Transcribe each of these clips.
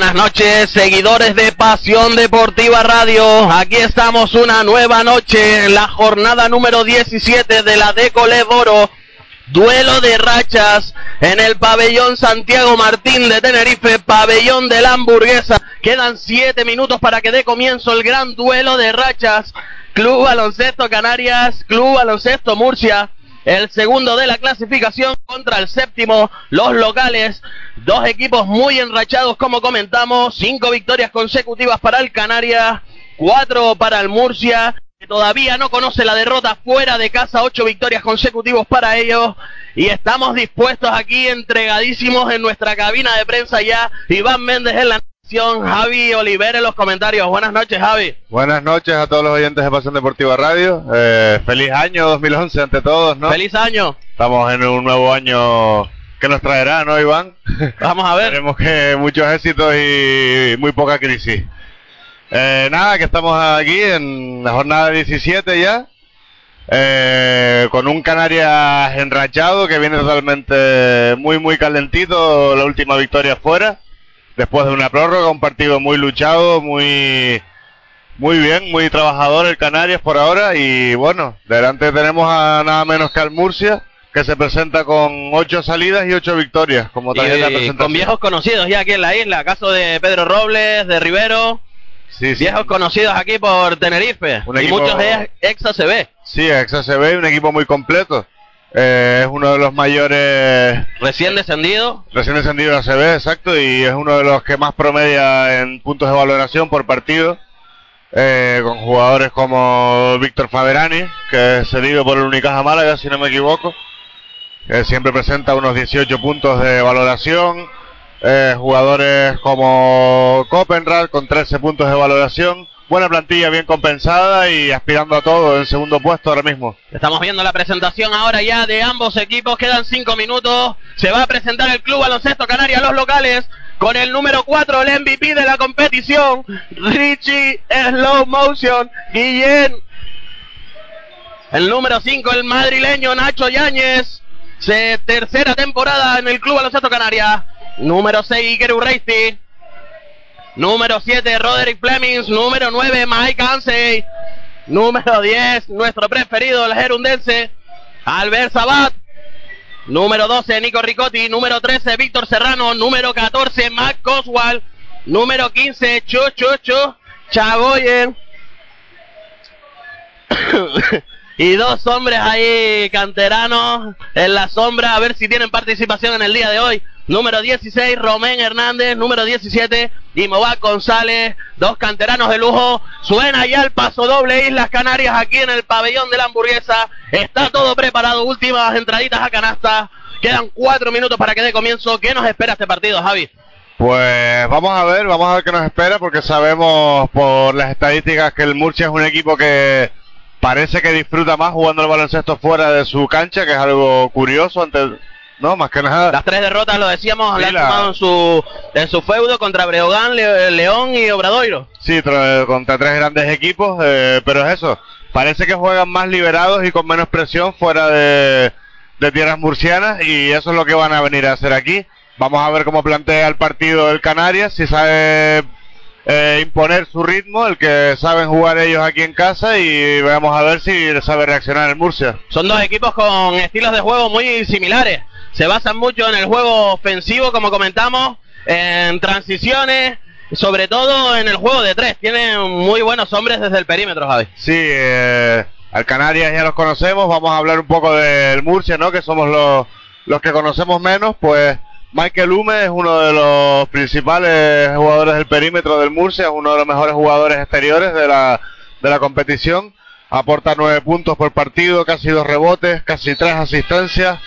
Buenas noches, seguidores de Pasión Deportiva Radio. Aquí estamos una nueva noche en la jornada número 17 de la Decole Boro. Duelo de rachas en el pabellón Santiago Martín de Tenerife, pabellón de la hamburguesa. Quedan siete minutos para que dé comienzo el gran duelo de rachas. Club Baloncesto Canarias, Club Baloncesto Murcia. El segundo de la clasificación contra el séptimo, los locales. Dos equipos muy enrachados, como comentamos. Cinco victorias consecutivas para el Canarias, cuatro para el Murcia que todavía no conoce la derrota fuera de casa, ocho victorias consecutivos para ellos. Y estamos dispuestos aquí, entregadísimos en nuestra cabina de prensa ya. Iván Méndez en la nación, Javi Oliver en los comentarios. Buenas noches, Javi. Buenas noches a todos los oyentes de Pasión Deportiva Radio. Eh, feliz año 2011 ante todos, ¿no? Feliz año. Estamos en un nuevo año que nos traerá, ¿no, Iván? Vamos a ver. Esperemos que muchos éxitos y muy poca crisis. Eh, nada, que estamos aquí en la jornada 17 ya. Eh, con un Canarias enrachado que viene totalmente muy, muy calentito. La última victoria fuera. Después de una prórroga, un partido muy luchado, muy, muy bien, muy trabajador el Canarias por ahora. Y bueno, delante tenemos a nada menos que al Murcia que se presenta con ocho salidas y ocho victorias como tarjeta Y presentación. con viejos conocidos ya aquí en la isla. Caso de Pedro Robles, de Rivero. Sí, sí. Viejos conocidos aquí por Tenerife. Un y equipo- muchos ex, ex ACB. Sí, XSB, un equipo muy completo. Eh, es uno de los mayores Recién descendido. recién descendido de ACB, exacto, y es uno de los que más promedia en puntos de valoración por partido. eh, con jugadores como Víctor Faberani, que es cedido por el Unicaja Málaga, si no me equivoco. que siempre presenta unos 18 puntos de valoración. eh, jugadores como Copenrad con 13 puntos de valoración. Buena plantilla, bien compensada y aspirando a todo en segundo puesto ahora mismo. Estamos viendo la presentación ahora ya de ambos equipos. Quedan cinco minutos. Se va a presentar el Club Baloncesto Canarias, los locales, con el número 4, el MVP de la competición, Richie Slow Motion, Guillén. El número 5, el madrileño Nacho Yáñez. Tercera temporada en el Club Baloncesto Canarias. Número 6, Iker Urreisti. Número 7, Roderick Flemings. Número 9, Mike Ansey. Número 10, nuestro preferido, el gerundense, Albert Sabat. Número 12, Nico Ricotti. Número 13, Víctor Serrano. Número 14, Mac Coswell. Número 15, Cho Cho Cho Chagoyen. y dos hombres ahí canteranos en la sombra a ver si tienen participación en el día de hoy. Número 16, Romén Hernández. Número 17, Imovac González. Dos canteranos de lujo. Suena ya el paso doble Islas Canarias aquí en el pabellón de la hamburguesa. Está todo preparado. Últimas entraditas a canasta. Quedan cuatro minutos para que dé comienzo. ¿Qué nos espera este partido, Javi? Pues vamos a ver, vamos a ver qué nos espera, porque sabemos por las estadísticas que el Murcia es un equipo que parece que disfruta más jugando el baloncesto fuera de su cancha, que es algo curioso, ante, no, más que nada. Las tres derrotas, lo decíamos, Sí, le han la- tomado en su, en su feudo contra Breogán, Le- León y Obradoiro. Sí, tra- contra tres grandes equipos, eh, pero es eso. Parece que juegan más liberados y con menos presión fuera de, de tierras murcianas y eso es lo que van a venir a hacer aquí. Vamos a ver cómo plantea el partido el Canarias, si sabe eh, imponer su ritmo, el que saben jugar ellos aquí en casa y vamos a ver si sabe reaccionar el Murcia. Son dos equipos con estilos de juego muy similares. Se basan mucho en el juego ofensivo, como comentamos, en transiciones, sobre todo en el juego de tres. Tienen muy buenos hombres desde el perímetro, Javi. Sí, eh, al Canarias ya los conocemos, vamos a hablar un poco del Murcia, ¿no? Que somos los, los que conocemos menos, pues Michael Hume es uno de los principales jugadores del perímetro del Murcia, es uno de los mejores jugadores exteriores de la, de la competición, aporta nueve puntos por partido, casi dos rebotes, casi tres asistencias,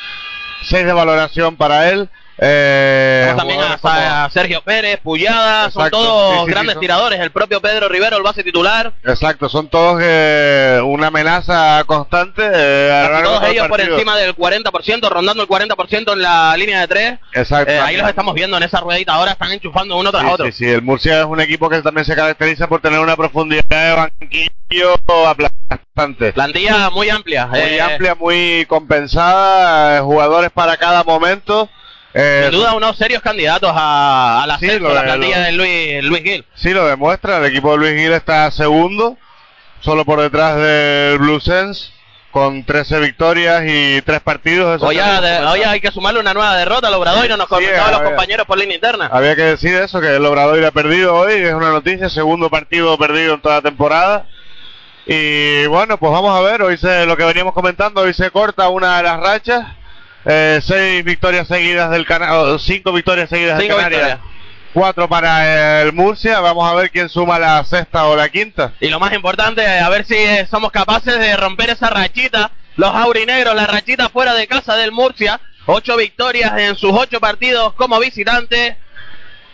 seis de valoración para él. Eh, también a, como- a Sergio Pérez, Puyada, son todos sí, sí, sí, grandes son- tiradores. El propio Pedro Rivero, el base titular. Exacto, son todos eh, una amenaza constante. eh, Casi todos todo el ellos por encima del 40%, rondando el 40% en la línea de tres. Exacto. Eh, ahí los estamos viendo en esa ruedita ahora, están enchufando uno tras Sí, otro. sí, sí, el Murcia es un equipo que también se caracteriza por tener una profundidad de banquillo aplastante. Plantilla muy amplia. Muy eh, amplia, muy compensada, eh, jugadores para cada momento. Eh, Sin duda unos serios candidatos a, a la Sí, ascenso, lo la de- plantilla lo- de Luis, Luis Gil. Sí, lo demuestra. El equipo de Luis Gil está segundo, solo por detrás del Blue Sense, con 13 victorias y 3 partidos. Hoy, de- hay que sumarle una nueva derrota al Obrador y nos Sí, comentaban a los compañeros por línea interna. Había que decir eso, que el Obrador ha perdido hoy, es una noticia, segundo partido perdido en toda la temporada. Y bueno, pues vamos a ver, hoy se, lo que veníamos comentando, hoy se corta una de las rachas. Eh, seis victorias seguidas del Canarias, cinco victorias seguidas Cinco del Canarias, victorias. cuatro para el Murcia. Vamos a ver quién suma la sexta o la quinta. Y lo más importante, a ver si eh, somos capaces de romper esa rachita. Los aurinegros, la rachita fuera de casa del Murcia. Ocho victorias en sus ocho partidos como visitante.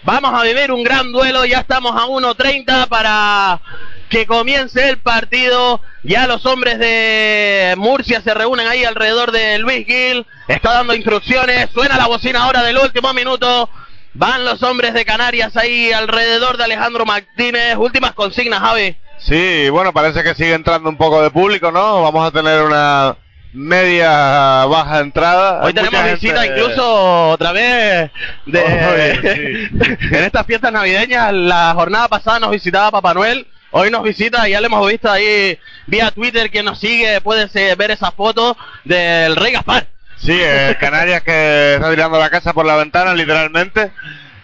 Vamos a vivir un gran duelo. Ya estamos a 1.30 para que comience el partido. Ya los hombres de Murcia se reúnen ahí alrededor de Luis Gil. Está dando instrucciones. Suena la bocina ahora del último minuto. Van los hombres de Canarias ahí alrededor de Alejandro Martínez. Últimas consignas, Javi. Sí, bueno, parece que sigue entrando un poco de público, ¿no? Vamos a tener una media baja entrada. Hoy Hay tenemos visita gente- incluso otra vez de en estas fiestas navideñas. La jornada pasada nos visitaba Papá Noel. Hoy nos visita, ya le hemos visto ahí vía Twitter, quien nos sigue puede ver esa foto del Rey Gaspar. Sí, eh, Canarias que está tirando la casa por la ventana, literalmente,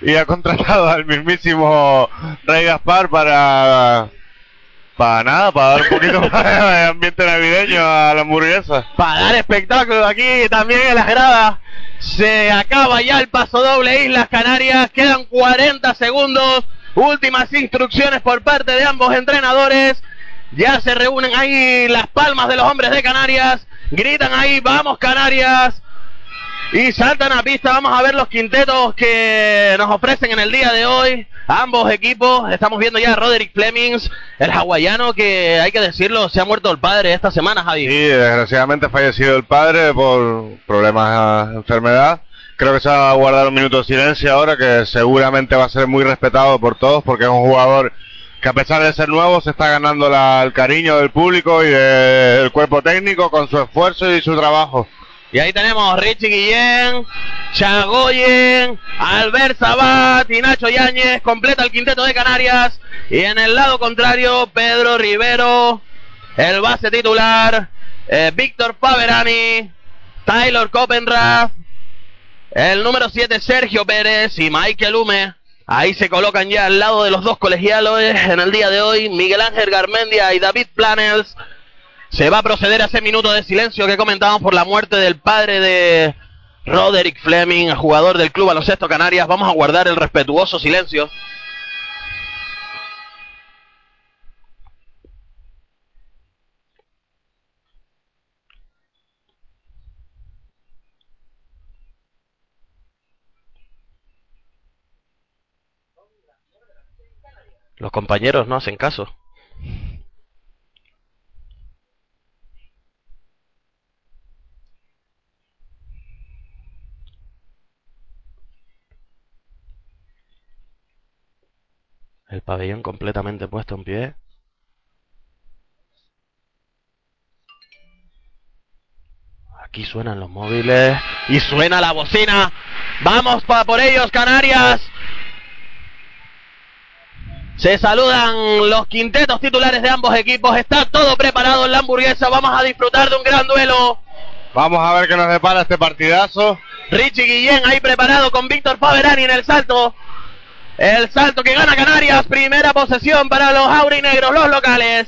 y ha contratado al mismísimo Rey Gaspar para. Para nada, para dar un poquito más de ambiente navideño a la hamburguesa. Para dar espectáculo aquí también en las gradas. Se acaba ya el paso doble Islas Canarias. Quedan 40 segundos. Últimas instrucciones por parte de ambos entrenadores. Ya se reúnen ahí las palmas de los hombres de Canarias. Gritan ahí, vamos Canarias. Y saltan a pista. Vamos a ver los quintetos que nos ofrecen en el día de hoy. Ambos equipos. Estamos viendo ya a Roderick Flemings, el hawaiano que hay que decirlo, se ha muerto el padre esta semana, Javi. Sí, desgraciadamente ha fallecido el padre por problemas de enfermedad. Creo que se va a guardar un minuto de silencio ahora, que seguramente va a ser muy respetado por todos, porque es un jugador que a pesar de ser nuevo se está ganando la- el cariño del público y del cuerpo técnico con su esfuerzo y su trabajo. Y ahí tenemos Richie Guillén, Chagoyen, Albert Sabat y Nacho Yáñez. Completa el quinteto de Canarias. Y en el lado contrario, Pedro Rivero, el base titular, eh, Víctor Faberani, Taylor Copenrath, el número 7 Sergio Pérez y Michael Hume. Ahí se colocan ya al lado de los dos colegialos en el día de hoy, Miguel Ángel Garmendia y David Planels. Se va a proceder a ese minuto de silencio que comentábamos por la muerte del padre de Roderick Fleming, jugador del Club Baloncesto Canarias. Vamos a guardar el respetuoso silencio. Los compañeros no hacen caso. El pabellón completamente puesto en pie. Aquí suenan los móviles y suena la bocina. Vamos pa por ellos, Canarias. Se saludan los quintetos titulares de ambos equipos. Está todo preparado en la hamburguesa. Vamos a disfrutar de un gran duelo. Vamos a ver qué nos depara este partidazo. Richie Guillén ahí preparado con Víctor Faberani en el salto. El salto que gana Canarias. Primera posesión para los aurinegros, los locales.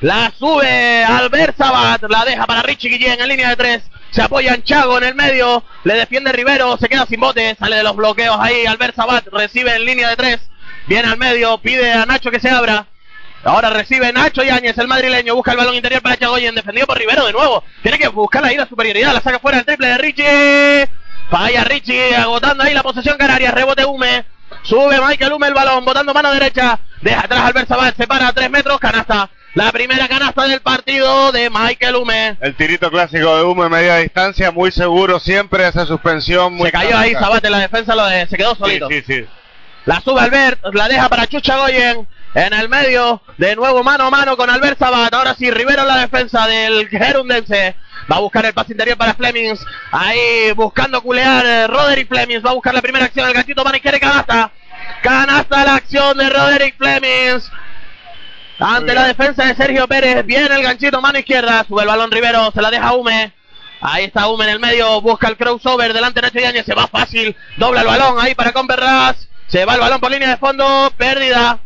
La sube Albert Sabat. La deja para Richie Guillén en línea de tres. Se apoya en Chago en el medio. Le defiende Rivero. Se queda sin bote. Sale de los bloqueos ahí. Albert Sabat recibe en línea de tres. Viene al medio. Pide a Nacho que se abra. Ahora recibe Nacho Yáñez, el madrileño, busca el balón interior para Chagoyen, defendido por Rivero de nuevo. Tiene que buscar ahí la superioridad, la saca fuera el triple de Richie. Falla Richie, agotando ahí la posesión canaria, rebote Hume. Sube Michael Hume el balón, botando mano derecha. Deja atrás Albert Sabat, se para a tres metros, canasta. La primera canasta del partido de Michael Hume. El tirito clásico de humo en media distancia, muy seguro siempre, esa suspensión muy Se cayó ahí. Sabat en la defensa, lo de- se quedó solito. Sí, sí, sí. La sube Albert, la deja para Chucha Goyen. En el medio, de nuevo mano a mano con Albert Sabat. Ahora sí, Rivero en la defensa del gerundense. Va a buscar el pase interior para Flemings. Ahí buscando culear eh, Roderick Flemings. Va a buscar la primera acción. El ganchito mano izquierda canasta. Canasta la acción de Roderick Flemings. Ante la defensa de Sergio Pérez. Viene el ganchito mano izquierda. Sube el balón Rivero. Se la deja Hume. Ahí está Hume en el medio. Busca el crossover. Delante Nacho Yañez. Se va fácil. Dobla el balón ahí para Converras. Se va el balón por línea de fondo. Pérdida.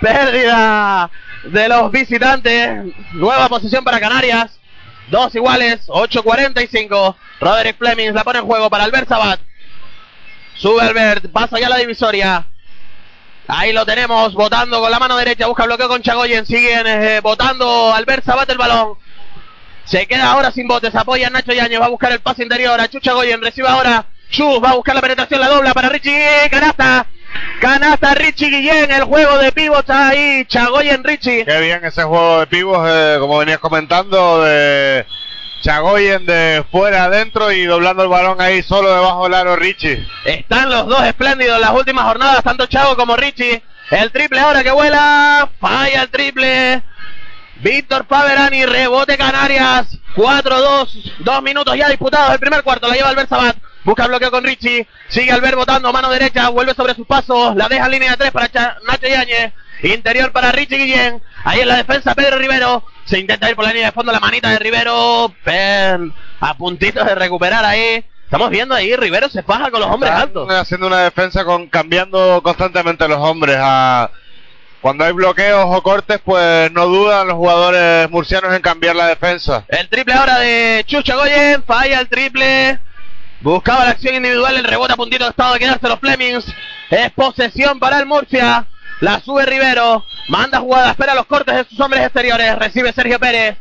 Pérdida de los visitantes. Nueva posición para Canarias. Dos iguales. 8.45. Roderick Flemings la pone en juego para Albert Sabat. Sube Albert. Pasa ya la divisoria. Ahí lo tenemos, votando con la mano derecha, busca bloqueo con Chagoyen, siguen eh, votando Albert Sabat el balón. Se queda ahora sin botes, apoya Nacho Yañez, va a buscar el pase interior, a Chucha Goyen, recibe ahora Chus, va a buscar la penetración, la dobla para Richie, canasta, canasta Richie Guillén, el juego de pivots ahí, Chagoyen Richie. Qué bien ese juego de pivots, eh, como venías comentando, de Chagoyen de fuera adentro y doblando el balón ahí solo debajo del aro Richie. Están los dos espléndidos en las últimas jornadas, tanto Chago como Richie. El triple ahora que vuela, falla el triple. Víctor Faberani, rebote Canarias. 4-2, dos minutos ya disputados el primer cuarto. La lleva Albert Sabat. Busca el bloqueo con Richie. Sigue Albert botando mano derecha. Vuelve sobre sus pasos. La deja en línea de tres para Nacho Yañez. Interior para Richie Guillén. Ahí en la defensa Pedro Rivero. Se intenta ir por la línea de fondo la manita de Rivero. Pen, a puntitos de recuperar ahí. Estamos viendo ahí, Rivero se faja con los hombres Están altos. haciendo una defensa con cambiando constantemente los hombres a cuando hay bloqueos o cortes, pues no dudan los jugadores murcianos en cambiar la defensa. El triple ahora de Chucha Goyen, falla el triple. Buscaba la acción individual, el rebote a puntito de estado de quedarse los Flemings. Es posesión para el Murcia. La sube Rivero. Manda jugada, espera los cortes de sus hombres exteriores. Recibe Sergio Pérez.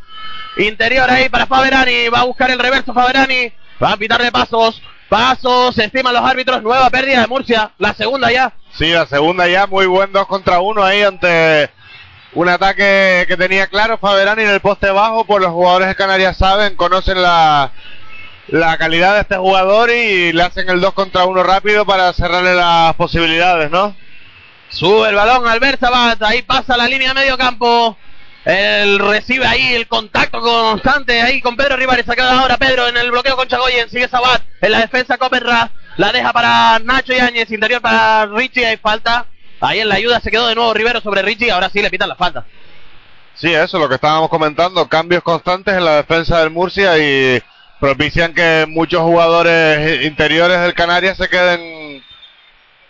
Interior ahí para Faberani. Va a buscar el reverso Faberani. Va a pitarle pasos. Pasos, estiman los árbitros. Nueva pérdida de Murcia. La segunda ya. Sí, la segunda ya, muy buen 2 contra 1 ahí ante un ataque que tenía claro Faberani en el poste bajo, pues los jugadores de Canarias saben, conocen la, la calidad de este jugador y le hacen el 2 contra 1 rápido para cerrarle las posibilidades, ¿no? Sube el balón Albert Sabat, ahí pasa la línea de medio campo. Él recibe ahí el contacto constante ahí con Pedro Rivares. Se queda ahora Pedro en el bloqueo con Chagoyen. Sigue Sabat en la defensa Copenra. La deja para Nacho Yáñez. Interior para Richie. Hay falta. Ahí en la ayuda se quedó de nuevo Rivero sobre Richie. Ahora sí le pitan la falta. Sí, eso, lo que estábamos comentando, cambios constantes en la defensa del Murcia y propician que muchos jugadores interiores del Canarias se queden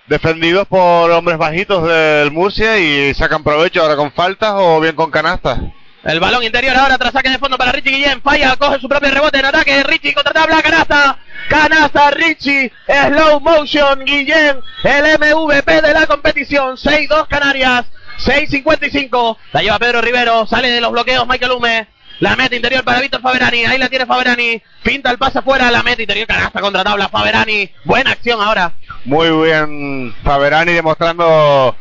defendidos por hombres bajitos del Murcia y sacan provecho ahora con faltas o bien con canastas. El balón interior ahora tras saque de fondo para Richie Guillén. Falla, coge su propio rebote en ataque. Richie contra tabla, canasta. Canasta Richie. Slow motion Guillén. El MVP de la competición. 6-2 Canarias. 6.55. La lleva Pedro Rivero. Sale de los bloqueos Michael Hume. La mete interior para Víctor Faberani. Ahí la tiene Faberani. Pinta el pase afuera. La mete interior. Canasta contra tabla. Faberani. Buena acción ahora. Muy bien, Faberani demostrando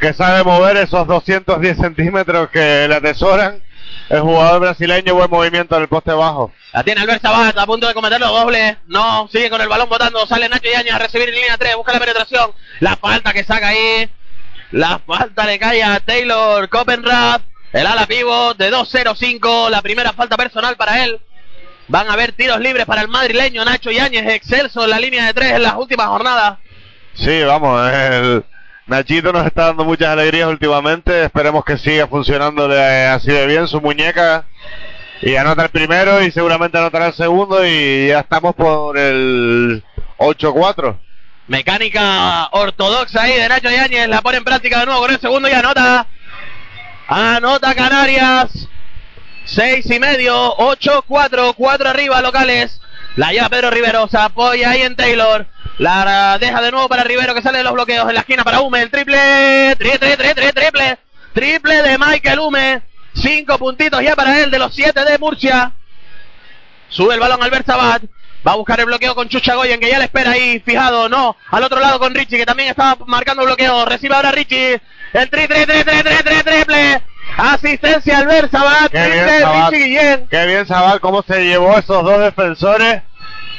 que sabe mover esos 210 centímetros que le atesoran. El jugador brasileño, buen movimiento en el poste bajo. La tiene Albert Sabat a punto de cometer los dobles. No, sigue con el balón botando. Sale Nacho Yañez a recibir en línea 3. Busca la penetración. La falta que saca ahí. La falta le cae a Taylor Copenrad. El ala pivot de 2-0-5. La primera falta personal para él. Van a haber tiros libres para el madrileño Nacho Yañez. Excelso en la línea de 3 en las últimas jornadas. Sí, vamos, el Nachito nos está dando muchas alegrías últimamente. Esperemos que siga funcionando así de bien su muñeca. Y anota el primero y seguramente anotará el segundo y ya estamos por el 8-4. Mecánica ortodoxa ahí de Nacho Yañez. La pone en práctica de nuevo con el segundo y anota. Anota Canarias. Seis y medio, ocho, cuatro, cuatro arriba locales. La lleva Pedro Rivero, se apoya ahí en Taylor. La deja de nuevo para Rivero que sale de los bloqueos en la esquina para Hume. El triple, tri, tri, tri, tri, triple, triple de Michael Hume. Cinco puntitos ya para él de los siete de Murcia. Sube el balón Albert Sabat. Va a buscar el bloqueo con Chucha Goyen, que ya le espera ahí, fijado, no. Al otro lado con Richie, que también estaba marcando bloqueo. Recibe ahora Richie. El tri, tri, tri, tri, tri, tri, triple. Asistencia Albert Sabat. Qué triple bien, Sabat. Richie Guillén. Qué bien, Sabal, cómo se llevó esos dos defensores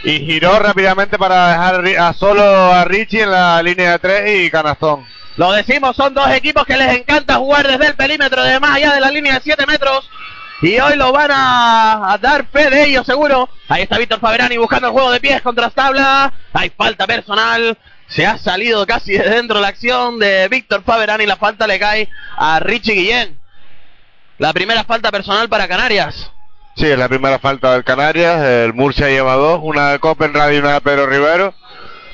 y giró rápidamente para dejar a solo a Richie en la línea de tres y canastón. Lo decimos, son dos equipos que les encanta jugar desde el perímetro de más allá de la línea de 7 metros. y hoy lo van a, a dar fe de ello seguro. Ahí está Víctor Faberani buscando el juego de pies contra Stabla. Hay falta personal. Se ha salido casi de dentro la acción de Víctor Faberani. La falta le cae a Richie Guillén. La primera falta personal para Canarias. Sí, es la primera falta del Canarias. El Murcia lleva dos, una de Copenhague y una de Pedro Rivero.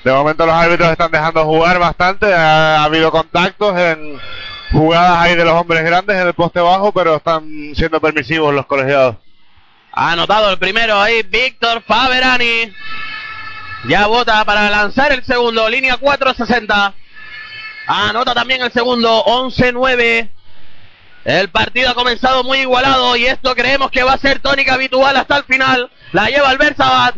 De momento los árbitros están dejando jugar bastante. Ha, ha habido contactos en jugadas ahí de los hombres grandes en el poste bajo, pero están siendo permisivos los colegiados. Ha anotado el primero ahí Víctor Faberani. Ya vota para lanzar el segundo, línea 460. Anota también el segundo, 11-9. El partido ha comenzado muy igualado y esto creemos que va a ser tónica habitual hasta el final. La lleva Albert Sabat.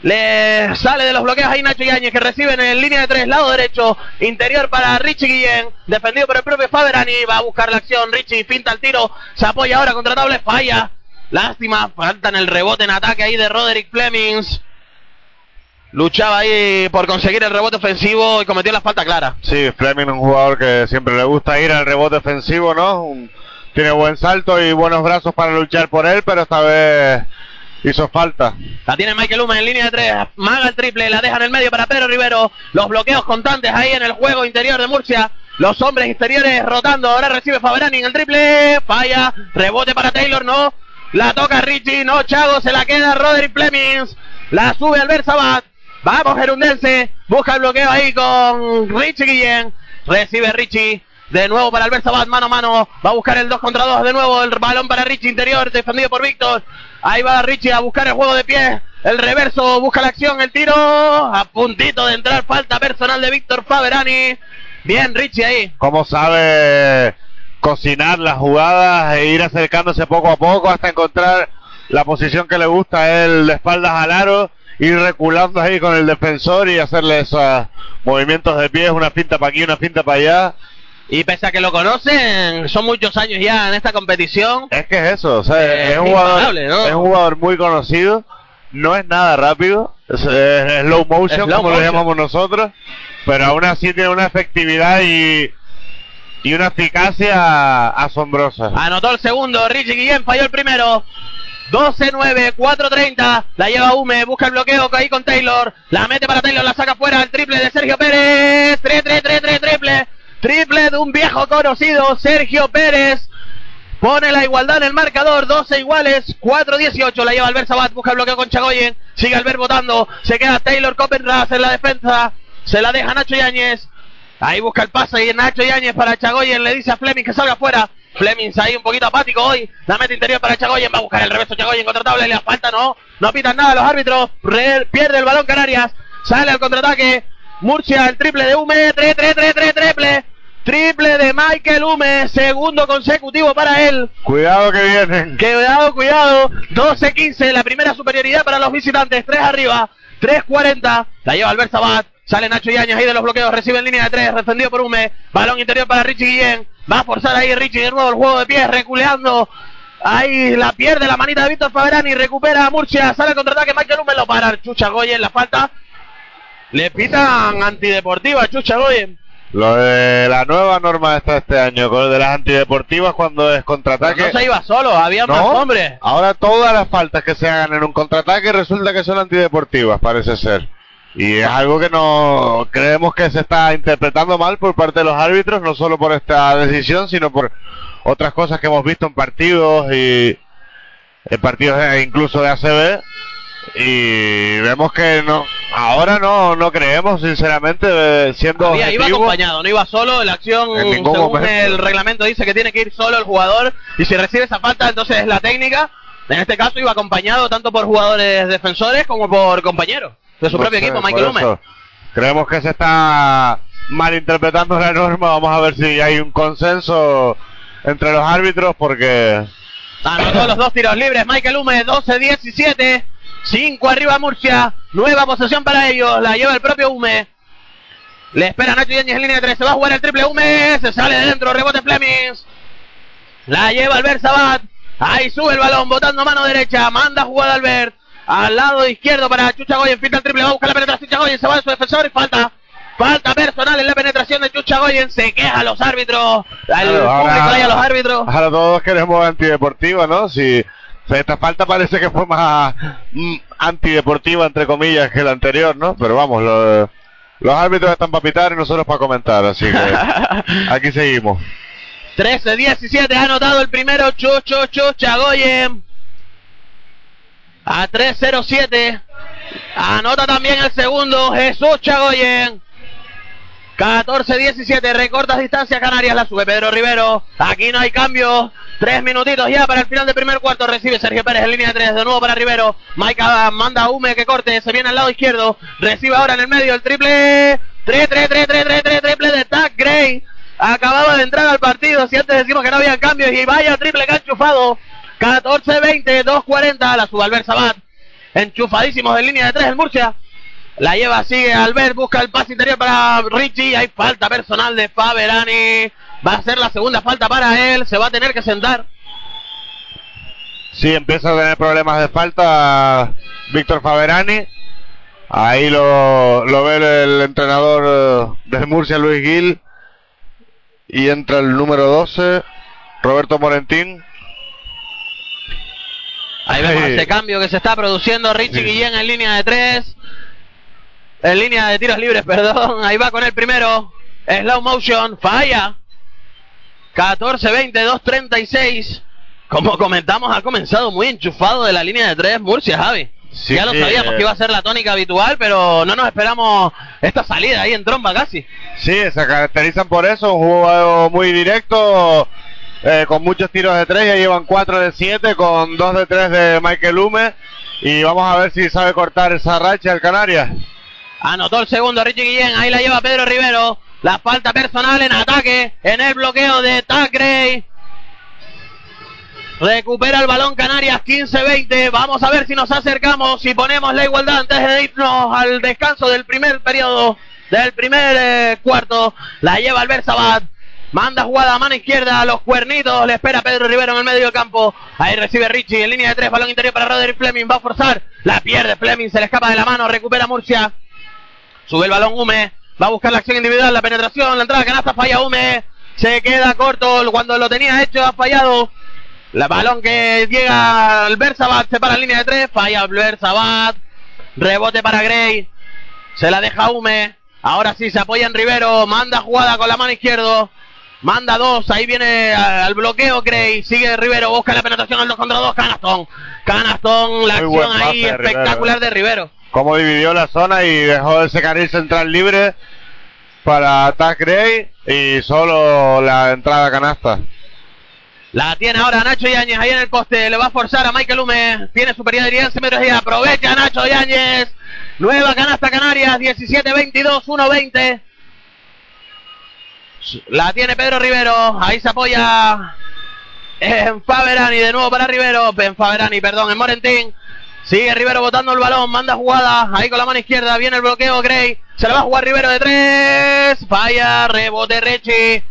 Le sale de los bloqueos ahí Nacho Yáñez que reciben en línea de tres, lado derecho, interior para Richie Guillén, defendido por el propio Faberani, va a buscar la acción, Richie finta el tiro, se apoya ahora contra Table, falla, lástima, falta en el rebote en ataque ahí de Roderick Flemings, luchaba ahí por conseguir el rebote ofensivo y cometió la falta clara. Sí, Fleming es un jugador que siempre le gusta ir al rebote ofensivo, ¿no? Un- tiene buen salto y buenos brazos para luchar por él, pero esta vez hizo falta. La tiene Michael Luma en línea de tres. Maga el triple. La deja en el medio para Pedro Rivero. Los bloqueos constantes ahí en el juego interior de Murcia. Los hombres exteriores rotando. Ahora recibe Faberani en el triple. Falla. Rebote para Taylor. No. La toca Richie. No, Chago. Se la queda Roderick Flemings. La sube Albert Sabat. Vamos, Gerundense. Busca el bloqueo ahí con Richie Guillén. Recibe Richie. De nuevo para Albert Sabat, mano a mano. Va a buscar el 2 contra 2. De nuevo el balón para Richie interior, defendido por Víctor. Ahí va Richie a buscar el juego de pie. El reverso, busca la acción, el tiro. A puntito de entrar, falta personal de Víctor Faberani. Bien, Richie ahí. Cómo sabe cocinar las jugadas e ir acercándose poco a poco hasta encontrar la posición que le gusta él de espaldas al aro, ir reculando ahí con el defensor y hacerle esos movimientos de pies, una finta para aquí, una finta para allá. Y pese a que lo conocen, son muchos años ya en esta competición. Es que es eso, o sea, Eh, es, un jugador, ¿no? es un jugador muy conocido, no es nada rápido, es, es slow motion, Slow como lo motion. llamamos nosotros, pero aún así tiene una efectividad y, y una eficacia asombrosa. Anotó el segundo, Richie Guillén falló el primero. 12-9, 4-30, la lleva Hume, busca el bloqueo ahí con Taylor, la mete para Taylor, la saca fuera, el triple de Sergio Pérez, 3-3-3-3, triple, triple de un viejo conocido, Sergio Pérez, pone la igualdad en el marcador, 12 iguales, 4-18, la lleva Albert Sabat, busca el bloqueo con Chagoyen, sigue Albert votando, se queda Taylor Copenras en la defensa, se la deja Nacho Yáñez, Ahí busca el pase y Nacho Yáñez para Chagoyen. Le dice a Fleming que salga afuera. Fleming ahí un poquito apático hoy. La mete interior para Chagoyen. Va a buscar el reverso Chagoyen contra tabla. Y le falta, no. No pitan nada los árbitros. Re- pierde el balón Canarias. Sale al contraataque. Murcia, el triple de Hume. 3, 3, 3, 3, triple. Triple de Michael Hume. Segundo consecutivo para él. Cuidado que vienen. Cuidado, cuidado. 12-15. La primera superioridad para los visitantes. 3 arriba. 3-40. La lleva Albert Sabat. Sale Nacho Yañez ahí de los bloqueos. Recibe en línea de 3. Defendido por Hume. Balón interior para Richie Guillén. Va a forzar ahí Richie de nuevo el juego de pies. Reculeando. Ahí la pierde la manita de Víctor Faberani. Recupera a Murcia. Sale contraataque. Michael Hume lo para. Chucha Goyen. La falta. Le pitan antideportiva Chucha Goyen. Lo de la nueva norma está este año, con lo de las antideportivas cuando es Pero contraataque. no se iba solo. Había más hombres. Ahora todas las faltas que se hagan en un contraataque resulta que son antideportivas, parece ser. Y es algo que no creemos que se está interpretando mal por parte de los árbitros, no solo por esta decisión, sino por otras cosas que hemos visto en partidos y en partidos incluso de ACB. Y vemos que no, ahora no, no creemos, sinceramente, eh, siendo Había- iba acompañado, no iba solo. La acción, según momento. el reglamento, dice que tiene que ir solo el jugador. Y si recibe esa falta, entonces es la técnica. En este caso iba acompañado tanto por jugadores defensores como por compañeros de su No propio sé, equipo, Michael Hume. eso Creemos que se está malinterpretando la norma. Vamos a ver si hay un consenso entre los árbitros porque Anotó los dos tiros libres, Michael Hume, 12-17. 5 arriba Murcia. Nueva posesión para ellos. La lleva el propio Hume. Le espera Nacho Yáñez en línea de 3. Se va a jugar el triple Hume. Se sale de dentro. Rebote Flemings. La lleva Albert Sabat. Ahí sube el balón. Botando mano derecha. Manda jugada Albert. Al lado izquierdo para Chucha Goyen. Finta el triple. Va a buscar la penetración. Chucha Goyen se va a su defensor y falta. Falta personal en la penetración de Chucha Chagoyen se queja a los árbitros. Al Claro, público ahora- a los árbitros. Ahora todos queremos antideportiva, ¿no? Si esta falta parece que fue más mm, antideportiva, entre comillas, que la anterior, ¿no? Pero vamos, lo- los árbitros están para pitar y nosotros para comentar, así que aquí seguimos. 13-17 ha anotado el primero Chucho Chu Chagoyen. A 3-0-7. Anota también el segundo Jesús Chagoyen. 14-17. Recortas distancia Canarias. La sube Pedro Rivero. Aquí no hay cambio. Tres minutitos ya para el final del primer cuarto. Recibe Sergio Pérez en línea de tres. De nuevo para Rivero. Maika manda a Hume que corte. Se viene al lado izquierdo. Recibe ahora en el medio el triple. 3, 3, 3, 3, 3, 3, triple de Tag Gray. Acababa de entrar al partido. Si antes decimos que no había cambios. Y vaya triple que ha enchufado. 14-20, 2-40. La sube Albert Sabat. Enchufadísimos en línea de tres el Murcia. La lleva, sigue Albert, busca el pase interior para Richie. Hay falta personal de Faberani. Va a ser la segunda falta para él. Se va a tener que sentar. Sí, empieza a tener problemas de falta Víctor Faberani. Ahí lo, lo ve el, entrenador eh, de Murcia, Luis Gil. Y entra el número 12, Roberto Morentín. Ahí vemos Sí. ese cambio que se está produciendo. Richie Sí. Guillén en línea de tres. En línea de tiros libres, perdón. Ahí va con el primero. Slow motion. Falla. 14-20, 2-36. Como comentamos, ha comenzado muy enchufado de la línea de tres Murcia, Javi. Sí, ya lo sabíamos eh. que iba a ser la tónica habitual, pero no nos esperamos esta salida ahí en tromba casi. Sí, se caracterizan por eso, un juego muy directo, eh, con muchos tiros de tres, ya llevan 4 de 7 con 2 de 3 de Michael Hume. Y vamos a ver si sabe cortar esa racha el Canarias. Anotó el segundo Richie Guillén. Ahí la lleva Pedro Rivero. La falta personal en ataque. En el bloqueo de Tacrey. Recupera el balón Canarias 15-20. Vamos a ver si nos acercamos. Si ponemos la igualdad antes de irnos al descanso del primer periodo. Del primer eh, cuarto. La lleva Albert Sabat. Manda jugada a mano izquierda a los cuernitos. Le espera Pedro Rivero en el medio del campo. Ahí recibe Richie en línea de tres. Balón interior para Roderick Fleming. Va a forzar. La pierde Fleming. Se le escapa de la mano. Recupera Murcia. Sube el balón Hume. Va a buscar la acción individual. La penetración. La entrada canasta. Falla Hume. Se queda corto. Cuando lo tenía hecho ha fallado. La balón que llega al Bersabat. Se para en línea de tres. Falla el Bersabat. Rebote para Gray. Se la deja Hume. Ahora sí se apoya en Rivero. Manda jugada con la mano izquierda. Manda dos, ahí viene al bloqueo Gray, sigue Rivero, busca la penetración al 2 contra 2, Canastón. Canastón, la Muy acción ahí de espectacular Rivero, ¿eh? de Rivero. Cómo dividió la zona y dejó ese carril central libre para Tag Gray y solo la entrada canasta. La tiene ahora Nacho Yáñez ahí en el poste. Le va a forzar a Michael Hume. Tiene superioridad 11 metros y aprovecha Nacho Yáñez. Nueva canasta Canarias. 17-22, 1-20. La tiene Pedro Rivero. Ahí se apoya en Faberani. De nuevo para Rivero. En Faberani, perdón, en Morentín. Sigue Rivero botando el balón. Manda jugada. Ahí con la mano izquierda. Viene el bloqueo Gray. Se la va a jugar Rivero de tres. Falla. Rebote Rechi.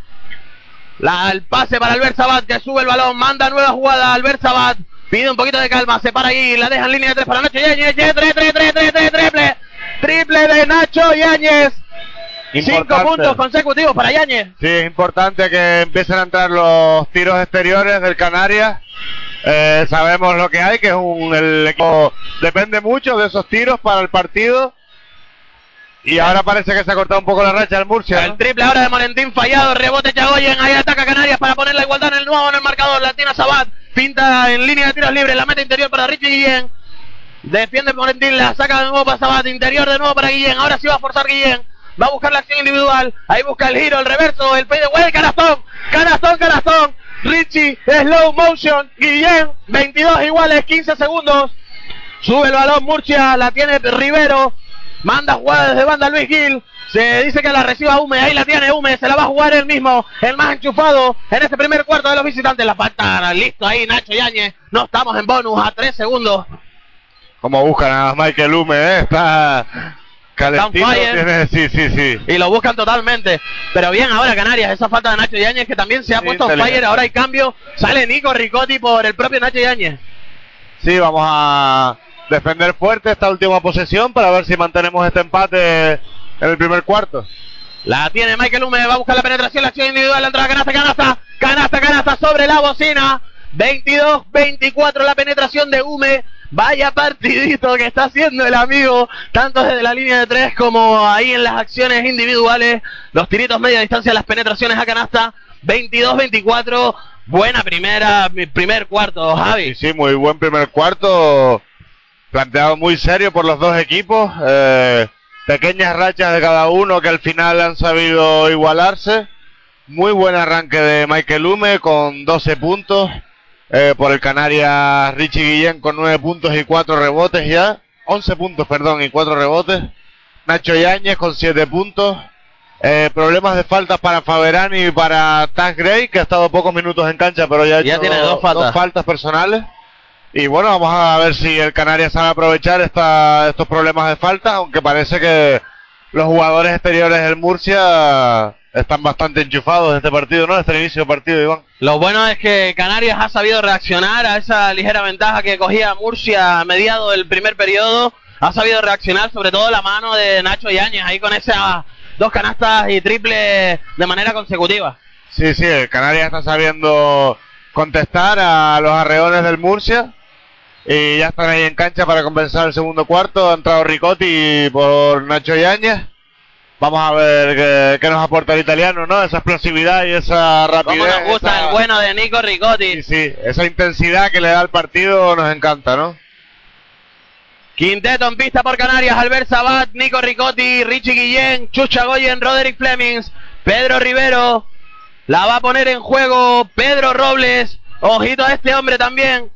El pase para Albert Sabat que sube el balón, manda nueva jugada Albert Sabat, pide un poquito de calma, se para ahí, la deja en línea de tres para Nacho Yáñez, Ye- tre- tre- tre- tre- tre- triple, triple de Nacho Yáñez, cinco puntos consecutivos para Yáñez. Sí, es importante que empiecen a entrar los tiros exteriores del Canarias. Eh, sabemos lo que hay, que es un el equipo depende mucho de esos tiros para el partido. Y ahora parece que se ha cortado un poco la racha del Murcia. El triple ahora de Morentín fallado, rebote Chagoyen, ahí ataca Canarias para poner la igualdad en el nuevo en el marcador, Latina Sabat, pinta en línea de tiros libres, la meta interior para Richie Guillén, defiende Morentín, la saca de nuevo para Sabat, interior de nuevo para Guillén, ahora sí va a forzar Guillén, va a buscar la acción individual, ahí busca el giro, el reverso, el pay de Well, canastón, canastón, canastón, Richie, slow motion, Guillén, 22 iguales, 15 segundos, Sube el balón Murcia, la tiene Rivero. Manda jugada desde banda Luis Gil. Se dice que la reciba Hume, ahí la tiene Hume, se la va a jugar él mismo, el más enchufado en este primer cuarto de los visitantes. La falta, listo ahí Nacho Yañez. No estamos en bonus a tres segundos. Como buscan a Michael Hume, ¿eh? está calentito. Fire. tiene- sí, sí, sí. Y lo buscan totalmente. Pero bien ahora Canarias, esa falta de Nacho Yañez que también se ha puesto fire. Ahora hay cambio. Sale Nico Ricotti por el propio Nacho Yañez. Sí, vamos a defender fuerte esta última posesión para ver si mantenemos este empate en el primer cuarto. La tiene Michael Hume, va a buscar la penetración, la acción individual, la entrada, canasta, canasta, canasta, canasta sobre la bocina. 22-24 la penetración de Hume. Vaya partidito que está haciendo el amigo, tanto desde la línea de tres como ahí en las acciones individuales. Los tiritos media distancia, las penetraciones a canasta. 22-24. Buena primera, primer cuarto, Javi. Sí, sí, muy buen primer cuarto. Planteado muy serio por los dos equipos. Eh, pequeñas rachas de cada uno que al final han sabido igualarse. Muy buen arranque de Michael Hume con 12 puntos. Eh, por el Canarias Richie Guillén con 9 puntos y 4 rebotes ya. 11 puntos, perdón, y 4 rebotes. Nacho Yáñez con 7 puntos. Eh, problemas de faltas para Faberani y para Taz Gray, que ha estado pocos minutos en cancha, pero ya ha Ya hecho tiene dos faltas. faltas personales. Y bueno, vamos a ver si el Canarias sabe aprovechar esta, estos problemas de falta, aunque parece que los jugadores exteriores del Murcia están bastante enchufados en este partido, ¿no? Este inicio de partido, Iván. Lo bueno es que Canarias ha sabido reaccionar a esa ligera ventaja que cogía Murcia a mediado del primer periodo. Ha sabido reaccionar, sobre todo la mano de Nacho Yáñez, ahí con esas dos canastas y triple de manera consecutiva. Sí, sí, el Canarias está sabiendo contestar a los arreones del Murcia. Y ya están ahí en cancha para compensar el segundo cuarto. Ha entrado Ricotti por Nacho Yáñez. Vamos a ver qué, qué nos aporta el italiano, ¿no? Esa explosividad y esa rapidez. Como nos gusta esa- el bueno de Nico Ricotti. Sí, sí, esa intensidad que le da al partido nos encanta, ¿no? Quinteto en pista por Canarias, Albert Sabat, Nico Ricotti, Richie Guillén, Chucha Goyen, Roderick Flemings, Pedro Rivero. La va a poner en juego Pedro Robles. Ojito a este hombre también.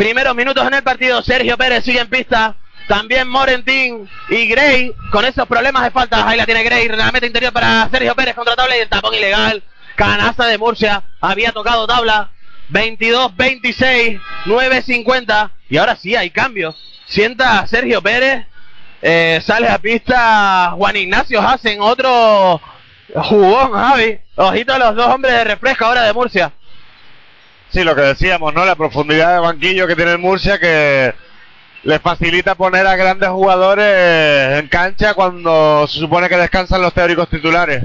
Primeros minutos en el partido. Sergio Pérez sigue en pista. También Morentín y Gray con esos problemas de falta. Ahí la tiene Gray. La meta interior para Sergio Pérez contra tabla y el tapón ilegal. Canasta de Murcia. Había tocado tabla. 22-26. 9-50. Y ahora sí hay cambios. Sienta Sergio Pérez. Eh, sale a pista Juan Ignacio Hassen. Otro jugón, Javi. Ojito a los dos hombres de refresco ahora de Murcia. Sí, lo que decíamos, ¿no? La profundidad de banquillo que tiene el Murcia que le facilita poner a grandes jugadores en cancha cuando se supone que descansan los teóricos titulares.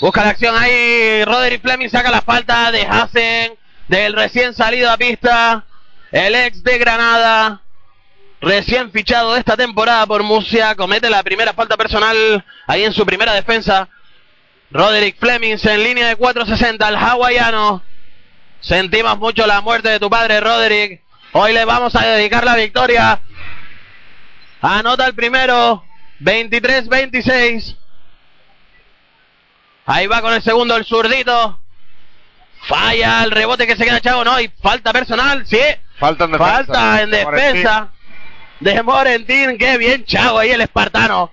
Busca la acción ahí. Roderick Fleming saca la falta de Hassen. Del recién salido a pista. El ex de Granada. Recién fichado esta temporada por Murcia. Comete la primera falta personal ahí en su primera defensa. Roderick Flemings en línea de 460. El hawaiano. Sentimos mucho la muerte de tu padre, Roderick. Hoy le vamos a dedicar la victoria. Anota el primero. 23-26. Ahí va con el segundo el zurdito. Falla el rebote que se queda Chavo, no, y falta personal, sí. Falta en defensa. Falta en defensa de Morentín, qué bien Chavo ahí el espartano.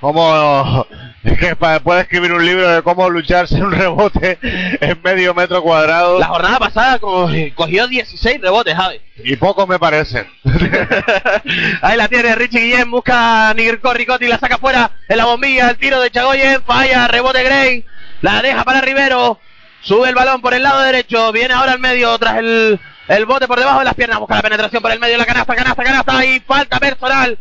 Como es que puede escribir un libro de cómo lucharse un rebote en medio metro cuadrado La jornada pasada co- cogió 16 rebotes, Javi. y pocos me parecen. Ahí la tiene Richie Guillén, busca a Nirko Ricotti, la saca fuera en la bombilla, el tiro de Chagoyen, falla, rebote Gray, la deja para Rivero, sube el balón por el lado derecho, viene ahora al medio tras el, el bote por debajo de las piernas, busca la penetración por el medio, la canasta, canasta, canasta y falta personal.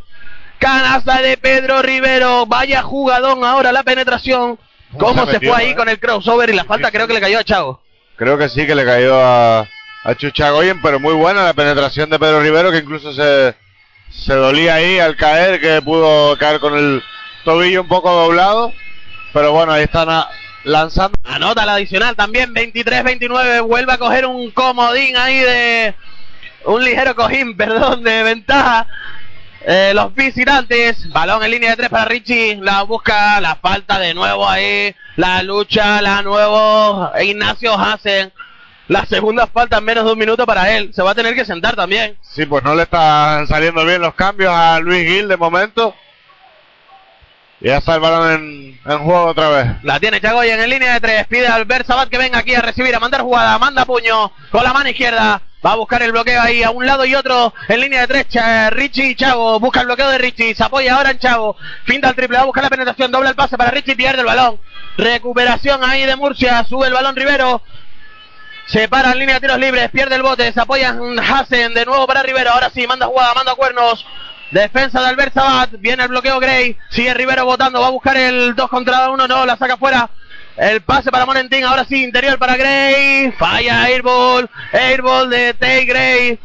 Canasta de Pedro Rivero, vaya jugadón ahora la penetración. ¿Cómo ¿Cómo se se metió, fue ahí eh? con el crossover y la falta sí, creo que le cayó a Chago? Creo que sí que le cayó a, a Chuchagoyen, pero muy buena la penetración de Pedro Rivero, que incluso se, se dolía ahí al caer, que pudo caer con el tobillo un poco doblado. Pero bueno, ahí están a- lanzando. Anota la adicional también, 23-29. Vuelve a coger un comodín ahí de. Un ligero cojín, perdón, de ventaja. Eh, los visitantes. Balón en línea de tres para Richie. La busca, la falta de nuevo ahí. La lucha, la nuevo. Ignacio Hassen. La segunda falta en menos de un minuto para él. Se va a tener que sentar también. Sí, pues no le están saliendo bien los cambios a Luis Gil de momento. Y ya está el balón en, en juego otra vez. La tiene Chagoyen en línea de tres. Pide a Albert Sabat que venga aquí a recibir, a mandar jugada. Manda puño con la mano izquierda. Va a buscar el bloqueo ahí a un lado y otro en línea de tres. Cha- Richie y Chavo. Busca el bloqueo de Richie. Se apoya ahora en Chavo. Finta el triple. Va a buscar la penetración. Dobla el pase para Richie. Pierde el balón. Recuperación ahí de Murcia. Sube el balón Rivero. Se para en línea de tiros libres. Pierde el bote. Se apoya en Hassen. De nuevo para Rivero. Ahora sí. Manda jugada. Manda cuernos. Defensa de Albert Sabat. Viene el bloqueo Gray. Sigue Rivero votando. Va a buscar el 2 contra 1. No, la saca fuera. El pase para Morentín. Ahora sí, interior para Gray. Falla Airball. Airball de Tay Gray.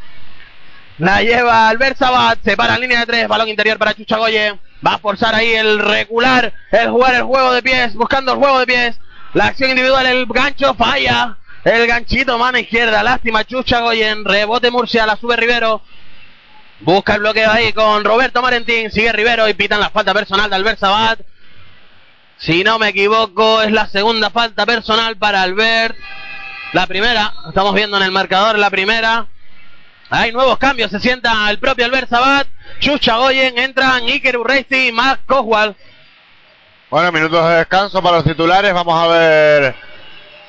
La lleva Albert Sabat. Se para en línea de 3. Balón interior para Chuchagoyen. Va a forzar ahí el regular. El jugar el juego de pies. Buscando el juego de pies. La acción individual. El gancho falla. El ganchito, mano izquierda. Lástima, Chucha Goyen. Rebote Murcia, la sube Rivero. Busca el bloqueo ahí con Roberto Marentín. Sigue Rivero y pitan la falta personal de Albert Sabat. Si no me equivoco, es la segunda falta personal para Albert. La primera, estamos viendo en el marcador la primera. Hay nuevos cambios, se sienta el propio Albert Sabat. Chucha Goyen, entran Iker Urreisti y Mark Coswell. Bueno, minutos de descanso para los titulares. Vamos a ver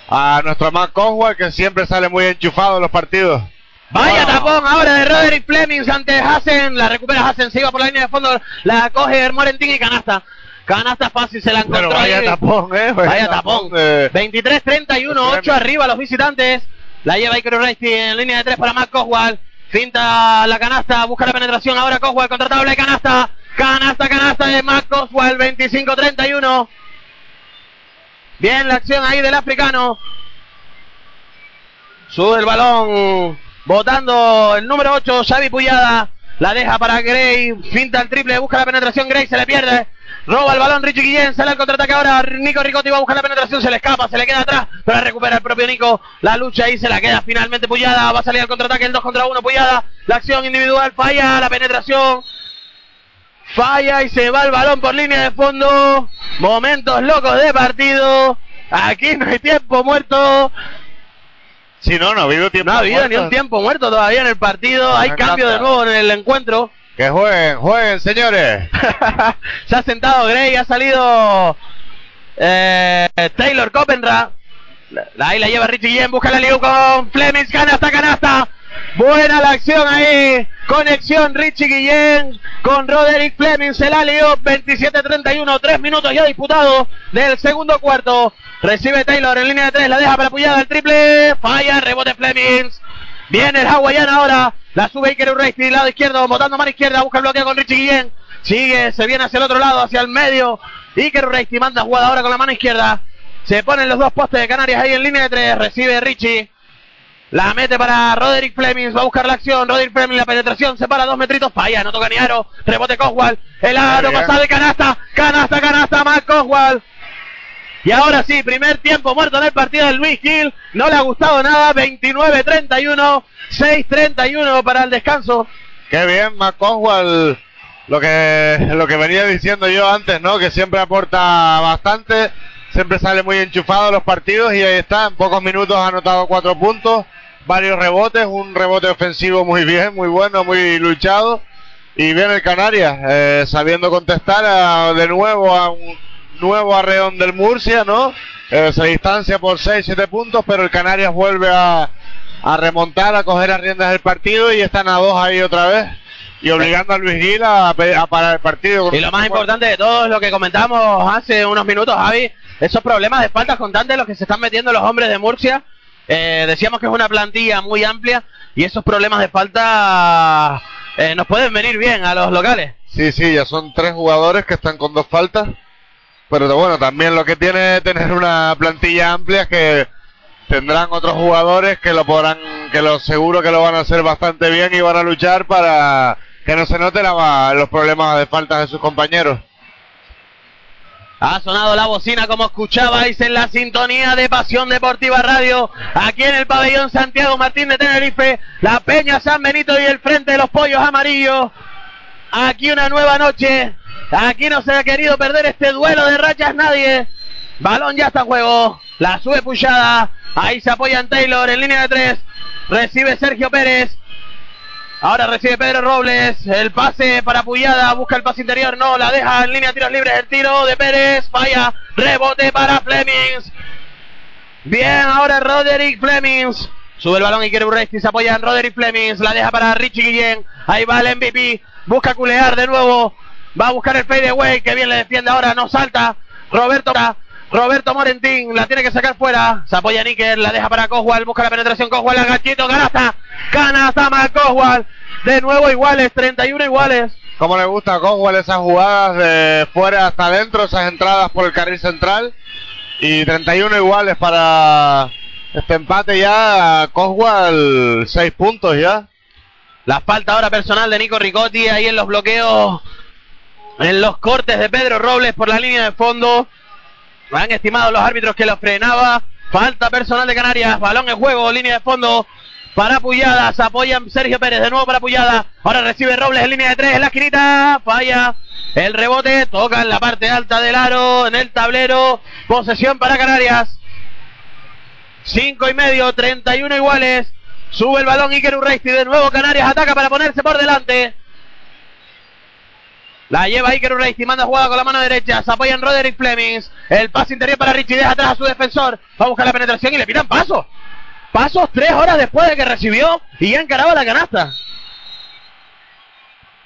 a nuestro Mark Coswell, que siempre sale muy enchufado en los partidos. Vaya wow. tapón ahora de Roderick Flemings ante Hassen. La recupera Hassen, se iba por la línea de fondo. La coge Morentín y canasta. Canasta fácil, se la encontró. Pero vaya ahí. tapón, eh. Vaya tapón. de- 23-31, 8 arriba los visitantes. La lleva Iker Urreisti en línea de 3 para Matt Coswell. Finta la canasta, busca la penetración. Ahora Coswell contra tabla y canasta. Canasta, canasta de Matt Coswell, 25-31. Bien la acción ahí del africano. Sube el balón. Votando el número 8, Xavi Puyada. La deja para Gray. Finta el triple, busca la penetración. Gray se le pierde. Roba el balón Richie Guillén, sale al contraataque ahora. Nico Ricotti va a buscar la penetración, se le escapa, se le queda atrás, pero recupera el propio Nico. La lucha ahí se la queda finalmente Puyada. Va a salir al contraataque el 2 contra 1 Puyada. La acción individual falla, la penetración. Falla y se va el balón por línea de fondo. Momentos locos de partido. Aquí no hay tiempo muerto. Si no, no ha habido tiempo. No ha habido ni un tiempo muerto todavía en el partido. Hay cambio de nuevo en el encuentro. Que jueguen, jueguen, señores. Se ha sentado Gray, ha salido eh, Taylor Copenra. Ahí la lleva Richie Guillén, busca la liu con Flemings, canasta, canasta. Buena la acción ahí. Conexión Richie Guillén con Roderick Flemings. Se la lió 27-31. Tres minutos ya disputados del segundo cuarto. Recibe Taylor en línea de tres. La deja para Puyada el triple. Falla, rebote Flemings. Viene el hawaiano ahora. La sube Iker Urreisti, lado izquierdo, botando mano izquierda, busca el bloqueo con Richie Guillén. Sigue, se viene hacia el otro lado, hacia el medio. Iker Urreisti manda jugada ahora con la mano izquierda. Se ponen los dos postes de Canarias ahí en línea de tres. Recibe Richie. La mete para Roderick Flemings. Va a buscar la acción. Roderick Flemings, la penetración. Se para dos metritos. Falla, no toca ni aro. Rebote Coswell. El aro pasado de canasta. Canasta, canasta. Más Coswell. Y ahora sí, primer tiempo muerto en el partido de Luis Gil. No le ha gustado nada. 29-31. 6-31 para el descanso. Qué bien, McConwell. Lo que, lo que venía diciendo yo antes, ¿no? Que siempre aporta bastante. Siempre sale muy enchufado los partidos y ahí está. En pocos minutos ha anotado cuatro puntos. Varios rebotes. Un rebote ofensivo muy bien, muy bueno, muy luchado. Y bien el Canarias, eh, sabiendo contestar de nuevo a un nuevo arreón del Murcia, ¿no? Eh, se distancia por 6-7 puntos, pero el Canarias vuelve a, a remontar, a coger las riendas del partido y están a dos ahí otra vez. Y obligando a Luis Gil a parar el partido. Y lo más importante de todo es lo que comentamos hace unos minutos, Javi, esos problemas de faltas constantes los que se están metiendo los hombres de Murcia. Eh, decíamos que es una plantilla muy amplia y esos problemas de falta eh, nos pueden venir bien a los locales. Sí, sí, ya son tres jugadores que están con dos faltas. Pero bueno, también lo que tiene tener una plantilla amplia que tendrán otros jugadores que lo podrán, que lo seguro que lo van a hacer bastante bien y van a luchar para que no se noten los problemas de faltas de sus compañeros. Ha sonado la bocina como escuchabais en la sintonía de Pasión Deportiva Radio, aquí en el pabellón Santiago Martín de Tenerife, la Peña San Benito y el Frente de los Pollos Amarillos. Aquí una nueva noche, aquí no se ha querido perder este duelo de rachas nadie. Balón ya está en juego, la sube puchada, ahí se apoyan Taylor en línea de tres, recibe Sergio Pérez, Ahora recibe Pedro Robles, el pase para Puyada, busca el pase interior, no, la deja en línea de tiros libres, el tiro de Pérez, falla, rebote para Flemings. Bien, ahora Roderick Flemings. Sube el balón y quiere Urresti, se apoya en Roderick Flemings, la deja para Richie Guillén, ahí va el MVP, busca culear de nuevo, va a buscar el fadeaway, que bien le defiende ahora, no salta, Roberto Roberto Morentín la tiene que sacar fuera. Se apoya Níker, la deja para Coswell, busca la penetración Coswell, agachito, canasta, canasta más Coswell. De nuevo iguales, 31 iguales. cómo le gusta a Coswell esas jugadas de fuera hasta adentro, esas entradas por el carril central. Y 31 iguales para este empate ya. Coswell 6 puntos ya. La falta ahora personal de Nico Ricotti ahí en los bloqueos, en los cortes de Pedro Robles por la línea de fondo. Han estimado los árbitros que lo frenaba. Falta personal de Canarias. Balón en juego, línea de fondo para Puyadas. Apoyan Sergio Pérez de nuevo para Puyada. Ahora recibe Robles en línea de tres en la esquinita. Falla el rebote. Toca en la parte alta del aro, en el tablero. Posesión para Canarias. Cinco y medio, 31 iguales. Sube el balón Iker Urreisti. De nuevo Canarias ataca para ponerse por delante. La lleva Iker Urreisti, manda jugada con la mano derecha, se apoya en Roderick Flemings, el pase interior para Richie, deja atrás a su defensor, va a buscar la penetración y le pidan paso. Pasos tres horas después de que recibió y ya encaraba la canasta.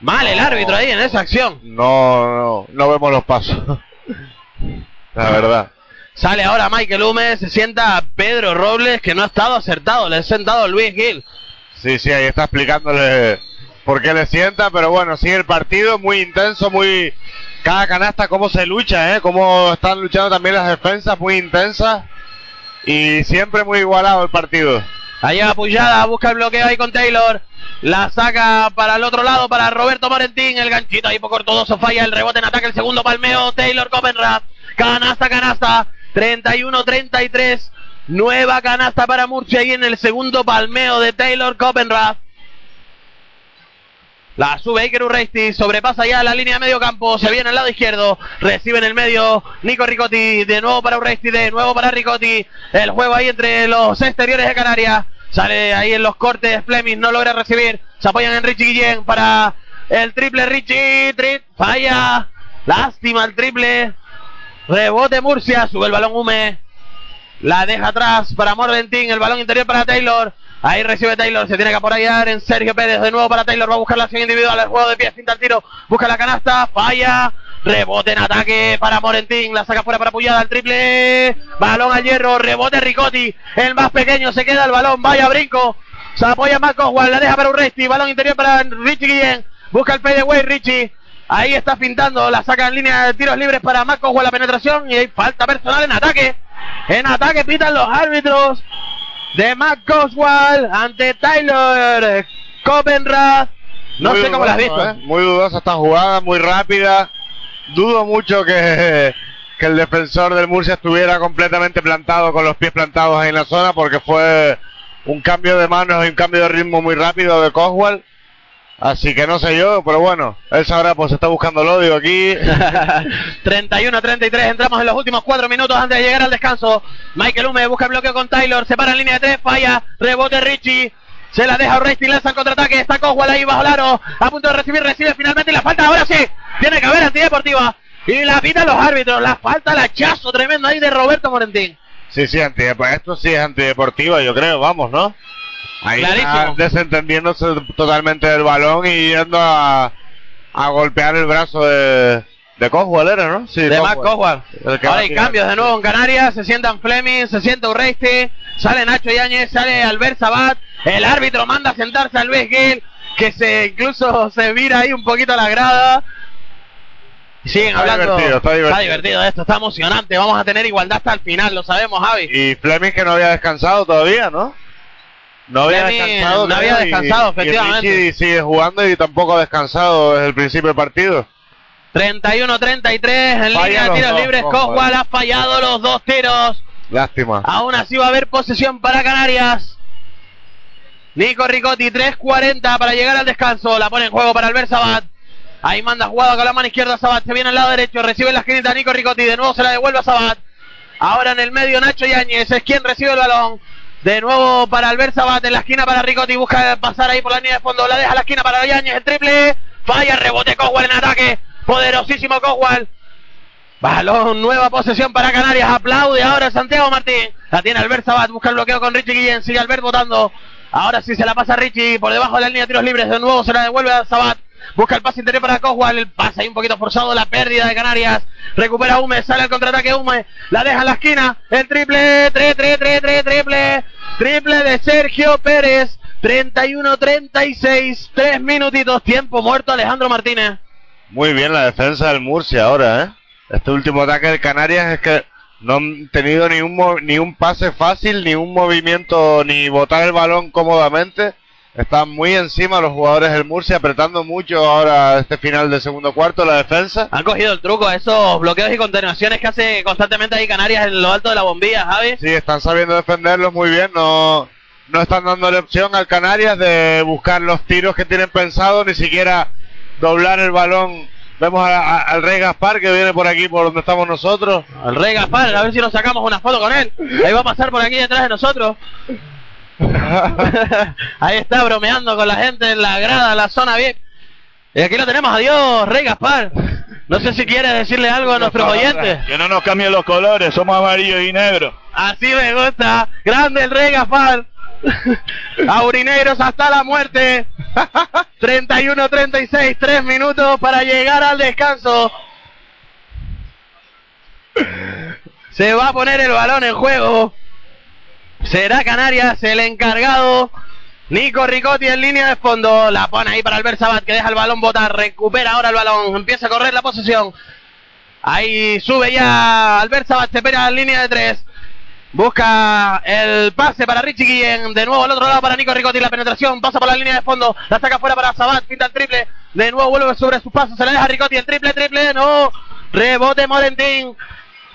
Mal el árbitro ahí en esa acción. No, no, no vemos los pasos. la verdad. Sale ahora Michael Hume, se sienta Pedro Robles que no ha estado acertado, le ha sentado Luis Gil. Sí, sí, ahí está explicándole por qué le sienta, pero bueno, sigue el partido, muy intenso, muy... Cada canasta, cómo se lucha, ¿eh? Cómo están luchando también las defensas, muy intensas. Y siempre muy igualado el partido. Ahí apoyada, busca el bloqueo ahí con Taylor. La saca para el otro lado para Roberto Morentín. El ganchito ahí poco ortodoxo falla. El rebote en ataque. El segundo palmeo. Taylor Copenrad. Canasta, canasta. 31-33. Nueva canasta para Murcia ahí en el segundo palmeo de Taylor Copenrad. La sube Iker Urreisti, sobrepasa ya la línea de medio campo, se viene al lado izquierdo, recibe en el medio Nico Ricotti, de nuevo para Urreisti, de nuevo para Ricotti, el juego ahí entre los exteriores de Canarias, sale ahí en los cortes, Fleming no logra recibir, se apoyan en Richie Guillén para el triple Richie, tri falla, lástima el triple, rebote Murcia, sube el balón Hume, la deja atrás para Morventín, el balón interior para Taylor, Ahí recibe Taylor, se tiene que apoyar en Sergio Pérez. De nuevo para Taylor, va a buscar la acción individual. El juego de pies, pinta el tiro, busca la canasta, falla. Rebote en ataque para Morentín, la saca fuera para Puyada, el triple. Balón al hierro, rebote Ricotti. El más pequeño se queda el balón, vaya brinco. Se apoya Marcos Juan, la deja para Urresti. Balón interior para Richie Guillén. Busca el fadeaway Richie. Ahí está pintando, la saca en línea de tiros libres para Marcos Juan la penetración. Y hay falta personal en ataque. En ataque pitan los árbitros de Matt Goswell ante Tyler Copenrath. No Muy sé cómo la has visto. ¿eh? Muy dudosa esta jugada, muy rápida. Dudo mucho que, que el defensor del Murcia estuviera completamente plantado, con los pies plantados ahí en la zona, porque fue un cambio de manos y un cambio de ritmo muy rápido de Coswell. Así que no sé yo, pero bueno, él sabrá, pues está buscando el odio aquí. 31-33, entramos en los últimos cuatro minutos antes de llegar al descanso. Michael Hume busca el bloqueo con Taylor, se para en línea de tres, falla, rebote Richie. Se la deja Oresti, lanza el contraataque, está Coswell ahí bajo el aro, a punto de recibir, recibe finalmente y la falta, ahora sí, tiene que haber antideportiva. Y la pitan los árbitros, la falta, el hachazo tremendo ahí de Roberto Morentín. Sí, sí, anti, pues esto sí es antideportiva, yo creo, vamos, ¿no? Ahí está desentendiéndose totalmente del balón y yendo a, a golpear el brazo de, de Coswell, ¿era, no? Sí, de Matt Coswell. Ahora hay cambios de nuevo en Canarias, se sientan Fleming, se sienta Urreisti, sale Nacho Yáñez, sale Albert Sabat, el árbitro manda a sentarse a Luis Gil, que se incluso se vira ahí un poquito a la grada. Siguen Está hablando. divertido, está divertido. divertido esto, está emocionante. Vamos a tener igualdad hasta el final, lo sabemos, Javi. Y Fleming que no había descansado todavía, ¿no? No había descansado. no había y- descansado, y efectivamente. Richie sigue jugando y tampoco ha descansado desde el principio del partido. 31-33 en Falla línea de tiros dos, libres. Coswell ha fallado los dos tiros. Lástima. Aún así va a haber posesión para Canarias. Nico Ricotti, 3.40 para llegar al descanso. La pone en juego para Albert Sabat. Ahí manda jugada con la mano izquierda Sabat. Se viene al lado derecho. Recibe la esquinita Nico Ricotti. De nuevo se la devuelve a Sabat. Ahora en el medio Nacho Yáñez es quien recibe el balón. De nuevo para Albert Sabat. En la esquina para Ricotti. Busca pasar ahí por la línea de fondo. La deja a la esquina para Yáñez. El triple. Falla. Rebote Coswell en ataque. Poderosísimo Coswell. Balón, nueva posesión para Canarias. Aplaude ahora Santiago Martín. La tiene Albert Sabat. Busca el bloqueo con Richie Guillén. Sigue Albert votando. Ahora sí se la pasa Richie por debajo de la línea de tiros libres. De nuevo se la devuelve a Sabat. Busca el pase interior para Coswell. El pase ahí un poquito forzado. La pérdida de Canarias. Recupera Hume. Sale el contraataque Hume. La deja en la esquina. El triple. Tre, tre, tre, tre, triple. Triple de Sergio Pérez. 31-36, tres minutitos, tiempo muerto Alejandro Martínez. Muy bien la defensa del Murcia ahora, ¿eh? Este último ataque del Canarias es que no han tenido ni un, ni un pase fácil, ni un movimiento, ni botar el balón cómodamente. Están muy encima los jugadores del Murcia, apretando mucho ahora este final del segundo cuarto la defensa. Han cogido el truco a esos bloqueos y continuaciones que hace constantemente ahí Canarias en lo alto de la bombilla, Javi. Sí, están sabiendo defenderlos muy bien. No, no están dándole opción al Canarias de buscar los tiros que tienen pensado, ni siquiera doblar el balón. Vemos al Rey Gaspar que viene por aquí, por donde estamos nosotros. Al Rey Gaspar, a ver si nos sacamos una foto con él. Ahí va a pasar por aquí detrás de nosotros. Ahí está bromeando con la gente en la grada, en la zona VIP. Y aquí lo tenemos, adiós, Rey Gaspar. No sé si quieres decirle algo a nuestros oyentes. Que no nos cambien los colores, somos amarillo y negro. Así me gusta. Grande el Rey Gaspar. Aurinegros hasta la muerte. 31-36, 3 minutos para llegar al descanso. Se va a poner el balón en juego. Será Canarias el encargado. Nico Ricotti en línea de fondo. La pone ahí para Albert Sabat que deja el balón botar. Recupera ahora el balón. Empieza a correr la posesión. Ahí sube ya Albert Sabat. Se pega en línea de tres. Busca el pase para Richie Guillén. De nuevo al otro lado para Nico Ricotti. La penetración pasa por la línea de fondo. La saca fuera para Sabat. Pinta el triple. De nuevo vuelve sobre sus pasos. Se le deja Ricotti. El triple, triple. No. Rebote Morentín.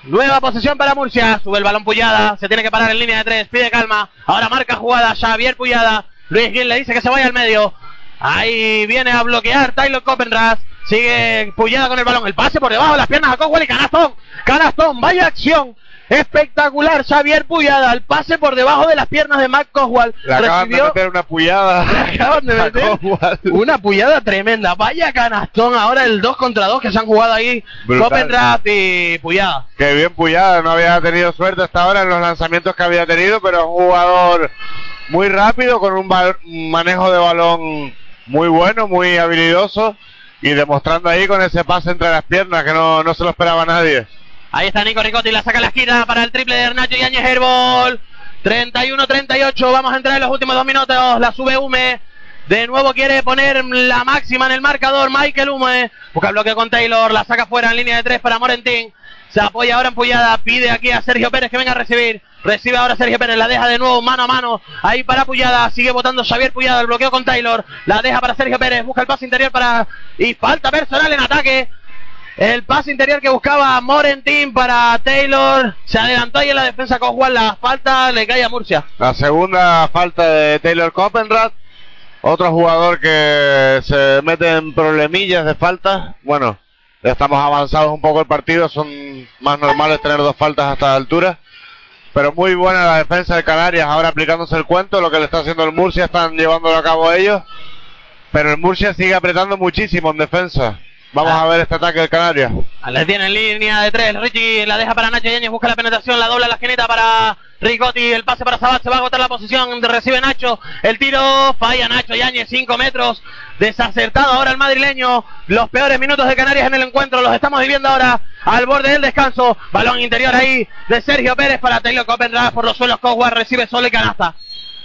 Nueva posesión para Murcia. Sube el balón Puyada. Se tiene que parar en línea de tres. Pide calma. Ahora marca jugada. Xavier Puyada. Luis Gil le dice que se vaya al medio. Ahí viene a bloquear Tyler Copenras. Sigue Puyada con el balón. El pase por debajo de las piernas a Coswell y Canastón. Canastón. Vaya acción. Espectacular, Xavier Puyada, el pase por debajo de las piernas de Matt Coswell. Le acaban de meter una puyada. acaban de meter una puyada tremenda. Vaya canastón ahora el 2 contra 2 que se han jugado ahí. Copenrap y Puyada. Qué bien Puyada, no había tenido suerte hasta ahora en los lanzamientos que había tenido, pero es un jugador muy rápido, con un, un manejo de balón muy bueno, muy habilidoso y demostrando ahí con ese pase entre las piernas que no, no se lo esperaba nadie. Ahí está Nico Ricotti, la saca la esquina para el triple de Nacho Yáñez Herbol. 31-38, vamos a entrar en los últimos dos minutos. La sube Hume. De nuevo quiere poner la máxima en el marcador. Michael Hume. Busca el bloqueo con Taylor. La saca fuera en línea de tres para Morentín. Se apoya ahora en Puyada. Pide aquí a Sergio Pérez que venga a recibir. Recibe ahora Sergio Pérez. La deja de nuevo mano a mano. Ahí para Puyada. Sigue votando Xavier Puyada. El bloqueo con Taylor. La deja para Sergio Pérez. Busca el pase interior para. Y falta personal en ataque. El pase interior que buscaba Morentín para Taylor. Se adelantó ahí en la defensa con Juan. La falta le cae a Murcia. La segunda falta de Taylor Copenrad. Otro jugador que se mete en problemillas de falta. Bueno, estamos avanzados un poco el partido. Son más normales tener dos faltas a esta altura. Pero muy buena la defensa de Canarias. Ahora aplicándose el cuento. Lo que le está haciendo el Murcia están llevándolo a cabo ellos. Pero el Murcia sigue apretando muchísimo en defensa. Vamos a ver este ataque del Canarias. La tiene en línea de tres. Richie la deja para Nacho Yáñez. Busca la penetración. La dobla la esquinita para Ricotti. El pase para Sabat. Se va a agotar la posición. Recibe Nacho. El tiro. Falla Nacho Yáñez. Cinco metros. Desacertado ahora el madrileño. Los peores minutos de Canarias en el encuentro. Los estamos viviendo ahora al borde del descanso. Balón interior ahí de Sergio Pérez para Taylor Copenhague por los suelos. Coswell recibe solo y canasta.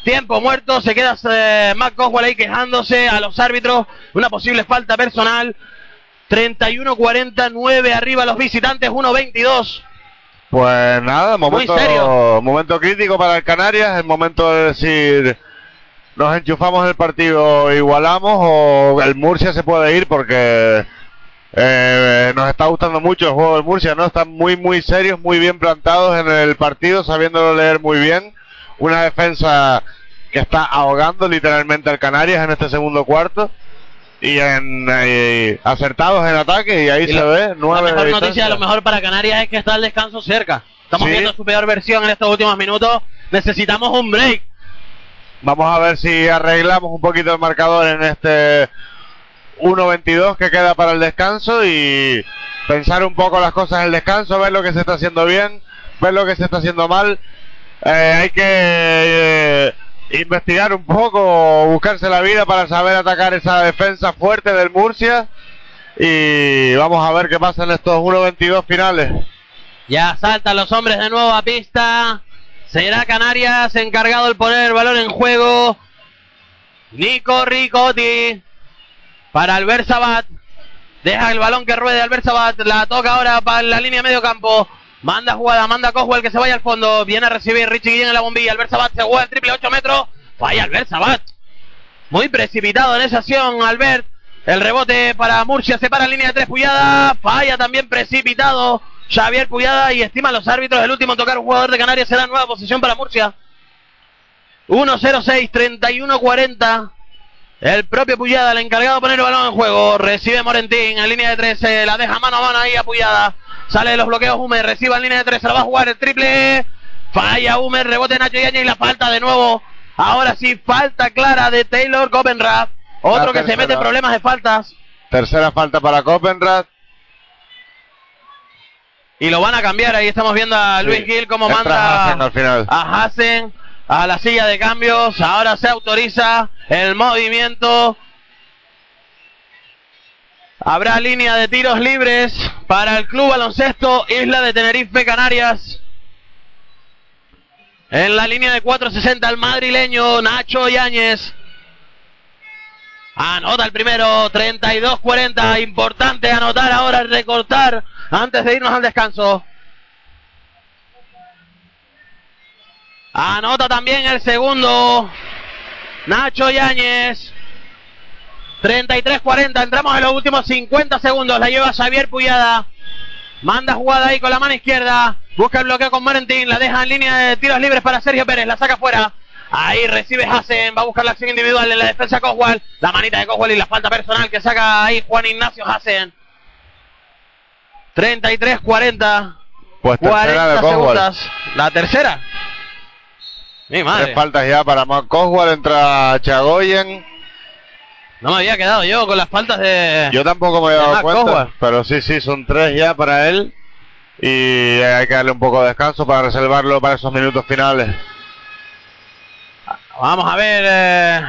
Tiempo muerto, se queda eh, Matt Coswell ahí quejándose a los árbitros. Una posible falta personal. 31-49 arriba los visitantes, 1-22. Pues nada, momento, momento crítico para el Canarias, el momento de decir nos enchufamos el partido, igualamos o el Murcia se puede ir porque eh, nos está gustando mucho el juego del Murcia, ¿no? Están muy, muy serios, muy bien plantados en el partido, sabiéndolo leer muy bien. Una defensa que está ahogando literalmente al Canarias en este segundo cuarto y en eh, acertados en ataque y ahí se ve nueve la mejor noticia lo mejor para Canarias es que está el descanso cerca. Estamos viendo su peor versión en estos últimos minutos. Necesitamos un break. Vamos a ver si arreglamos un poquito el marcador en este 1.22 que queda para el descanso y pensar un poco las cosas en el descanso ver lo que se está haciendo bien ver lo que se está haciendo mal. Eh, hay que eh, investigar un poco, buscarse la vida para saber atacar esa defensa fuerte del Murcia. Y vamos a ver qué pasa en estos 1.22 finales. Ya saltan los hombres de nuevo a pista. Será Canarias encargado de poner el balón en juego. Nico Ricotti para Albert Sabat. Deja el balón que ruede Albert Sabat. La toca ahora para la línea medio campo. Manda jugada, manda Coswell que se vaya al fondo. Viene a recibir Richie Guillén en la bombilla. Albert Sabat se juega el triple 8 metros. Falla Albert Sabat. Muy precipitado en esa acción, Albert. El rebote para Murcia se para en línea de tres Puyada. Falla también precipitado Xavier Puyada y estima los árbitros. El último tocar un jugador de Canarias será nueva posición para Murcia. 1-0-6, 31-40. El propio Puyada, el encargado de poner el balón en juego. Recibe Morentín en línea de 13. La deja mano a mano ahí a Puyada. Sale de los bloqueos Humer. Recibe en línea de 13. La va a jugar el triple. Falla Humer. Rebote Nacho Yañez y la falta de nuevo. Ahora sí, falta clara de Taylor Copenrad. Otro que se mete en problemas de faltas. Tercera falta para Copenrad. Y lo van a cambiar. Ahí estamos viendo a Luis Gil como Entra manda Hassen al final. a Hassen a la silla de cambios. Ahora se autoriza el movimiento. Habrá línea de tiros libres para el Club Baloncesto Isla de Tenerife Canarias. En la línea de 460 el madrileño Nacho Yáñez. Anota el primero, 32-40. Importante anotar ahora, recortar antes de irnos al descanso. Anota también el segundo. Nacho Yáñez. 33-40. Entramos en los últimos 50 segundos. La lleva Xavier Puyada. Manda jugada ahí con la mano izquierda. Busca el bloqueo con Valentín. La deja en línea de tiros libres para Sergio Pérez. La saca fuera. Ahí recibe Hassen. Va a buscar la acción individual en la defensa Coswell. La manita de Coswell y la falta personal que saca ahí Juan Ignacio Hassen. 33-40. Pues tercera 40 de Coswell. segundos. La tercera. Mi madre. Tres faltas ya para Mark Coswell. Entra Chagoyen. No me había quedado yo con las faltas de. Yo tampoco me he de dado cuenta. Coswell. Pero sí, sí, son tres ya para él. Y hay que darle un poco de descanso para reservarlo para esos minutos finales. Vamos a ver eh,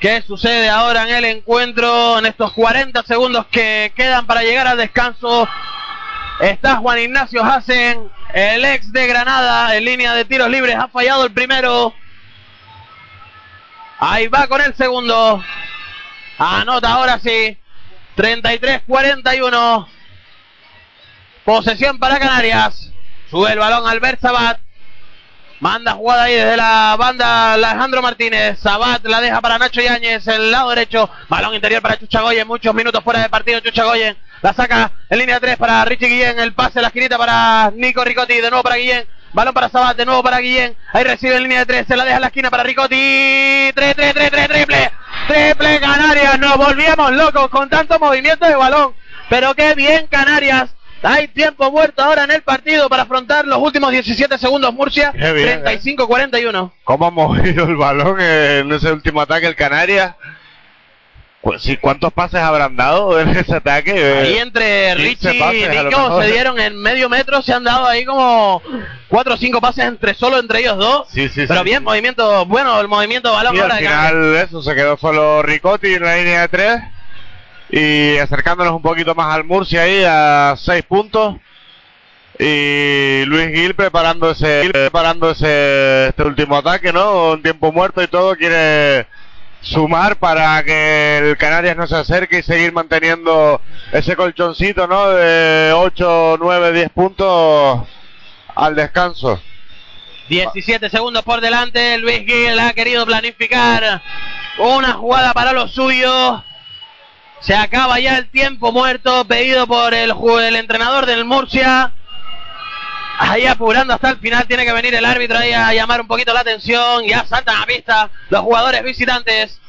qué sucede ahora en el encuentro. En estos 40 segundos que quedan para llegar al descanso. Está Juan Ignacio Hassen, el ex de Granada, en línea de tiros libres. Ha fallado el primero. Ahí va con el segundo. Anota ahora sí. 33-41. Posesión para Canarias. Sube el balón Albert Sabat. Manda jugada ahí desde la banda Alejandro Martínez. Sabat la deja para Nacho Yáñez, el lado derecho. Balón interior para Chuchagoyen. Muchos minutos fuera de partido. Chuchagoyen la saca en línea 3 para Richie Guillén. El pase, la esquinita para Nico Ricotti. De nuevo para Guillén. Balón para Sabat, de nuevo para Guillén. Ahí recibe en línea de 3. Se la deja en la esquina para Ricotti. 3, 3, 3, 3, triple. Triple Canarias. Nos volvíamos locos con tanto movimiento de balón. Pero qué bien Canarias. Hay tiempo muerto ahora en el partido para afrontar los últimos 17 segundos Murcia. Qué bien, eh. 35-41. ¿Cómo ha movido el balón en ese último ataque el Canarias? ¿Cuántos pases habrán dado en ese ataque? Ahí Eh, entre 15 Richie y Nico se dieron en medio metro, se han dado ahí como 4 o 5 pases entre solo entre ellos dos. Sí, sí, Pero sí, bien, movimiento, bueno, el movimiento de balón Y al de final eso se quedó solo Ricotti en la línea de tres. Y acercándonos un poquito más al Murcia ahí a seis puntos. Y Luis Gil preparando ese Gil preparando ese este último ataque no en tiempo muerto y todo quiere sumar para que el Canarias no se acerque y seguir manteniendo ese colchoncito no de 8, 9, 10 puntos al descanso 17 segundos por delante. Luis Gil ha querido planificar una jugada para los suyos. Se acaba ya el tiempo muerto pedido por el, el entrenador del Murcia. Ahí apurando hasta el final tiene que venir el árbitro ahí a llamar un poquito la atención. Ya saltan a pista los jugadores visitantes.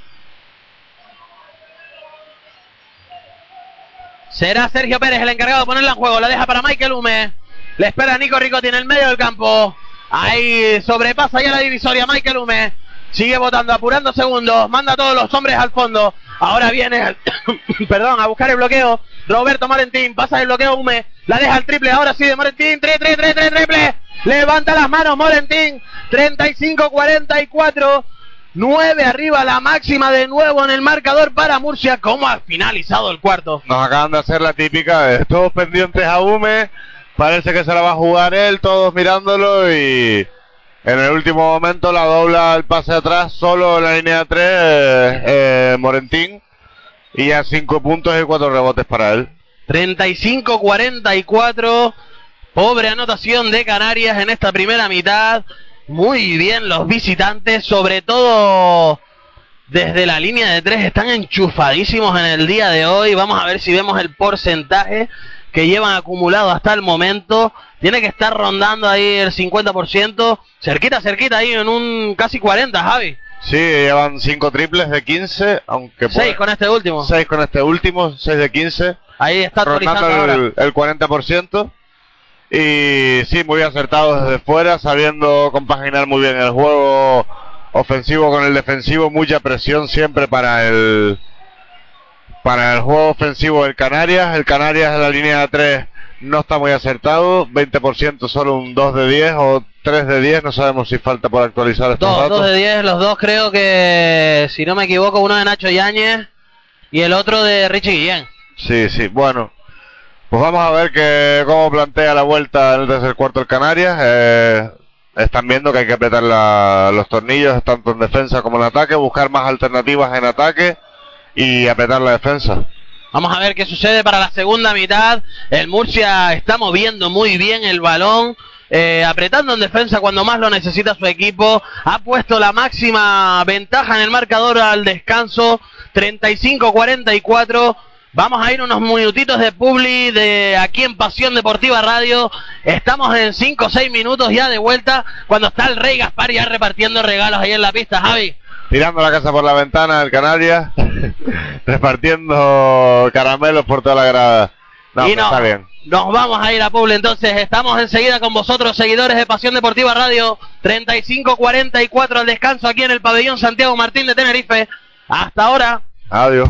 Será Sergio Pérez el encargado de ponerla en juego. La deja para Michael Hume. Le espera Nico Ricotti en el medio del campo. Ahí sobrepasa ya la divisoria Michael Hume. Sigue votando, apurando segundos. Manda a todos los hombres al fondo. Ahora viene, perdón, a buscar el bloqueo. Roberto Morentín pasa el bloqueo Hume. La deja el triple. Ahora sí de. 3, 3, 3, 3, triple. Levanta las manos Morentín. 35-44. 9 arriba la máxima de nuevo en el marcador para Murcia. ¿Cómo ha finalizado el cuarto? Nos acaban de hacer la típica de todos pendientes a Hume. Parece que se la va a jugar él, todos mirándolo y, En el último momento la dobla el pase atrás, solo la línea 3, eh, eh, Morentín. Y a 5 puntos y 4 rebotes para él. 35-44. Pobre anotación de Canarias en esta primera mitad. Muy bien los visitantes, sobre todo desde la línea de tres, están enchufadísimos en el día de hoy. Vamos a ver si vemos el porcentaje que llevan acumulado hasta el momento. Tiene que estar rondando ahí el 50%. Cerquita, cerquita ahí en un casi 40, Javi. Sí, llevan 5 triples de 15, aunque 6 con este último. 6 con este último, 6 de 15. Ahí está rondando el, el 40%. Y sí, muy acertado desde fuera, sabiendo compaginar muy bien el juego ofensivo con el defensivo, mucha presión siempre para el para el juego ofensivo del Canarias. El Canarias en la línea de 3 no está muy acertado, 20% solo un 2 de 10 o 3 de 10, no sabemos si falta por actualizar estos dos, datos. 2 de 10, los dos creo que, si no me equivoco, uno de Nacho Yáñez y el otro de Richie Guillén. Sí, sí, bueno, pues vamos a ver que, cómo plantea la vuelta en el tercer cuarto el Canarias. Eh, están viendo que hay que apretar la, los tornillos tanto en defensa como en ataque, buscar más alternativas en ataque y apretar la defensa. Vamos a ver qué sucede para la segunda mitad. El Murcia está moviendo muy bien el balón. Eh, apretando en defensa cuando más lo necesita su equipo. Ha puesto la máxima ventaja en el marcador al descanso. 35-44. Vamos a ir unos minutitos de publi de aquí en Pasión Deportiva Radio. Estamos en 5 o 6 minutos ya de vuelta cuando está el Rey Gaspar ya repartiendo regalos ahí en la pista, Javi. Tirando la casa por la ventana del Canarias, repartiendo caramelos por toda la grada. No, y no, está bien. Nos vamos a ir a Publi entonces. Estamos enseguida con vosotros, seguidores de Pasión Deportiva Radio. 35-44 al descanso aquí en el pabellón Santiago Martín de Tenerife. Hasta ahora. Adiós.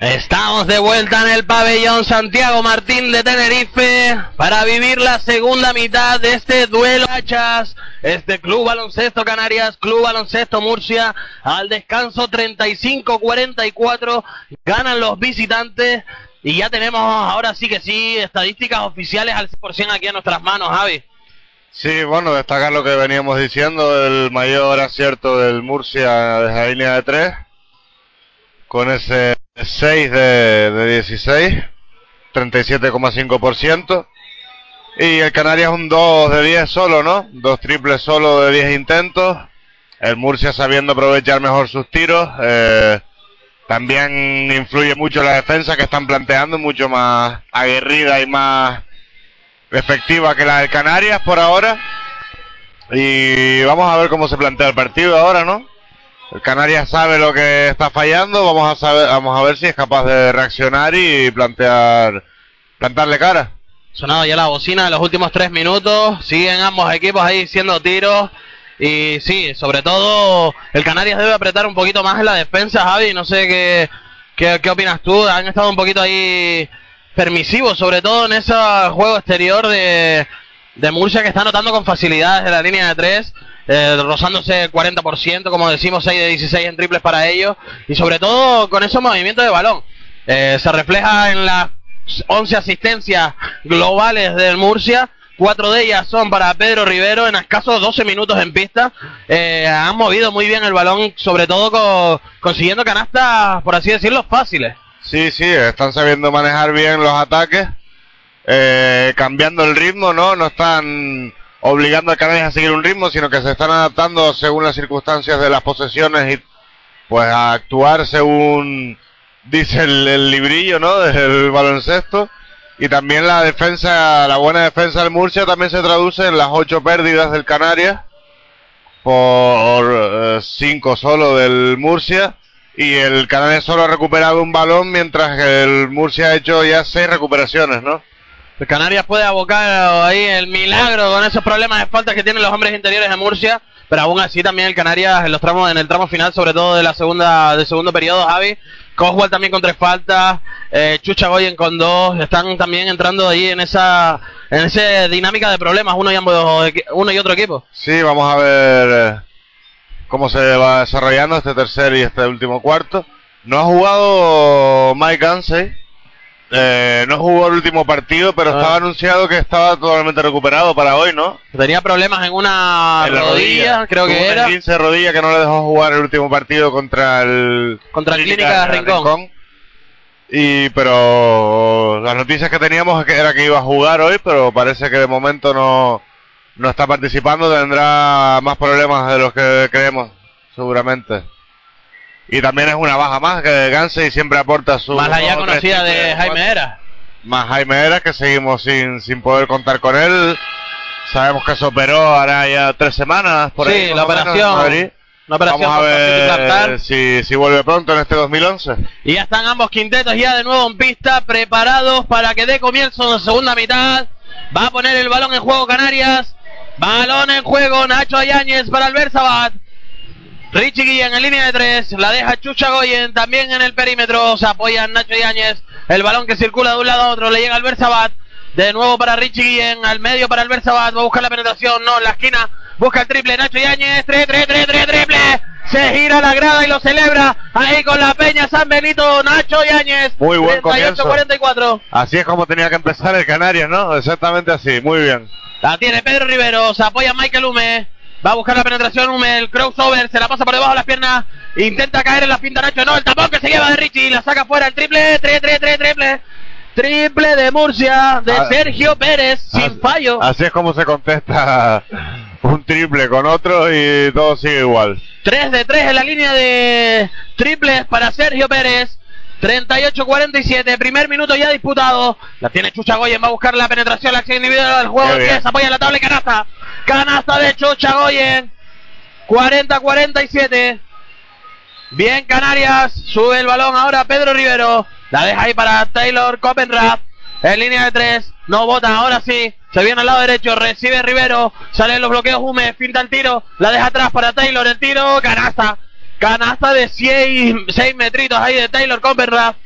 Estamos de vuelta en el pabellón Santiago Martín de Tenerife para vivir la segunda mitad de este duelo hachas. Este Club Baloncesto Canarias, Club Baloncesto Murcia, al descanso 35-44, ganan los visitantes y ya tenemos ahora sí que sí estadísticas oficiales al 100% aquí en nuestras manos, Javi. Sí, bueno, destacar lo que veníamos diciendo, el mayor acierto del Murcia desde la línea de 3, con ese 6 de, de 16, 37,5%. Y el Canarias un 2 de 10 solo, ¿no? Dos triples solo de 10 intentos. El Murcia sabiendo aprovechar mejor sus tiros. Eh, también influye mucho la defensa que están planteando, mucho más aguerrida y más efectiva que la del Canarias por ahora. Y vamos a ver cómo se plantea el partido ahora, ¿no? El Canarias sabe lo que está fallando, vamos a saber, vamos a ver si es capaz de reaccionar y plantear, plantarle cara. Sonado ya la bocina de los últimos tres minutos, siguen ambos equipos ahí siendo tiros. Y sí, sobre todo el Canarias debe apretar un poquito más en la defensa, Javi, no sé qué, qué, qué opinas tú, han estado un poquito ahí permisivos, sobre todo en ese juego exterior de, de Murcia que está anotando con facilidad desde la línea de tres eh, rozándose el 40%, como decimos, 6 de 16 en triples para ellos, y sobre todo con esos movimientos de balón. Eh, se refleja en las 11 asistencias globales del Murcia, cuatro de ellas son para Pedro Rivero en escasos 12 minutos en pista. Eh, han movido muy bien el balón, sobre todo con, consiguiendo canastas, por así decirlo, fáciles. Sí, sí, están sabiendo manejar bien los ataques, eh, cambiando el ritmo, ¿no? No están obligando a Canarias a seguir un ritmo, sino que se están adaptando según las circunstancias de las posesiones y pues a actuar según dice el, el librillo, ¿no? Del baloncesto. Y también la defensa, la buena defensa del Murcia también se traduce en las ocho pérdidas del Canarias por eh, cinco solo del Murcia y el Canarias solo ha recuperado un balón mientras que el Murcia ha hecho ya seis recuperaciones, ¿no? El Canarias puede abocar ahí el milagro con esos problemas de faltas que tienen los hombres interiores de Murcia, pero aún así también el Canarias en los tramos en el tramo final, sobre todo de la segunda del segundo periodo, Javi, Coswell también con tres faltas, eh, Chucha Goyen con dos, están también entrando ahí en esa en esa dinámica de problemas uno y ambos uno y otro equipo. Sí, vamos a ver eh, cómo se va desarrollando este tercer y este último cuarto. No ha jugado Mike Gansey. Eh, no jugó el último partido, pero Ah. estaba anunciado que estaba totalmente recuperado para hoy, ¿no? Tenía problemas en una En la rodilla, creo Tuvo que era. 15 de rodilla que no le dejó jugar el último partido contra el Contra el Clínica Rincón. Y pero las noticias que teníamos era que iba a jugar hoy, pero parece que de momento no no está participando, tendrá más problemas de los que creemos, seguramente. Y también es una baja más que Gansey siempre aporta su Más la tres conocida de Jaime. Era. Más Jaime Era, que seguimos sin, sin poder contar con él. Sabemos que se operó ahora ya tres semanas por Sí, ahí. la operación. Una operación Vamos a ver si, si vuelve pronto en este 2011. Y ya están ambos quintetos ya de nuevo en pista, preparados para que dé comienzo en segunda mitad. Va a poner el balón en juego Canarias. Balón en juego Nacho Ayáñez para Albert Sabat. Richie Guillén en línea de tres. La deja Chucha Goyen también en el perímetro. Se apoya Nacho Yáñez. El balón que circula de un lado a otro. Le llega Albert Sabat. De nuevo para Richie Guillén. Al medio para Albert Sabat. Va a buscar la penetración. No, en la esquina. Busca el triple. Nacho Yáñez. Tres, tres, tres, tres, triple. Se gira la grada y lo celebra. Ahí con la Peña San Benito. Nacho Yáñez. Muy buen comienzo. 48-44. Así es como tenía que empezar el Canarias, ¿no? Exactamente así, muy bien. La tiene Pedro Rivero, se apoya Michael Hume. Va a buscar la penetración el crossover, se la pasa por debajo de las piernas. Intenta caer en la pinta Nacho, no, el tapón que se lleva de Richie, la saca fuera el triple, tre, tre, triple. Triple de Murcia, de Ah. Sergio Pérez, sin Así- fallo. Así es como se contesta un triple con otro y todo sigue igual. 3 de 3 en la línea de triples para Sergio Pérez. 38-47, primer minuto ya disputado. La tiene Chucha Goyen, va a buscar la penetración, la acción individual, el juego pies, apoya en la tabla y canasta. Canasta de Chucha Goyen. 40-47. Bien Canarias, sube el balón ahora Pedro Rivero. La deja ahí para Taylor Copenrath. En línea de tres, no vota, ahora sí. Se viene al lado derecho, recibe Rivero. Salen los bloqueos Hume, finta el tiro. La deja atrás para Taylor, el tiro, canasta. Canasta de 6 metritos ahí de Taylor Copenrath.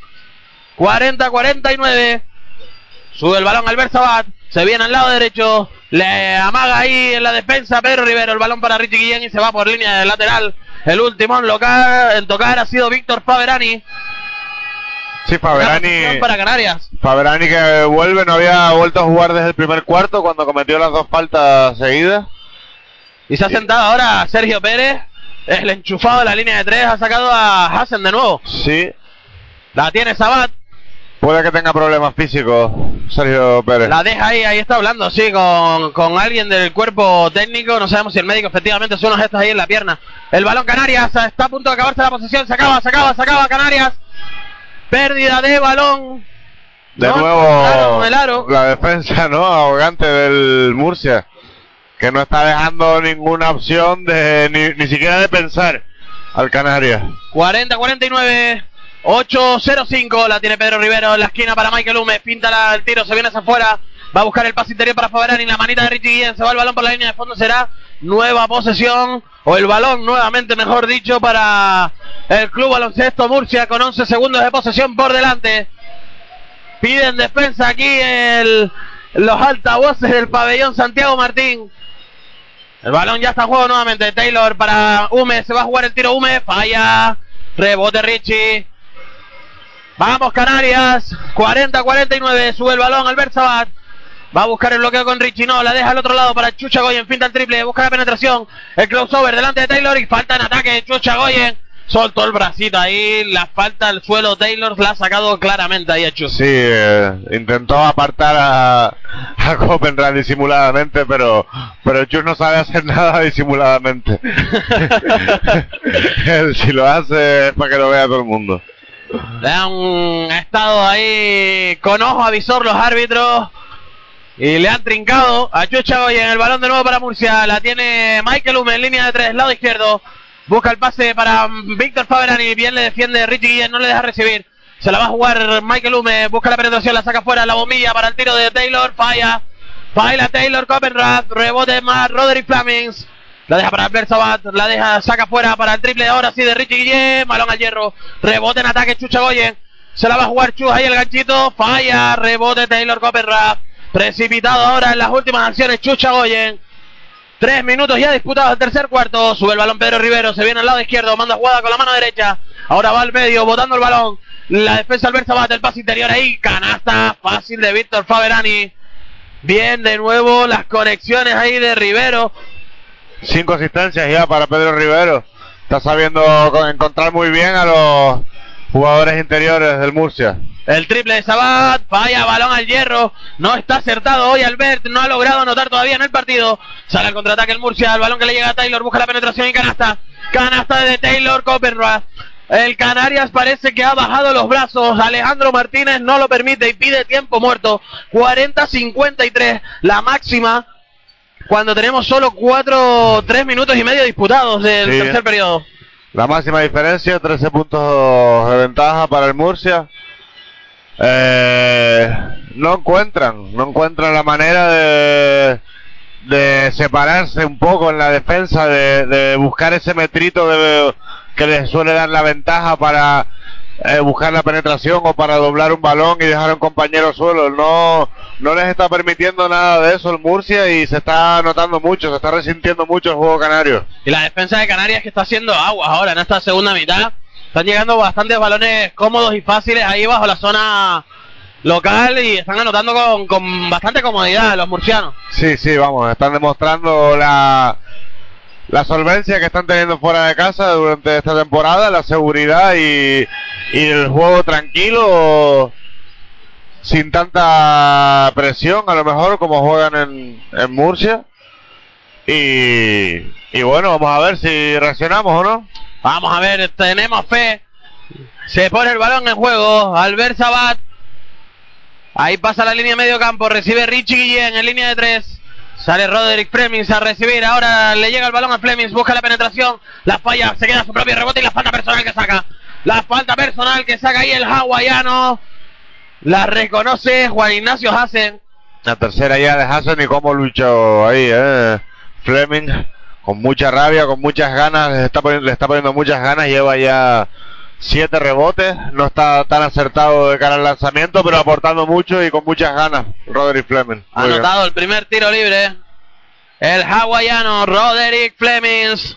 40-49. Sube el balón Albert Sabat. Se viene al lado derecho. Le amaga ahí en la defensa Pedro Rivero. El balón para Richie Guillén y se va por línea de lateral. El último en, tocar ha sido Víctor Faberani. Sí, posición para Canarias. Faberani que vuelve, no había vuelto a jugar desde el primer cuarto cuando cometió las dos faltas seguidas. Y se ha sentado ahora Sergio Pérez. El enchufado de la línea de tres ha sacado a Hassen de nuevo. Sí, La tiene Sabat. Puede que tenga problemas físicos Sergio Pérez. La deja ahí, ahí está hablando, sí, con, con alguien del cuerpo técnico. No sabemos si el médico efectivamente son unos gestos ahí en la pierna. El balón Canarias está a punto de acabarse la posición. Se acaba, se acaba, se acaba Canarias. Pérdida de balón. De No, nuevo, el aro. la defensa, ¿no? Arrogante del Murcia. Que no está dejando ninguna opción de ni, ni siquiera de pensar al Canarias. 40-49. 8-0-5. La tiene Pedro Rivero en la esquina para Michael Hume. Pinta el tiro, se viene hacia afuera. Va a buscar el pase interior para Faberani. La manita de Richie Guillén. Se va el balón por la línea de fondo. Será nueva posesión. O el balón nuevamente, mejor dicho, para el Club Baloncesto Murcia con 11 segundos de posesión por delante. Piden defensa aquí los altavoces del pabellón Santiago Martín. El balón ya está en juego nuevamente. Taylor para Hume. Se va a jugar el tiro Hume. Falla. Rebote Richie. Vamos Canarias. 40-49. Sube el balón Albert Sabat. Va a buscar el bloqueo con Richie. No, la deja al otro lado para Chucha Goyen. Finta el triple. Busca la penetración. El crossover delante de Taylor. Y falta en ataque. Chucha Goyen. Soltó el bracito ahí. La falta al suelo. Taylor la ha sacado claramente ahí a Chucha. Sí, eh, intentó apartar a, a Copenhague disimuladamente, pero, pero Chus no sabe hacer nada disimuladamente. Él, si lo hace es para que lo vea todo el mundo. Le han estado ahí con ojo avisor los árbitros. Y le han trincado a Chucha Goyen el balón de nuevo para Murcia. La tiene Michael Hume en línea de tres, lado izquierdo. Busca el pase para Víctor Faberani. Bien le defiende Richie Guillén, no le deja recibir. Se la va a jugar Michael Hume. Busca la penetración, la saca fuera la bombilla para el tiro de Taylor. Falla. Falla Taylor Copenrath. Rebote más Roderick Flamings. La deja para Albert Sabat, la deja, saca fuera para el triple ahora sí de Richie Guillén, balón al hierro, rebote en ataque Chucha Goyen, Se la va a jugar Chus ahí el ganchito. Falla. Rebote Taylor Copperraff. Precipitado ahora en las últimas acciones Chucha Goyen. Tres minutos ya disputados el tercer cuarto. Sube el balón Pedro Rivero. Se viene al lado izquierdo. Manda jugada con la mano derecha. Ahora va al medio. Botando el balón. La defensa Albert Sabat. El pase interior ahí. Canasta. Fácil de Víctor Faberani. Bien de nuevo las conexiones ahí de Rivero. Cinco asistencias ya para Pedro Rivero. Está sabiendo encontrar muy bien a los jugadores interiores del Murcia. El triple de Sabat, falla balón al hierro, no está acertado hoy Albert, no ha logrado anotar todavía en el partido. Sale al contraataque el Murcia, el balón que le llega a Taylor, busca la penetración y canasta. Canasta de Taylor Coppenrath. El Canarias parece que ha bajado los brazos. Alejandro Martínez no lo permite y pide tiempo muerto. 40-53, la máxima. Cuando tenemos solo 4, 3 minutos y medio disputados del Sí. tercer periodo. La máxima diferencia, 13 puntos de ventaja para el Murcia. Eh, no encuentran, no encuentran la manera de, de separarse un poco en la defensa, de, de buscar ese metrito de- que les suele dar la ventaja para eh, buscar la penetración o para doblar un balón y dejar a un compañero suelo. No, no les está permitiendo nada de eso el Murcia y se está notando mucho, se está resintiendo mucho el juego canario. Y la defensa de Canarias que está haciendo aguas ahora en esta segunda mitad. Están llegando bastantes balones cómodos y fáciles ahí bajo la zona local y están anotando con, con bastante comodidad los murcianos. Sí, sí, vamos, están demostrando la, la solvencia que están teniendo fuera de casa durante esta temporada, la seguridad y, y el juego tranquilo, sin tanta presión, a lo mejor como juegan en, Murcia. Y, y bueno, vamos a ver si reaccionamos o no. Vamos a ver, tenemos fe. Se pone el balón en juego. Albert Sabat. Ahí pasa la línea de medio campo. Recibe Richie Guillén en línea de tres. Sale Roderick Flemings a recibir. Ahora le llega el balón a Flemings. Busca la penetración. La falla. Se queda su propio rebote y la falta personal que saca. La falta personal que saca ahí el hawaiano. La reconoce Juan Ignacio Hassen. La tercera ya de Hassan y cómo luchó ahí, eh. Fleming, con mucha rabia, con muchas ganas, le está poniendo, le está poniendo muchas ganas, lleva ya siete rebotes, no está tan acertado de cara al lanzamiento, pero aportando mucho y con muchas ganas, Roderick Fleming. Ha bien. anotado el primer tiro libre. El hawaiano Roderick Flemings.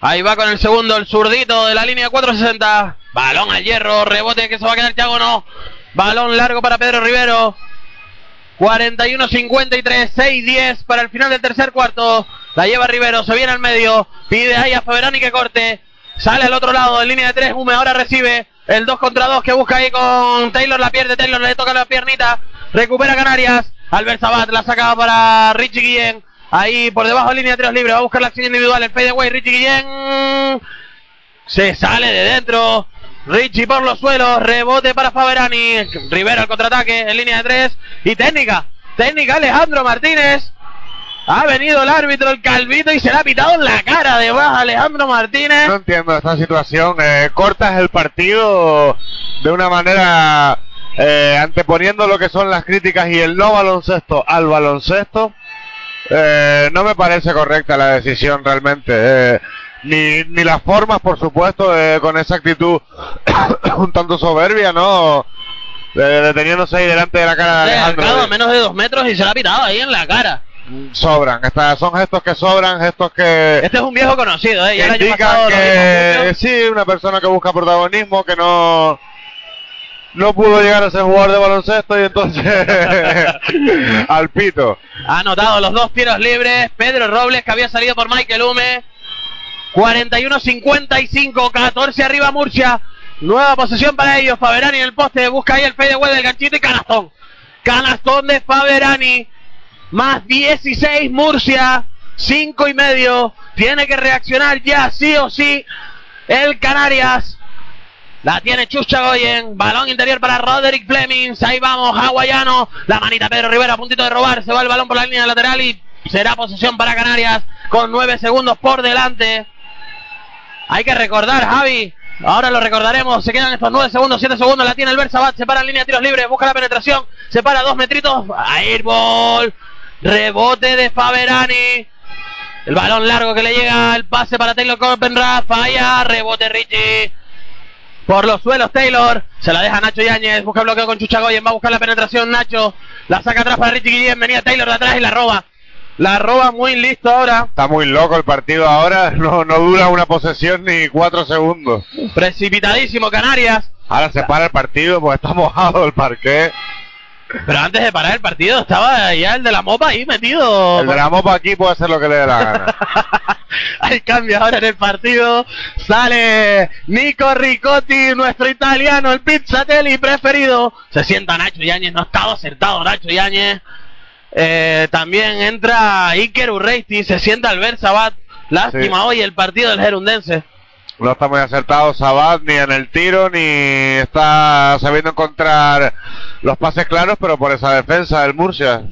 Ahí va con el segundo, el zurdito de la línea 460. Balón al hierro, rebote que se va a quedar Chago, no. Balón largo para Pedro Rivero. 41-53, 6-10 para el final del tercer cuarto. La lleva Rivero, se viene al medio. Pide ahí a Faberani que corte. Sale al otro lado, en línea de 3. Hume ahora recibe el 2 contra 2 que busca ahí con Taylor. La pierde, Taylor le toca la piernita. Recupera Canarias. Albert Sabat la saca para Richie Guillén. Ahí por debajo de línea de 3 libre. Va a buscar la acción individual. El fadeaway. Richie Guillén. Se sale de dentro. Richie por los suelos. Rebote para Faberani. Rivera al contraataque en línea de 3. Y técnica. Técnica Alejandro Martínez. Ha venido el árbitro, el calvito, y se le ha pitado en la cara además a Alejandro Martínez. No entiendo esta situación. eh, cortas el partido de una manera eh, anteponiendo lo que son las críticas y el no baloncesto al baloncesto. Eh, no me parece correcta la decisión realmente. eh, ni, ni las formas, por supuesto, eh, con esa actitud un tanto soberbia, ¿no? Eh, deteniéndose ahí delante de la cara de Alejandro. acercado a menos de dos metros y se le ha pitado ahí en la cara. Sobran. Estas son gestos que sobran, gestos que Este es un viejo conocido, ¿eh? Ya indican que sí, una persona que busca protagonismo, que no no pudo llegar a ser jugador de baloncesto y entonces al pito. Ha anotado los dos tiros libres. Pedro Robles, que había salido por Michael Hume. 41-55, 14 arriba Murcia. Nueva posesión para ellos. Faberani en el poste. Busca ahí el fadeaway del ganchito y canastón. Canastón de Faberani. Más 16 Murcia. 5 y medio. Tiene que reaccionar ya, sí o sí. El Canarias. La tiene Chucha Goyen. Balón interior para Roderick Flemings. Ahí vamos, hawaiano. La manita Pedro Rivera a puntito de robar. Se va el balón por la línea lateral y será posesión para Canarias con 9 segundos por delante. Hay que recordar, Javi. Ahora lo recordaremos. Se quedan estos 9 segundos, 7 segundos. La tiene el Bersabat. Se para línea de tiros libres. Busca la penetración. Se para dos metritos. Airball. Rebote de Faberani. El balón largo que le llega. El pase para Taylor Copenrath. Falla. Rebote Richie. Por los suelos Taylor. Se la deja Nacho Yáñez. Busca bloqueo con Chuchagoyen. Va a buscar la penetración Nacho. La saca atrás para Richie Guillén. Venía Taylor de atrás y la roba. La roba muy listo ahora. Está muy loco el partido ahora. No, no dura una posesión ni cuatro segundos. Precipitadísimo Canarias. Ahora se para el partido porque está mojado el parque. Pero antes de parar el partido estaba ya el de la mopa ahí metido. El de la mopa aquí puede hacer lo que le dé la gana. Hay cambio ahora en el partido. Sale Nico Ricotti, nuestro italiano, el pizzatelli preferido. Se sienta Nacho Yáñez, no ha estado acertado Nacho Yáñez. Eh, también entra Iker Urreisti, se sienta Albert Sabat. Lástima Sí. hoy el partido del Gerundense. No está muy acertado Sabat ni en el tiro ni está sabiendo encontrar los pases claros, pero por esa defensa del Murcia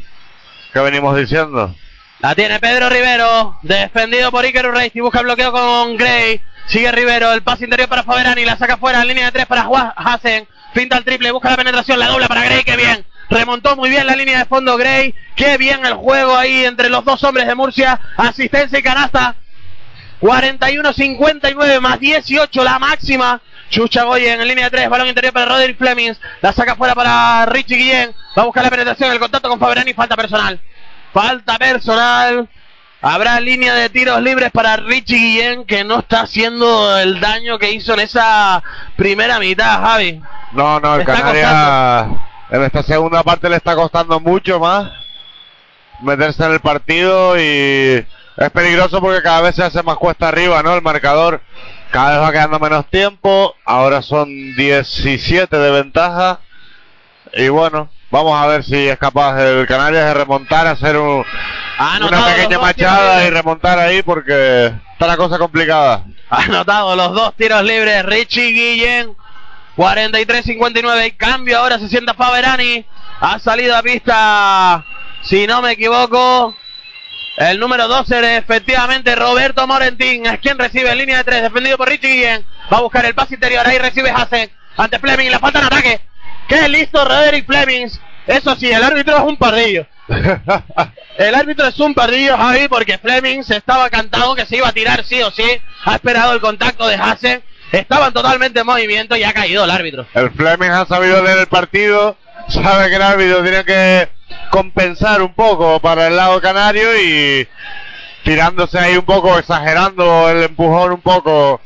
que venimos diciendo. La tiene Pedro Rivero, defendido por Iker Urreisti, busca el bloqueo con Gray. Sigue Rivero, el pase interior para Faberani, la saca fuera, línea de tres para Hassen. Finta el triple, busca la penetración, la dobla para Gray, qué bien. Remontó muy bien la línea de fondo Gray, qué bien el juego ahí entre los dos hombres de Murcia. Asistencia y canasta. 41-59 más 18 la máxima. Chucha Goyen en línea de 3, balón interior para Roderick Flemings. La saca fuera para Richie Guillén. Va a buscar la penetración, el contacto con Faberani, falta personal. Falta personal. Habrá línea de tiros libres para Richie Guillén que no está haciendo el daño que hizo en esa primera mitad, Javi. No, no, el Canarias en esta segunda parte le está costando mucho más meterse en el partido y es peligroso porque cada vez se hace más cuesta arriba, ¿no? El marcador cada vez va quedando menos tiempo, ahora son 17 de ventaja y bueno, vamos a ver si es capaz el Canarias de remontar, hacer un- Ha una pequeña machada y remontar ahí porque está la cosa complicada. Anotado los dos tiros libres Richie Guillén. 43-59 y cambio ahora se sienta Faberani. Ha salido a pista, si no me equivoco, el número 12 efectivamente Roberto Morentín. Es quien recibe en línea de 3, defendido por Richie Guillén. Va a buscar el pase interior, ahí recibe Hassen ante Fleming. Le falta en ataque. ¡Qué listo Roderick Flemings! Eso sí, el árbitro es un pardillo. El árbitro es un pardillo, Javi, porque Fleming se estaba cantado que se iba a tirar sí o sí. Ha esperado el contacto de Hassen. Estaban totalmente en movimiento y ha caído el árbitro. El Fleming ha sabido leer el partido, sabe que el árbitro tiene que compensar un poco para el lado canario y tirándose ahí un poco, exagerando el empujón un poco,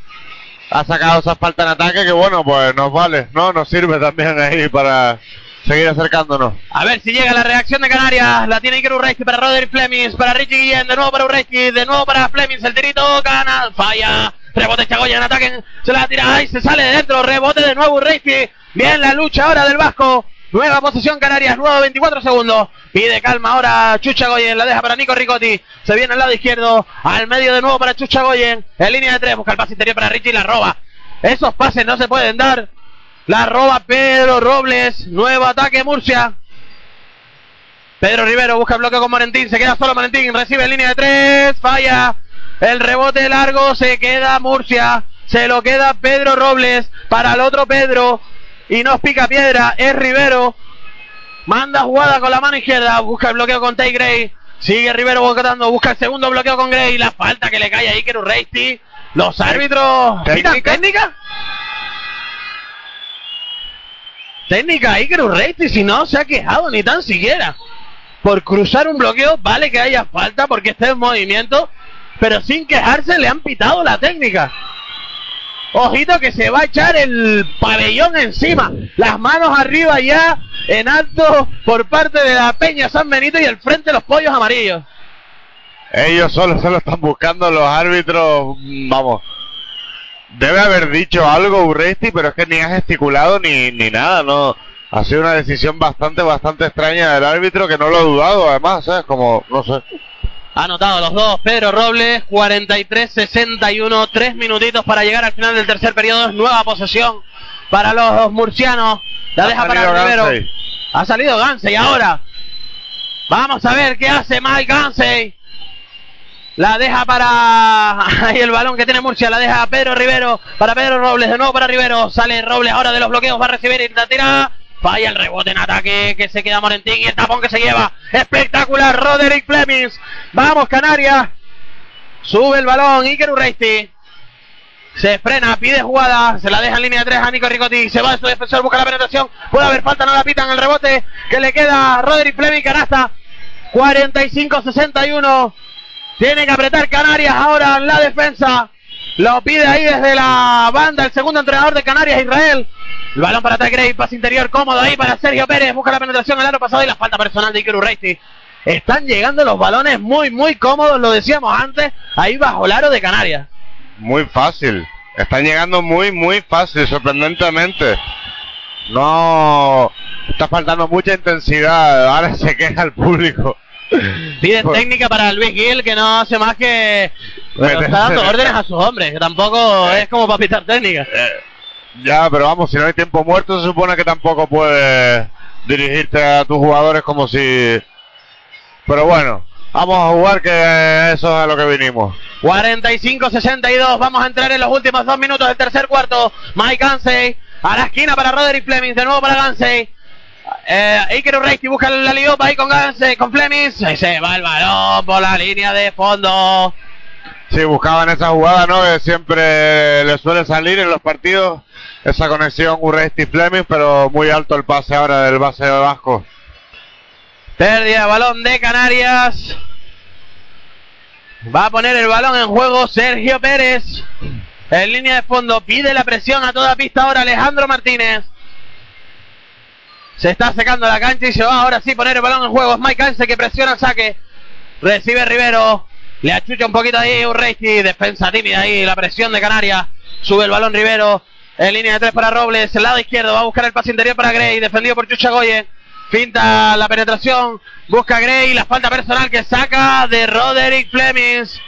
ha sacado esa falta en ataque que bueno, pues nos vale, ¿no? Nos sirve también ahí para seguir acercándonos. A ver si llega la reacción de Canarias. La tiene Iker Urreiski para Roderick Flemings, para Richie Guillén, de nuevo para Urreiski, de nuevo para Flemings. El tirito gana, falla. Rebote Chagoya en ataque. Se la tira, ay, se sale de dentro. Rebote de nuevo Urreiski. Bien la lucha ahora del Vasco. Nueva posición Canarias, nuevo 24 segundos. Pide calma ahora Chucha Goyen, la deja para Nico Ricotti. Se viene al lado izquierdo, al medio de nuevo para Chucha Goyen. En línea de tres, busca el pase interior para Richie y la roba. Esos pases no se pueden dar. La roba Pedro Robles. Nuevo ataque Murcia. Pedro Rivero busca bloque con Morentín. Se queda solo Morentín. Recibe en línea de tres. Falla. El rebote largo se queda Murcia. Se lo queda Pedro Robles. Para el otro Pedro. Y nos pica piedra. Es Rivero. Manda jugada con la mano izquierda. Busca el bloqueo con Tay Gray. Sigue Rivero buscando. Busca el segundo bloqueo con Gray. La falta que le cae a Iker Urreisti. Los árbitros. ¿Pitan ¿Técnica? Técnica? Técnica Iker Urreisti. Si no se ha quejado ni tan siquiera. Por cruzar un bloqueo. Vale que haya falta porque esté en movimiento. Pero sin quejarse le han pitado la técnica. Ojito que se va a echar el pabellón encima. Las manos arriba ya en alto por parte de la Peña San Benito y el frente los pollos amarillos. Ellos solo se lo están buscando los árbitros, mm, vamos. Debe haber dicho algo Urresti, pero es que ni ha gesticulado ni, ni nada, no. Ha sido una decisión bastante, bastante extraña del árbitro que no lo ha dudado, además, ¿sabes? Como, no sé. Ha anotado los dos Pedro Robles, 43-61, tres minutitos para llegar al final del tercer periodo. Nueva posesión para los murcianos. La Ha deja para Rivero. Gansey. Ha salido Gansey ahora. Vamos a ver qué hace Mike Gansey. La deja para ahí el balón que tiene Murcia, la deja a Pedro Rivero, para Pedro Robles, de nuevo para Rivero, sale Robles ahora de los bloqueos, va a recibir y la tira, falla el rebote en ataque que se queda Morentín y el tapón que se lleva, espectacular Roderick Flemings, vamos Canarias, sube el balón Iker Urreisti, Se frena, pide jugada, se la deja en línea de tres a Nico Ricotti. Se va su defensor, busca la penetración. Puede haber falta, no la pitan el rebote que le queda a Roderick Fleming, canasta. 45-61. Tiene que apretar Canarias ahora en la defensa. Lo pide ahí desde la banda el segundo entrenador de Canarias, Israel. El balón para Gray, pase interior cómodo ahí para Sergio Pérez. Busca la penetración el año pasado y la falta personal de Iker Urreisti. Están llegando los balones muy, muy cómodos, lo decíamos antes, ahí bajo el aro de Canarias. Muy fácil. Están llegando muy, muy fácil, sorprendentemente. No está faltando mucha intensidad. Ahora se queja el público. Piden técnica para Luis Gil que no hace más que pero está dando órdenes a sus hombres, que tampoco es como para pitar técnica. Eh, ya, pero vamos, si no hay tiempo muerto se supone que tampoco puedes dirigirte a tus jugadores como si... Pero bueno, vamos a jugar que eso es a lo que vinimos. 45-62, vamos a entrar en los últimos dos minutos del tercer cuarto. Mike Gansey a la esquina para Roderick Fleming, de nuevo para Gansey. Eh, Iker Urreisti busca la liopa ahí con Gansey, con Fleming. se va el balón por la línea de fondo. Sí, buscaban esa jugada, ¿no? Que siempre le suele salir en los partidos esa conexión Urreisti Fleming, pero muy alto el pase ahora del base de Vasco. Pérdida de balón de Canarias. Va a poner el balón en juego Sergio Pérez. En línea de fondo pide la presión a toda pista ahora Alejandro Martínez. Se está secando la cancha y se va ahora sí poner el balón en juego. Es Mike Hansen que presiona el saque. Recibe Rivero. Le achucha un poquito ahí Urreisti. Defensa tímida ahí. La presión de Canarias. Sube el balón Rivero. En línea de tres para Robles. El lado izquierdo. Va a buscar el pase interior para Gray. Defendido por Chucha Goye. Finta la penetración. Busca Gray. La falta personal que saca de Roderick Flemings.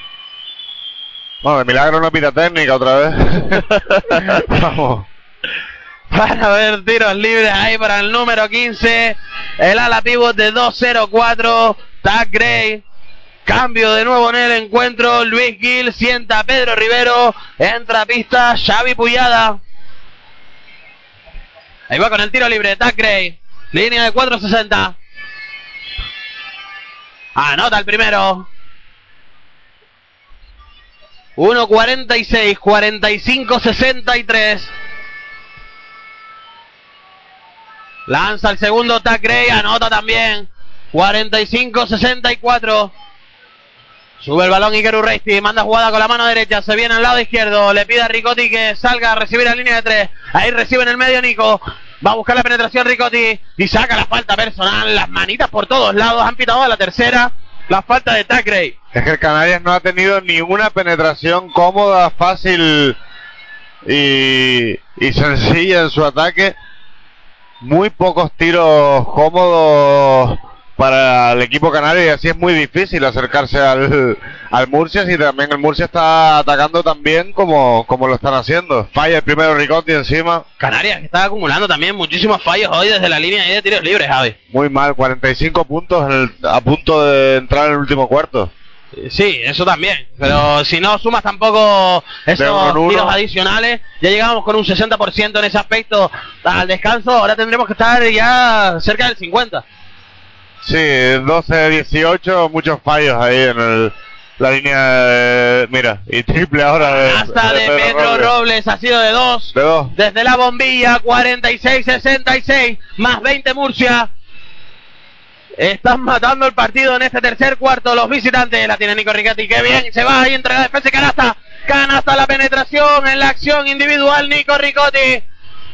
Bueno, de milagro no pita técnica otra vez. Vamos. Para ver tiros libres ahí para el número 15. El ala pivot de 2-0-4. Tag Gray. Cambio de nuevo en el encuentro. Luis Gil sienta a Pedro Rivero. Entra a pista Xavi Puyada. Ahí va con el tiro libre. Tag Gray. Línea de 460. Anota el primero. 1.46, 45-63. Lanza el segundo Tacrey, anota también. 45-64. Sube el balón Iker Urreisti, manda jugada con la mano derecha, se viene al lado izquierdo, le pide a Ricotti que salga a recibir la línea de tres. Ahí recibe en el medio Nico. Va a buscar la penetración Ricotti y saca la falta personal. Las manitas por todos lados. Han pitado a la tercera. La falta de Tacrey. Es que el Canarias no ha tenido ni una penetración cómoda, fácil y, y sencilla en su ataque. Muy pocos tiros cómodos para el equipo canario y así es muy difícil acercarse al, al Murcia y también el Murcia está atacando también como, como lo están haciendo. Falla el primero Ricotti encima. Canarias que está acumulando también muchísimos fallos hoy desde la línea de tiros libres, Javi. Muy mal, 45 puntos a punto de entrar en el último cuarto. Sí, eso también. Pero si no sumas tampoco esos tiros adicionales, ya llegamos con un 60% en ese aspecto al descanso. Ahora tendremos que estar ya cerca del 50%. Sí, 12-18, muchos fallos ahí en el, la línea de, mira, y triple ahora de, Hasta de, de Pedro, Robles. Robles. ha sido de dos. De dos. Desde la bombilla, 46-66, más 20 Murcia. Están matando el partido en este tercer cuarto los visitantes. La tiene Nico Riquetti. Qué bien. Se va ahí entre la defensa canasta. Canasta la penetración en la acción individual. Nico Ricotti.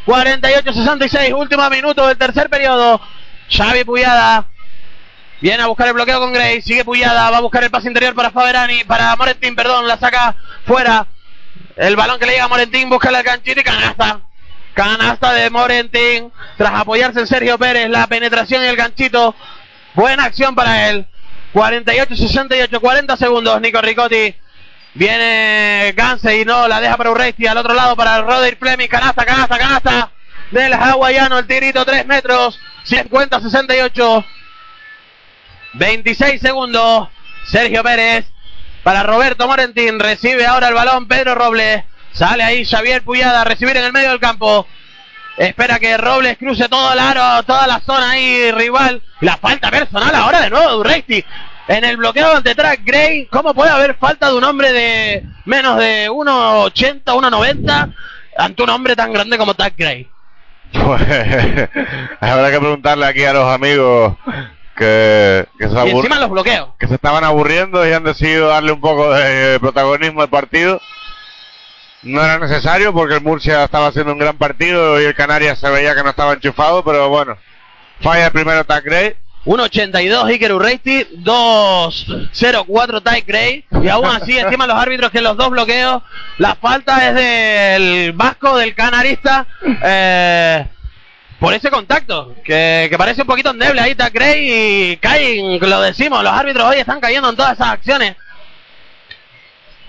48-66. Último minuto del tercer periodo. Xavi Puyada. Viene a buscar el bloqueo con Gray. Sigue Puyada. Va a buscar el pase interior para Faberani. Para Morentín, perdón. La saca fuera. El balón que le llega a Morentín. Busca la canchita y canasta. Canasta de Morentín. Tras apoyarse en Sergio Pérez. La penetración y el ganchito. Buena acción para él. 48-68, 40 segundos. Nico Ricotti. Viene Ganse y no, la deja para Urreisti. Al otro lado para Roderick Fleming. Canasta, canasta, canasta. Del hawaiano, el tirito 3 metros. 50-68. 26 segundos. Sergio Pérez. Para Roberto Morentín. Recibe ahora el balón Pedro Robles. Sale ahí Xavier Puyada a recibir en el medio del campo. Espera que Robles cruce todo el aro, toda la zona ahí rival. La falta personal ahora de nuevo de Urreisti. en el bloqueo ante Track Gray. ¿Cómo puede haber falta de un hombre de menos de 1,80, 1,90 ante un hombre tan grande como Track Gray? Pues habrá que preguntarle aquí a los amigos que, que, se, y encima los bloqueos. que se estaban aburriendo y han decidido darle un poco de protagonismo al partido. No era necesario porque el Murcia estaba haciendo un gran partido y el Canarias se veía que no estaba enchufado, pero bueno, falla el primero Tag Gray. 1.82 Iker Urreisti, 2.04 Ty Gray y aún así encima los árbitros que los dos bloqueos, la falta es del vasco, del canarista, eh, por ese contacto, que, que, parece un poquito endeble ahí Ty Gray y caen, lo decimos, los árbitros hoy están cayendo en todas esas acciones.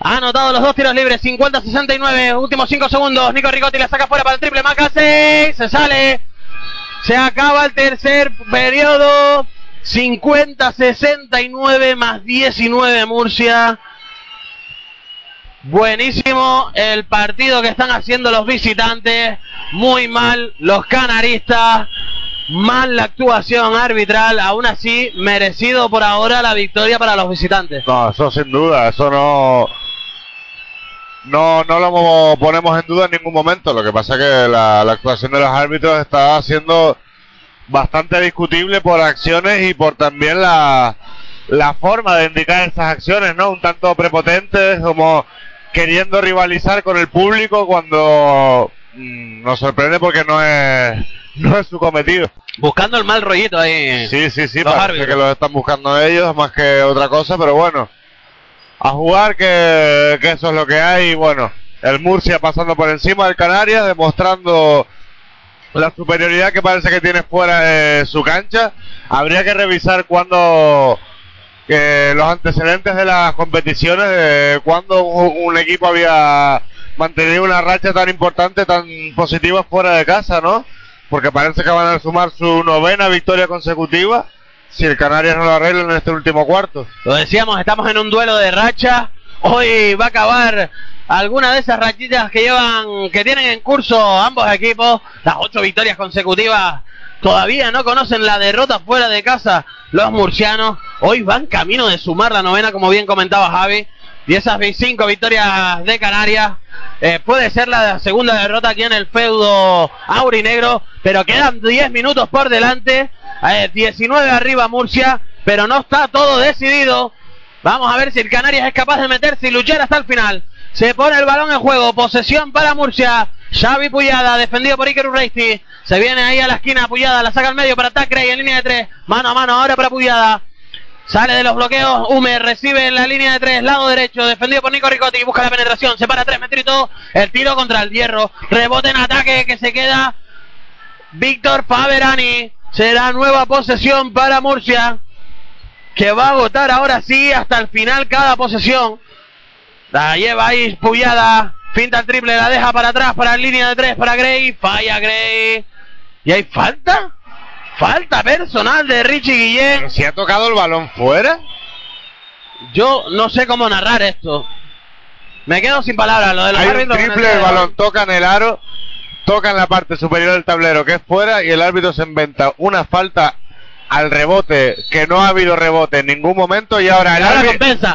Ha anotado los dos tiros libres, 50-69, últimos 5 segundos, Nico Ricotti la saca fuera para el triple, marca 6, se sale. Se acaba el tercer periodo. 50-69 más 19 Murcia. Buenísimo el partido que están haciendo los visitantes. Muy mal los canaristas. Mal la actuación arbitral. Aún así, merecido por ahora la victoria para los visitantes. No, eso sin duda. Eso no. No, no lo ponemos en duda en ningún momento. Lo que pasa es que la, la actuación de los árbitros está siendo bastante discutible por acciones y por también la, la forma de indicar esas acciones, ¿no? Un tanto prepotentes, como queriendo rivalizar con el público cuando mm, nos sorprende porque no es no es su cometido. Buscando el mal rollito ahí. Sí, sí, sí, los parece que lo están buscando ellos más que otra cosa, pero bueno, a jugar que, que eso es lo que hay. Y bueno, el Murcia pasando por encima del Canarias, demostrando la superioridad que parece que tiene fuera de su cancha. Habría que revisar cuando los antecedentes de las competiciones, de cuando un, equipo había mantenido una racha tan importante, tan positiva fuera de casa, ¿no? Porque parece que van a sumar su novena victoria consecutiva si el Canarias no lo arregla en este último cuarto. Lo decíamos, estamos en un duelo de racha. Hoy va a acabar alguna de esas rachitas que llevan, que tienen en curso ambos equipos, las ocho victorias consecutivas, todavía no conocen la derrota fuera de casa los murcianos, hoy van camino de sumar la novena, como bien comentaba Javi, y esas cinco victorias de Canarias, eh, puede ser la segunda derrota aquí en el feudo aurinegro, pero quedan 10 minutos por delante, eh, 19 arriba Murcia, pero no está todo decidido. Vamos a ver si el Canarias es capaz de meterse y luchar hasta el final. Se pone el balón en juego. Posesión para Murcia. Xavi Puyada, defendido por Iker Urreisti. Se viene ahí a la esquina Puyada, la saca al medio para Tacrey en línea de tres. Mano a mano ahora para Puyada. Sale de los bloqueos. Hume recibe en la línea de tres, lado derecho, defendido por Nico Ricotti. Busca la penetración. Se para tres metritos. El tiro contra el hierro. Rebote en ataque que se queda. Víctor Faberani. Será nueva posesión para Murcia. Que va a agotar ahora sí hasta el final cada posesión. La lleva ahí Puyada. Finta el triple, la deja para atrás, para la línea de tres, para Gray. Falla Gray. ¿Y hay falta? Falta personal de Richie Guillén. ¿Se ha tocado el balón fuera? Yo no sé cómo narrar esto. Me quedo sin palabras. Lo de los hay un triple, el, balón toca en el aro, toca en la parte superior del tablero que es fuera y el árbitro se inventa una falta al rebote, que no ha habido rebote en ningún momento y ahora el, ahora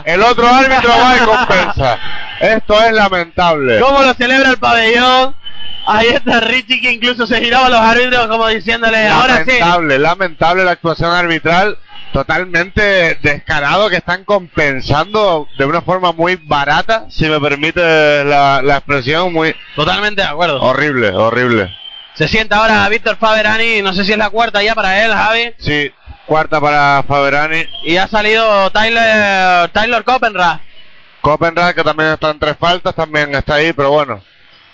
el otro árbitro va y compensa. Esto es lamentable. ¿Cómo lo celebra el pabellón? Ahí está Richie que incluso se giraba a los árbitros como diciéndole, ahora sí. Lamentable, lamentable la actuación arbitral. Totalmente descarado que están compensando de una forma muy barata, si me permite la, la expresión, muy... Totalmente de acuerdo. Horrible, horrible. Se sienta ahora Víctor Faberani, no sé si es la cuarta ya para él, Javi. Sí, cuarta para Faberani. Y ha salido Tyler, Tyler Copenrad. Copenrad, que también está en tres faltas, también está ahí, pero bueno.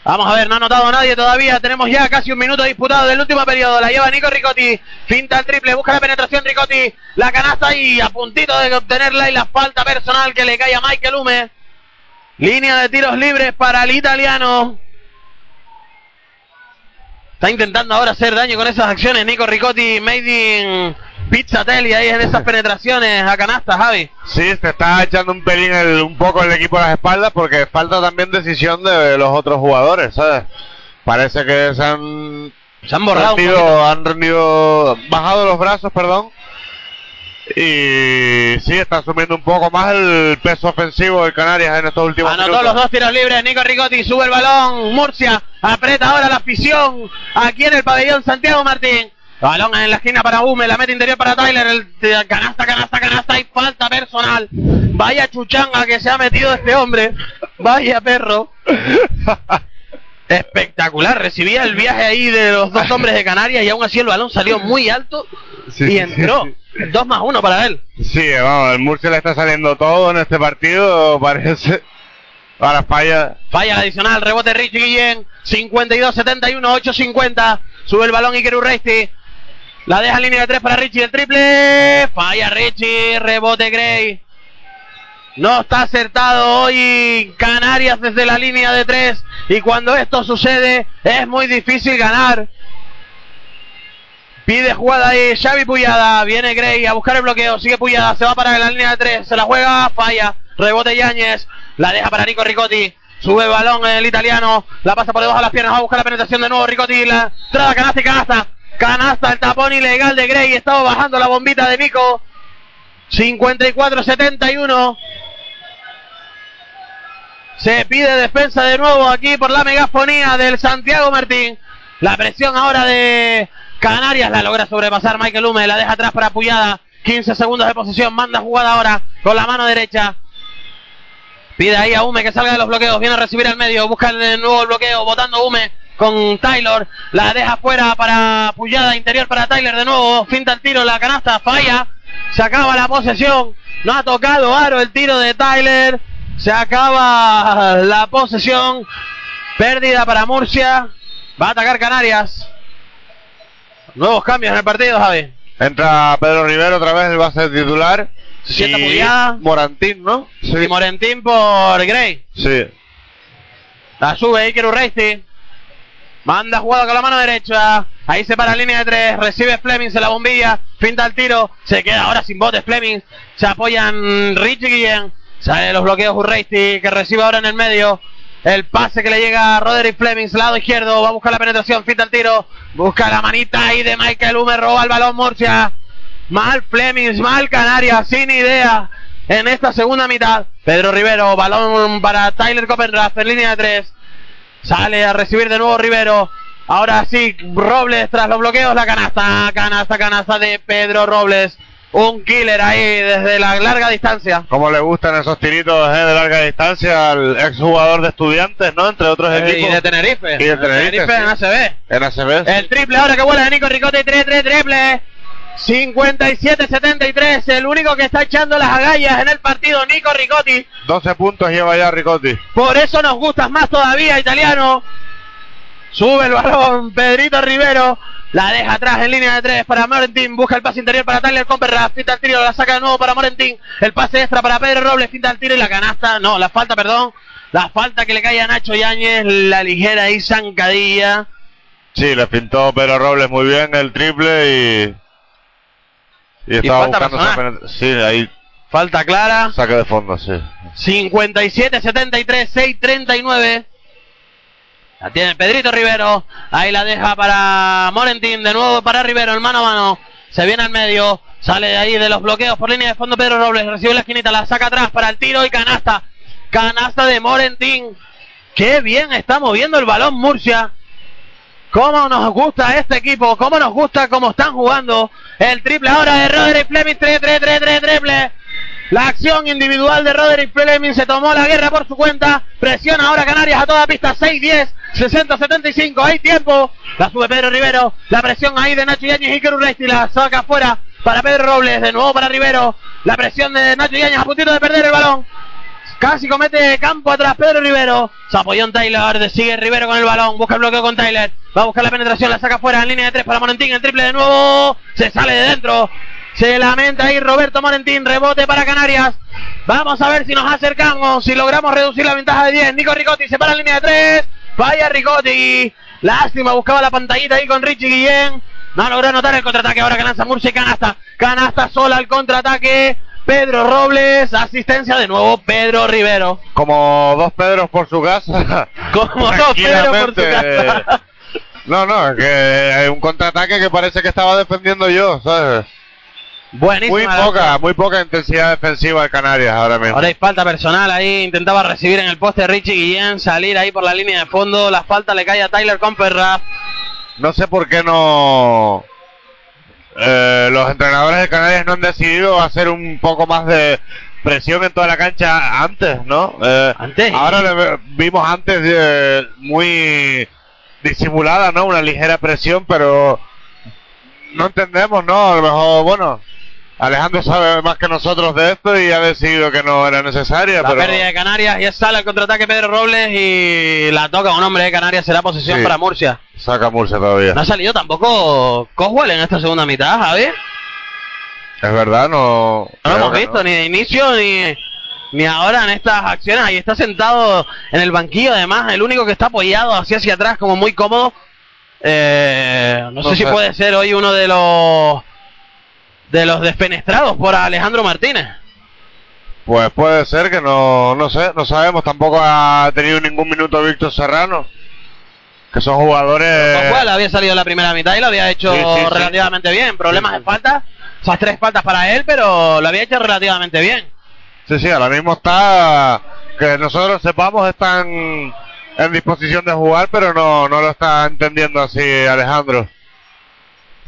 Vamos a ver, no ha notado nadie todavía. Tenemos ya casi un minuto disputado del último periodo. La lleva Nico Ricotti. Finta el triple, busca la penetración Ricotti. La canasta y a puntito de obtenerla y la falta personal que le cae a Michael Hume. Línea de tiros libres para el italiano. Está intentando ahora hacer daño con esas acciones. Nico Ricotti, made in Pizzatelli ahí en esas penetraciones a canasta, Javi. Sí, se está echando un pelín el, un poco el equipo a las espaldas porque falta también decisión de los otros jugadores, ¿sabes? Parece que se han, se han borrado. Rendido, han rendido, bajado los brazos, perdón. Y sí, está asumiendo un poco más el peso ofensivo del Canarias en estos últimos Anotó minutos. los dos tiros libres. Nico Ricotti sube el balón. Murcia aprieta ahora la afición aquí en el pabellón Santiago Martín. Balón en la esquina para Hume, la meta interior para Tyler, el de- canasta, canasta, canasta y falta personal. Vaya chuchanga que se ha metido este hombre. Vaya perro. Espectacular, recibía el viaje ahí de los dos hombres de Canarias y aún así el balón salió muy alto Sí, y sí, entró. Sí. Dos más uno para él. Sí, vamos, el Murcia le está saliendo todo en este partido, parece. Ahora falla. Falla la adicional, rebote Richie Guillén, 52-71, 8-50. Sube el balón Iker Urresti. La deja en línea de tres para Richie, el triple. Falla Richie, rebote Gray. No está acertado hoy Canarias desde la línea de tres. Y cuando esto sucede, es muy difícil ganar. Pide jugada ahí Xavi Puyada. Viene Gray a buscar el bloqueo. Sigue Puyada. Se va para la línea de tres. Se la juega. Falla. Rebote Yáñez. La deja para Nico Ricotti. Sube el balón el italiano. La pasa por debajo de las piernas. Va a buscar la penetración de nuevo Ricotti. La entrada canasta y canasta. Canasta el tapón ilegal de Gray. Estaba bajando la bombita de Nico. 54-71. Se pide defensa de nuevo aquí por la megafonía del Santiago Martín. La presión ahora de Canarias la logra sobrepasar Michael Hume. La deja atrás para Puyada. 15 segundos de posición. Manda jugada ahora con la mano derecha. Pide ahí a Hume que salga de los bloqueos. Viene a recibir al medio. Busca de nuevo el bloqueo. Votando Hume con Taylor. La deja fuera para Puyada. Interior para Tyler de nuevo. Finta el tiro. La canasta falla. Se acaba la posesión. No ha tocado aro el tiro de Tyler. Se acaba la posesión. Pérdida para Murcia. Va a atacar Canarias. Nuevos cambios en el partido, Javi. Entra Pedro Rivero otra vez, el base titular. Se sienta Y. Morantín, ¿no? Sí. Y Morentín por Gray. Sí. La sube Iker Urresti. Manda jugada con la mano derecha. Ahí se para la línea de tres. Recibe Fleming, se la bombilla. Finta el tiro. Se queda ahora sin botes Fleming. Se apoyan Richie Guillén. Sale de los bloqueos Urresti que recibe ahora en el medio. El pase que le llega a Roderick Fleming, lado izquierdo. Va a buscar la penetración. Finta el tiro. Busca la manita ahí de Michael Hume. Roba el balón Murcia. Mal Flemings, mal Canarias, sin idea en esta segunda mitad. Pedro Rivero, balón para Tyler Copenrath en línea de tres. Sale a recibir de nuevo Rivero. Ahora sí, Robles tras los bloqueos, la canasta, canasta, canasta de Pedro Robles. Un killer ahí desde la larga distancia. Como le gustan esos tiritos eh, de larga distancia al exjugador de estudiantes, ¿no? Entre otros Eh, equipos. y de Tenerife. Y de Tenerife, en ACB. En ACB. El triple ahora que vuela de Nico Ricote, 3-3 triple. 57-73, el único que está echando las agallas en el partido, Nico Ricotti. 12 puntos lleva ya Ricotti. Por eso nos gustas más todavía, italiano. Sube el balón, Pedrito Rivero. La deja atrás en línea de tres para Morentín. Busca el pase interior para Tyler Comperra. Finta el tiro, la saca de nuevo para Morentín. El pase extra para Pedro Robles. Finta el tiro y la canasta. No, la falta, perdón. La falta que le cae a Nacho Yáñez. La ligera y zancadilla. Sí, le pintó Pedro Robles muy bien el triple y. Y estaba falta buscando Sí, ahí Falta clara. saque de fondo, sí. 57-73, 6-39. La tiene Pedrito Rivero. Ahí la deja para Morentín. De nuevo para Rivero, el mano a mano. Se viene al medio. Sale de ahí de los bloqueos por línea de fondo Pedro Robles. Recibe la esquinita, la saca atrás para el tiro y canasta. Canasta de Morentín. Qué bien está moviendo el balón Murcia. Cómo nos gusta este equipo, cómo nos gusta cómo están jugando. El triple ahora de Roderick Fleming, 3, 3, 3, 3, triple. La acción individual de Roderick Fleming se tomó la guerra por su cuenta. Presiona ahora Canarias a toda pista. 6-10, 60-75. Hay tiempo. La sube Pedro Rivero. La presión ahí de Nacho Yañez y Kerurresti. La saca afuera para Pedro Robles. De nuevo para Rivero. La presión de Nacho Yañez a puntito de perder el balón. Casi comete campo atrás Pedro Rivero. Se apoyó en Tyler. Sigue Rivero con el balón. Busca el bloqueo con Tyler. Va a buscar la penetración. La saca fuera en línea de tres para Morentín. El triple de nuevo. Se sale de dentro. Se lamenta ahí Roberto Morentín. Rebote para Canarias. Vamos a ver si nos acercamos. Si logramos reducir la ventaja de 10. Nico Ricotti se para en línea de tres. Falla Ricotti. Lástima. Buscaba la pantallita ahí con Richie Guillén. No logró anotar el contraataque. Ahora que lanza Murcia y canasta. Canasta sola al contraataque. Pedro Robles, asistencia de nuevo Pedro Rivero. Como dos Pedros por su casa. Como dos Pedro por su casa. No, no, es que hay un contraataque que parece que estaba defendiendo yo, ¿sabes? Buenísima. Muy poca, muy poca intensidad defensiva de Canarias ahora mismo. Ahora hay falta personal ahí. Intentaba recibir en el poste Richie Guillén, salir ahí por la línea de fondo. La falta le cae a Tyler Comperra. No sé por qué no. eh, los entrenadores de Canarias no han decidido hacer un poco más de presión en toda la cancha antes, ¿no? Eh, Antes. Ahora le vimos antes eh, muy disimulada, ¿no? Una ligera presión, pero no entendemos, ¿no? A lo mejor, bueno, Alejandro sabe más que nosotros de esto y ha decidido que no era necesaria, La pero pérdida de Canarias y sale al contraataque Pedro Robles y la toca un hombre de Canarias. Será posesión Sí. para Murcia. saca Murcia todavía. No ha salido tampoco Coswell en esta segunda mitad, Javi. Es verdad, no. No lo hemos visto no. ni de inicio ni, ni ahora en estas acciones. Ahí está sentado en el banquillo, además, el único que está apoyado así hacia atrás, como muy cómodo. Eh, no, No sé si puede ser hoy uno de los de los despenestrados por Alejandro Martínez. Pues puede ser que no, no sé, no sabemos. Tampoco ha tenido ningún minuto Víctor Serrano. Que son jugadores. Coswell había salido la primera mitad y lo había hecho Sí, sí, sí. relativamente bien. Problemas de falta, esas tres faltas para él, pero lo había hecho relativamente bien. Sí, sí, ahora mismo está. Que nosotros sepamos, están en disposición de jugar, pero no, no lo está entendiendo así Alejandro.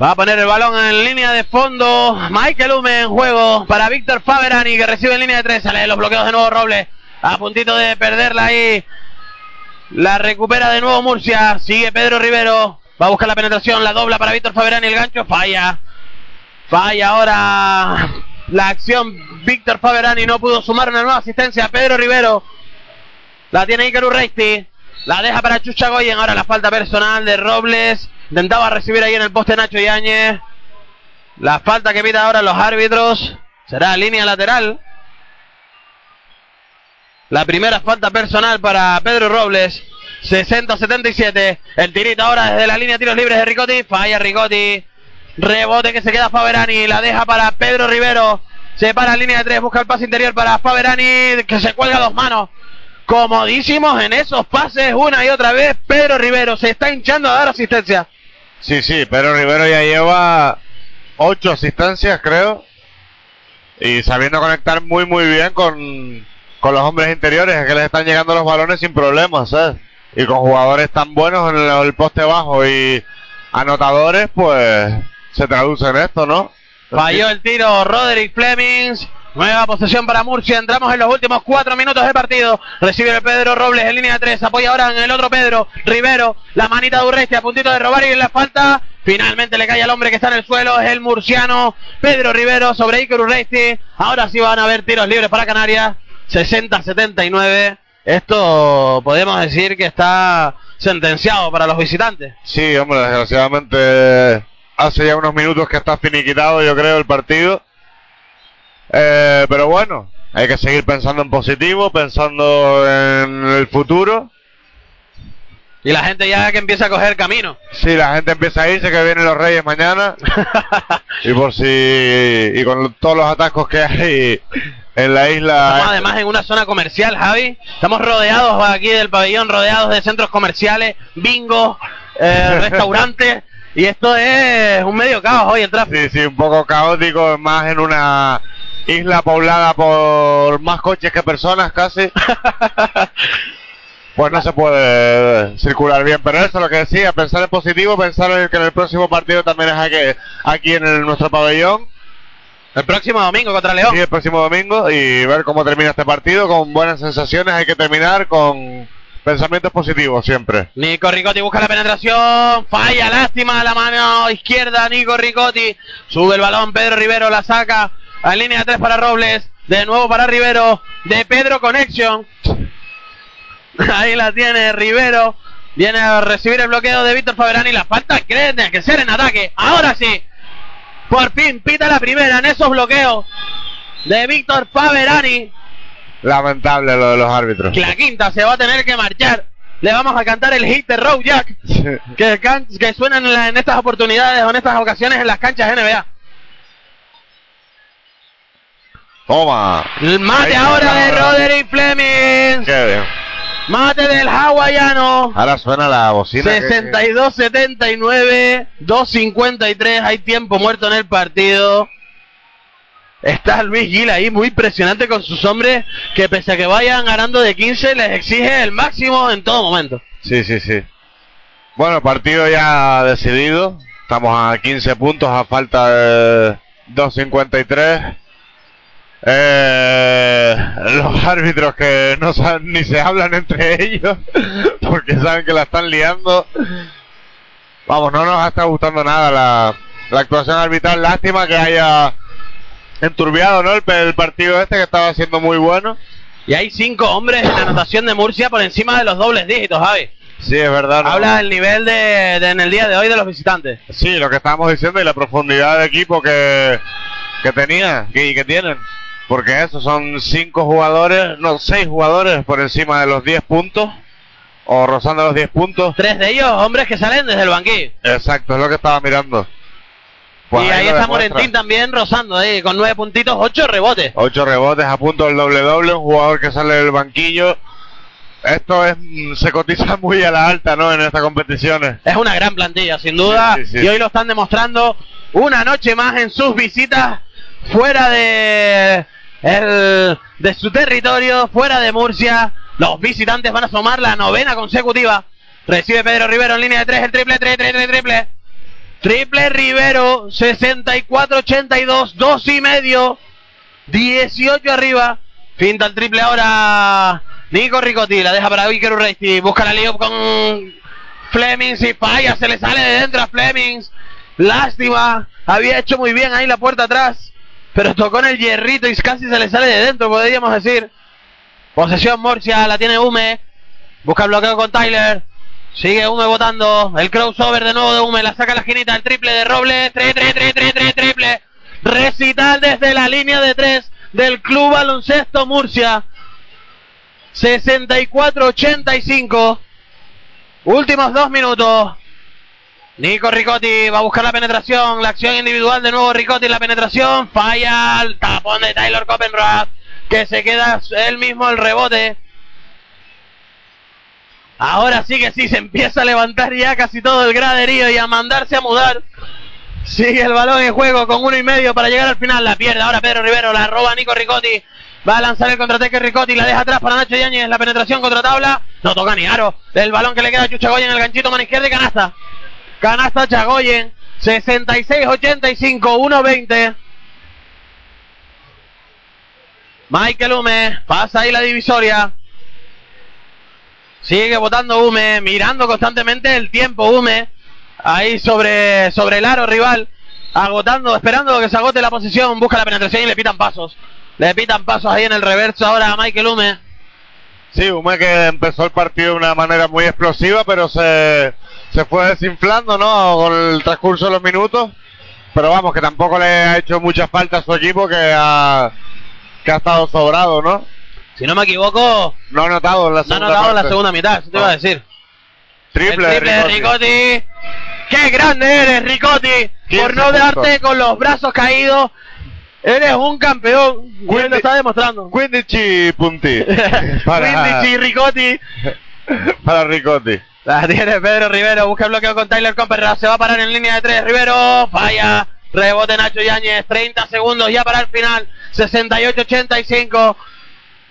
Va a poner el balón en línea de fondo. Michael Hume en juego para Víctor Faberani que recibe en línea de tres. Sale de los bloqueos de nuevo Robles. A puntito de perderla ahí. La recupera de nuevo Murcia. Sigue Pedro Rivero. Va a buscar la penetración. La dobla para Víctor Faberani. El gancho falla. Falla ahora la acción. Víctor Faberani no pudo sumar una nueva asistencia. Pedro Rivero. La tiene Iker Urreisti. La deja para Chucha Goyen. Ahora la falta personal de Robles. Intentaba recibir ahí en el poste Nacho Yáñez. La falta que pita ahora los árbitros. Será línea lateral. La primera falta personal para Pedro Robles. 60-77. El tirito ahora desde la línea de tiros libres de Ricotti. Falla Ricotti. Rebote que se queda Faberani. La deja para Pedro Rivero. Se para en línea de tres. Busca el pase interior para Faberani. Que se cuelga dos manos. Comodísimos en esos pases una y otra vez. Pedro Rivero se está hinchando a dar asistencia. Sí, sí, pero Rivero ya lleva ocho asistencias, creo. Y sabiendo conectar muy, muy bien con, con los hombres interiores, que les están llegando los balones sin problemas. Y con jugadores tan buenos en el, el poste bajo y anotadores, pues se traduce en esto, ¿no? Falló el tiro Roderick Flemings. Nueva posesión para Murcia. Entramos en los últimos cuatro minutos de partido. Recibe Pedro Robles en línea de tres. Apoya ahora en el otro Pedro. Rivero. La manita de Urresti a puntito de robar y en la falta. Finalmente le cae al hombre que está en el suelo. Es el murciano Pedro Rivero sobre Iker Urresti. Ahora sí van a haber tiros libres para Canarias. 60-79. Esto podemos decir que está sentenciado para los visitantes. Sí, hombre, desgraciadamente hace ya unos minutos que está finiquitado, yo creo, el partido. Eh, pero bueno, hay que seguir pensando en positivo, pensando en el futuro. Y la gente ya que empieza a coger camino. Sí, la gente empieza a irse, que vienen los Reyes mañana. y por si. Y con todos los atascos que hay en la Estamos isla. además en una zona comercial, Javi. Estamos rodeados aquí del pabellón, rodeados de centros comerciales, bingo, eh, restaurantes. Y esto es un medio caos hoy el tráfico. Sí, sí, un poco caótico, más en una isla poblada por más coches que personas casi. Pues no se puede circular bien, pero eso es lo que decía, pensar en positivo, pensar en que en el próximo partido también es aquí, aquí en el- nuestro pabellón, El próximo domingo contra León. y el próximo domingo, y ver cómo termina este partido con buenas sensaciones, hay que terminar con pensamientos positivos siempre. Nico Ricotti busca la penetración, falla, lástima, la mano izquierda, Nico Ricotti, sube el balón, Pedro Rivero la saca, a línea 3 para Robles, de nuevo para Rivero, de Pedro Connection, ahí la tiene Rivero, viene a recibir el bloqueo de Víctor Faberani, la falta cree tiene que ser en ataque, ahora sí, por fin pita la primera en esos bloqueos de Víctor Faberani, Lamentable lo de los árbitros. que la quinta se va a tener que marchar, le vamos a cantar el hit de Row Jack, que, can- que suenan en estas oportunidades o en estas ocasiones en las canchas NBA. Toma. El mate Ahí ahora de Roderick Fleming. Qué bien. Mate del hawaiano. Ahora suena la bocina. que- 62-79, 2.53. Hay tiempo muerto en el partido. Está Luis Gil ahí muy impresionante con sus hombres que pese a que vayan ganando de 15 les exige el máximo en todo momento. Sí, sí, sí. Bueno, partido ya decidido. Estamos a 15 puntos a falta de 2.53. Eh, los árbitros que no saben ni se hablan entre ellos porque saben que la están liando. Vamos, no nos está gustando nada la, la actuación arbitral. Lástima que haya enturbiado ¿no? el, el partido este que estaba siendo muy bueno. Y hay cinco hombres en la anotación de Murcia por encima de los dobles dígitos, Javi. Sí, es verdad. ¿no? Habla del nivel de, de en el día de hoy de los visitantes. Sí, lo que estábamos diciendo y la profundidad de equipo que, que tenía y que tienen. Porque eso son cinco jugadores, no, seis jugadores por encima de los 10 puntos. O rozando los 10 puntos. Tres de ellos hombres que salen desde el banquillo. Exacto, es lo que estaba mirando. Pues y ahí está demuestra. Morentín también rozando ahí con nueve puntitos, ocho rebotes. Ocho rebotes a punto del doble doble, un jugador que sale del banquillo. Esto es mm, se cotiza muy a la alta, ¿no? En estas competiciones. Es una gran plantilla, sin duda. Sí, sí, sí. Y hoy lo están demostrando una noche más en sus visitas fuera de, el- de su territorio, fuera de Murcia. Los visitantes van a sumar la novena consecutiva. Recibe Pedro Rivero en línea de tres, el triple, triple, triple, triple. Triple Rivero, 64-82, dos y medio, 18 arriba. Finta el triple ahora Nico Ricotti, la deja para Iker Urresti, busca la lío con Flemings y falla, se le sale de dentro a Flemings. Lástima, había hecho muy bien ahí la puerta atrás, pero tocó en el hierrito y casi se le sale de dentro, podríamos decir. Posesión Murcia, la tiene Hume, busca el bloqueo con Tyler. Sigue Hume votando. El crossover de nuevo de Hume. La saca la esquinita. El triple de Robles. 3, 3, 3, 3, 3, triple. Recital desde la línea de 3 del Club Baloncesto Murcia. 64-85. Últimos dos minutos. Nico Ricotti va a buscar la penetración. La acción individual de nuevo Ricotti. La penetración. Falla el tapón de Tyler Copenrath. Que se queda él mismo el rebote. Ahora sí que sí, se empieza a levantar ya casi todo el graderío y a mandarse a mudar. Sigue el balón en juego con uno y medio para llegar al final. La pierde ahora Pedro Rivero, la roba Nico Ricotti. Va a lanzar el contraataque Ricotti, la deja atrás para Nacho Yáñez. La penetración contra tabla. No toca ni aro. El balón que le queda a Chuchagoyen en el ganchito mano izquierda y canasta. Canasta Chagoyen. 66-85, 1-20. Michael Hume pasa ahí la divisoria. Sigue votando Hume, mirando constantemente el tiempo Hume. Ahí sobre, sobre el aro rival. Agotando, esperando que se agote la posición. Busca la penetración y le pitan pasos. Le pitan pasos ahí en el reverso ahora a Michael Hume. Sí, Hume que empezó el partido de una manera muy explosiva, pero se, se fue desinflando, ¿no? Con el transcurso de los minutos. Pero vamos, que tampoco le ha hecho mucha falta a su equipo, que ha, que ha estado sobrado, ¿no? Si no me equivoco, No ha notado en la no ha segunda notado en la segunda mitad, eso te iba a decir. Triple, el triple de Ricotti. Ricotti. ¡Qué grande eres, Ricotti! 15 Por no darte con los brazos caídos. Eres un campeón. Él lo está demostrando. 15 punti para, Quindici, Ricotti. para Ricotti. La tiene Pedro Rivero, busca el bloqueo con Tyler Copperrath, se va a parar en línea de tres, Rivero, falla, rebote Nacho Yáñez, 30 segundos ya para el final, 68-85,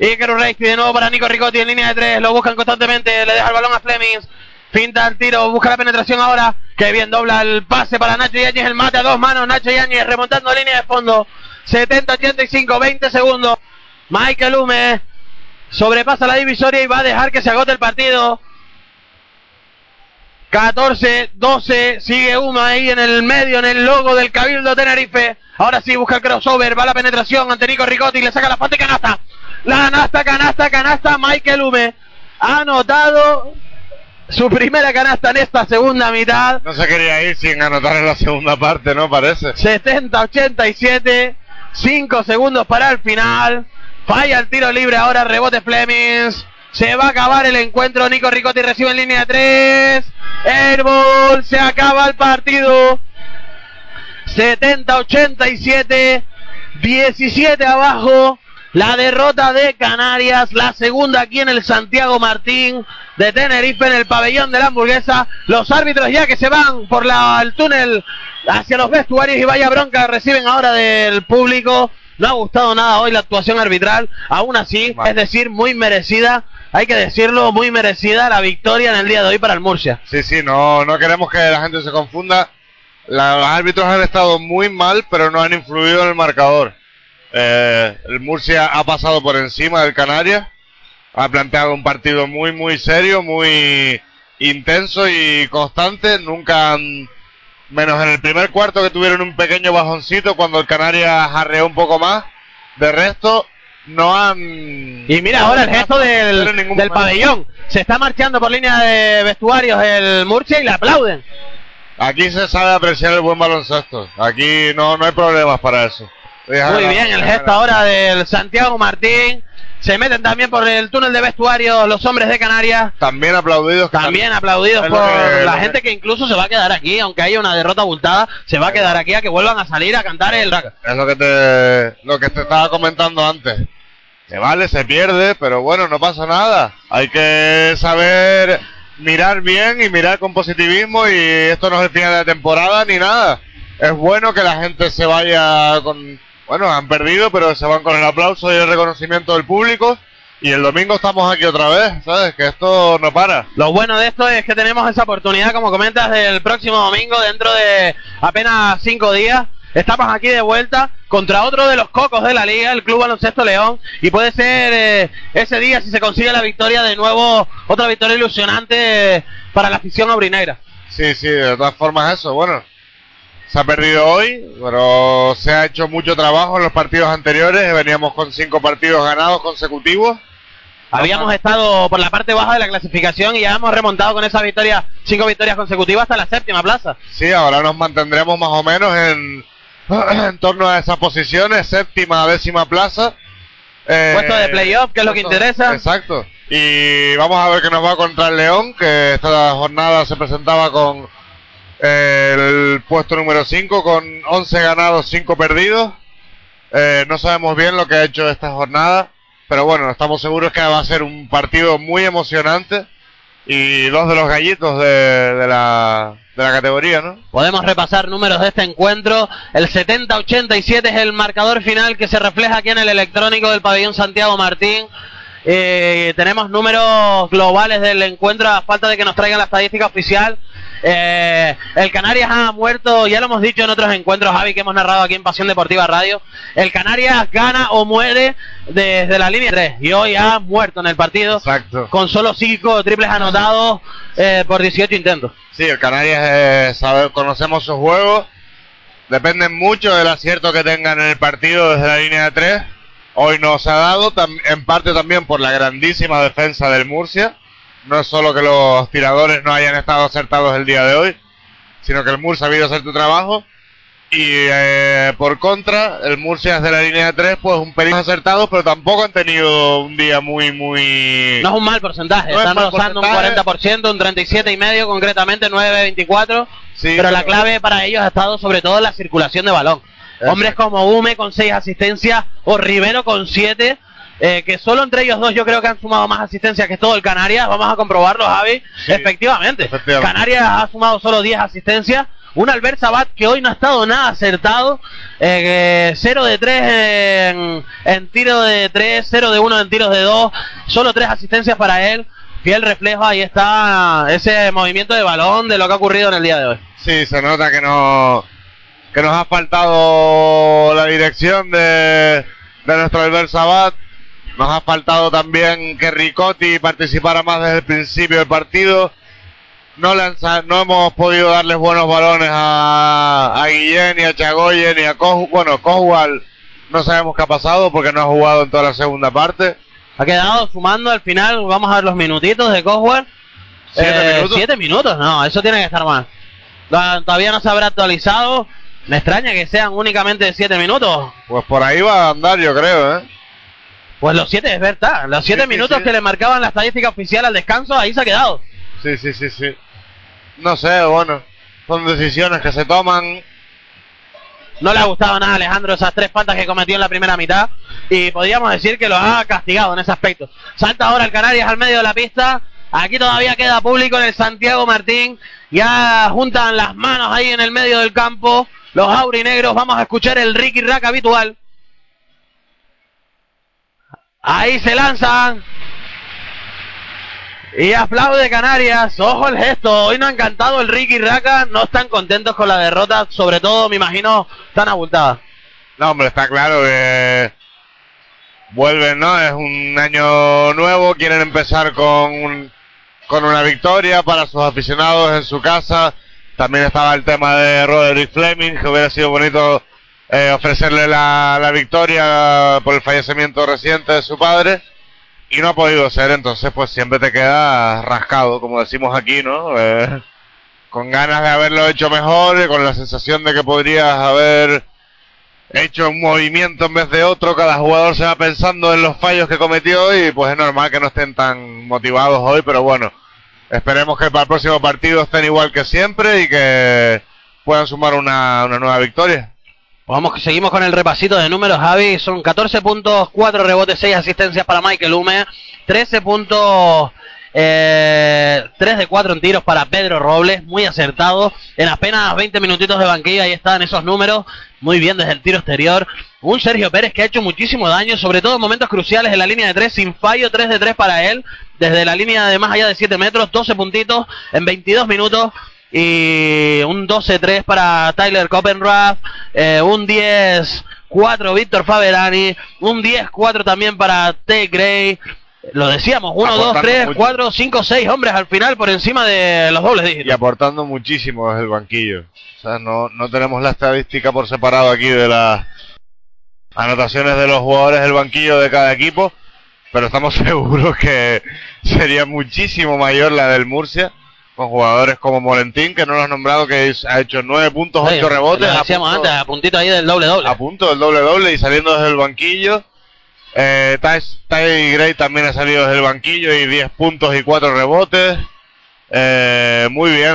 Iker Urresti de nuevo para Nico Ricotti en línea de tres, lo buscan constantemente, le deja el balón a Flemings, finta el tiro, busca la penetración ahora, que bien dobla el pase para Nacho Yáñez, el mate a dos manos, Nacho Yáñez remontando línea de fondo, 70-85, 20 segundos, Michael Hume sobrepasa la divisoria y va a dejar que se agote el partido. 14, 12, sigue Uma ahí en el medio, en el logo del Cabildo Tenerife. Ahora sí busca el crossover, va la penetración ante Nico Ricotti, le saca la falta y canasta. La canasta, canasta, canasta, Michael Hume. Ha anotado su primera canasta en esta segunda mitad. No se quería ir sin anotar en la segunda parte, ¿no? Parece. 70-87, 5 segundos para el final. Falla el tiro libre ahora, rebote Flemings. Se va a acabar el encuentro. Nico Ricotti recibe en línea de 3. Airball, se acaba el partido. 70-87, 17 abajo. La derrota de Canarias, la segunda aquí en el Santiago Martín de Tenerife en el pabellón de la hamburguesa. Los árbitros ya que se van por la, el túnel hacia los vestuarios y vaya bronca reciben ahora del público No ha gustado nada hoy la actuación arbitral. Aún así, es decir, muy merecida. Hay que decirlo, muy merecida la victoria en el día de hoy para el Murcia. Sí, sí, no, no queremos que la gente se confunda. Los árbitros han estado muy mal, pero no han influido en el marcador. Eh, el Murcia ha pasado por encima del Canarias. Ha planteado un partido muy, muy serio, muy intenso y constante. Nunca menos en el primer cuarto que tuvieron un pequeño bajoncito cuando el Canarias jarreó un poco más. De resto, no han... Y mira ahora el gesto del, del momento. pabellón. Se está marchando por línea de vestuarios el Murcia y le aplauden. Aquí se sabe apreciar el buen baloncesto. Aquí no, no hay problemas para eso. Deja Muy la- bien, el gesto la- ahora del Santiago Martín. Se meten también por el túnel de vestuarios los hombres de Canarias. También aplaudidos. También tam- aplaudidos por que- la gente que incluso se va a quedar aquí, aunque haya una derrota abultada, se va a quedar aquí a que vuelvan a salir a cantar el raca. Es lo que te, lo que te estaba comentando antes. Que vale, se pierde, pero bueno, no pasa nada. Hay que saber mirar bien y mirar con positivismo y esto no es el final de temporada ni nada. Es bueno que la gente se vaya con... Bueno, han perdido, pero se van con el aplauso y el reconocimiento del público. Y el domingo estamos aquí otra vez, ¿sabes? Que esto no para. Lo bueno de esto es que tenemos esa oportunidad, como comentas, del próximo domingo, dentro de apenas cinco días. Estamos aquí de vuelta contra otro de los cocos de la liga, el Club Baloncesto León, y puede ser eh, ese día, si se consigue la victoria, de nuevo otra victoria ilusionante para la afición aurinegra. Sí, sí, de todas formas eso, bueno. Se ha perdido hoy, pero se ha hecho mucho trabajo en los partidos anteriores. Veníamos con cinco partidos ganados consecutivos. Habíamos estado por la parte baja de la clasificación y ya hemos remontado con esa victoria, cinco victorias consecutivas hasta la séptima plaza. Sí, ahora nos mantendremos más o menos en, en torno a esas posiciones, séptima, décima plaza. Eh, Puesto de playoff, que es lo que interesa. Exacto. Y vamos a ver qué nos va contra el León, que esta jornada se presentaba con el puesto número 5, con 11 ganados, 5 perdidos. Eh, no sabemos bien lo que ha hecho esta jornada, pero bueno, estamos seguros que va a ser un partido muy emocionante y dos de los gallitos de, la categoría, ¿no? Podemos repasar números de este encuentro. El 70-87 es el marcador final que se refleja aquí en el electrónico del pabellón Santiago Martín. Eh, tenemos números globales del encuentro a falta de que nos traigan la estadística oficial. Eh, el Canarias ha muerto, ya lo hemos dicho en otros encuentros, Javi, que hemos narrado aquí en Pasión Deportiva Radio. El Canarias gana o muere desde la línea 3 y hoy ha muerto en el partido Exacto. con solo 5 triples anotados eh, por 18 intentos. Sí, el Canarias eh, sabe- conocemos su juego. Dependen mucho del acierto que tengan en el partido desde la línea de tres. Hoy no se ha dado, en parte también por la grandísima defensa del Murcia. No es solo que los tiradores no hayan estado acertados el día de hoy, sino que el Murcia ha sabido hacer tu trabajo. Y eh, por contra, el Murcia desde la línea de tres, pues un pelín acertados, pero tampoco han tenido un día muy, muy... No es un mal porcentaje, No es están rozando un porcentaje. 40%, un 37 y medio, concretamente 9.24. Sí, pero la clave para ellos ha estado sobre todo en la circulación de balón. Hombres como Hume con 6 asistencias o Rivero con 7, que solo entre ellos dos yo creo que han sumado más asistencias que todo el Canarias. Vamos a comprobarlo, Javi. Sí, efectivamente. efectivamente. Canarias ha sumado solo 10 asistencias. Un Albert Sabat que hoy no ha estado nada acertado. 0 de 3 en, en tiro de 3, 0 de 1 en tiros de 2. Solo 3 asistencias para él. Fiel reflejo, ahí está ese movimiento de balón de lo que ha ocurrido en el día de hoy. Sí, se nota que no que nos ha faltado la dirección de, de nuestro Albert Sabat. Nos ha faltado también que Ricotti participara más desde el principio del partido. No, lanza, no hemos podido darles buenos balones a, a Guillén, ni a Chagoyen, ni a Coju. Bueno, Cojual no sabemos qué ha pasado porque no ha jugado en toda la segunda parte. Ha quedado sumando al final, vamos a ver los minutitos de. ¿Siete Eh, minutos? Siete minutos, no, eso tiene que estar mal. Todavía no se habrá actualizado. Me extraña que sean únicamente siete minutos. Pues por ahí va a andar, yo creo, ¿eh? Pues los siete es verdad. Los siete Sí, sí, minutos sí. que le marcaban la estadística oficial al descanso, ahí se ha quedado. Sí, sí, sí, sí. No sé, bueno, son decisiones que se toman. No le ha gustado nada a Alejandro esas tres faltas que cometió en la primera mitad y podríamos decir que lo ha castigado en ese aspecto. Salta ahora el Canarias al medio de la pista. Aquí todavía queda público en el Santiago Martín. Ya juntan las manos ahí en el medio del campo. Los aurinegros. Vamos a escuchar el Ricky Rack habitual. Ahí se lanzan. Y aplaude Canarias. Ojo el gesto. Hoy no han cantado el Ricky Raca. No están contentos con la derrota. Sobre todo, me imagino, están abultadas. No, hombre, está claro que vuelven, ¿no? Es un año nuevo. Quieren empezar con, un- con una victoria para sus aficionados en su casa. También estaba el tema de Roderick Fleming, que hubiera sido bonito eh, ofrecerle la, la victoria por el fallecimiento reciente de su padre. Y no ha podido ser, entonces pues siempre te queda rascado, como decimos aquí, ¿no? Eh, con ganas de haberlo hecho mejor, y con la sensación de que podrías haber hecho un movimiento en vez de otro, cada jugador se va pensando en los fallos que cometió y pues es normal que no estén tan motivados hoy, pero bueno, esperemos que para el próximo partido estén igual que siempre y que puedan sumar una, una nueva victoria. Vamos, seguimos con el repasito de números, Javi. Son 14 puntos, 4 rebotes, 6 asistencias para Michael Hume, 13 puntos, eh, 3 de 4 en tiros para Pedro Robles, muy acertado. En apenas 20 minutitos de banquilla, ahí están esos números, muy bien desde el tiro exterior. Un Sergio Pérez que ha hecho muchísimo daño, sobre todo en momentos cruciales en la línea de 3, sin fallo, 3 de 3 para él, desde la línea de más allá de 7 metros, 12 puntitos en 22 minutos y un 12-3 para Tyler Copenrath, eh, un 10-4 Víctor Faberani, un 10-4 también para T. Gray. Lo decíamos, 1, 2, Aportando 3, mucho. 4, 5, 6 hombres al final por encima de los dobles Y dígitos. aportando muchísimo desde el banquillo. O sea, no, no tenemos la estadística por separado aquí de las anotaciones de los jugadores del banquillo de cada equipo, pero estamos seguros que sería muchísimo mayor la del Murcia, con jugadores como Molentín, que no lo has nombrado, que es- ha hecho 9 puntos, 8 Oye, rebotes, Lo a decíamos punto- antes, a puntito ahí del doble doble. a punto del doble doble y saliendo desde el banquillo. Eh, Ty, Gray también ha salido desde el banquillo y 10 puntos y 4 rebotes. Eh, muy bien,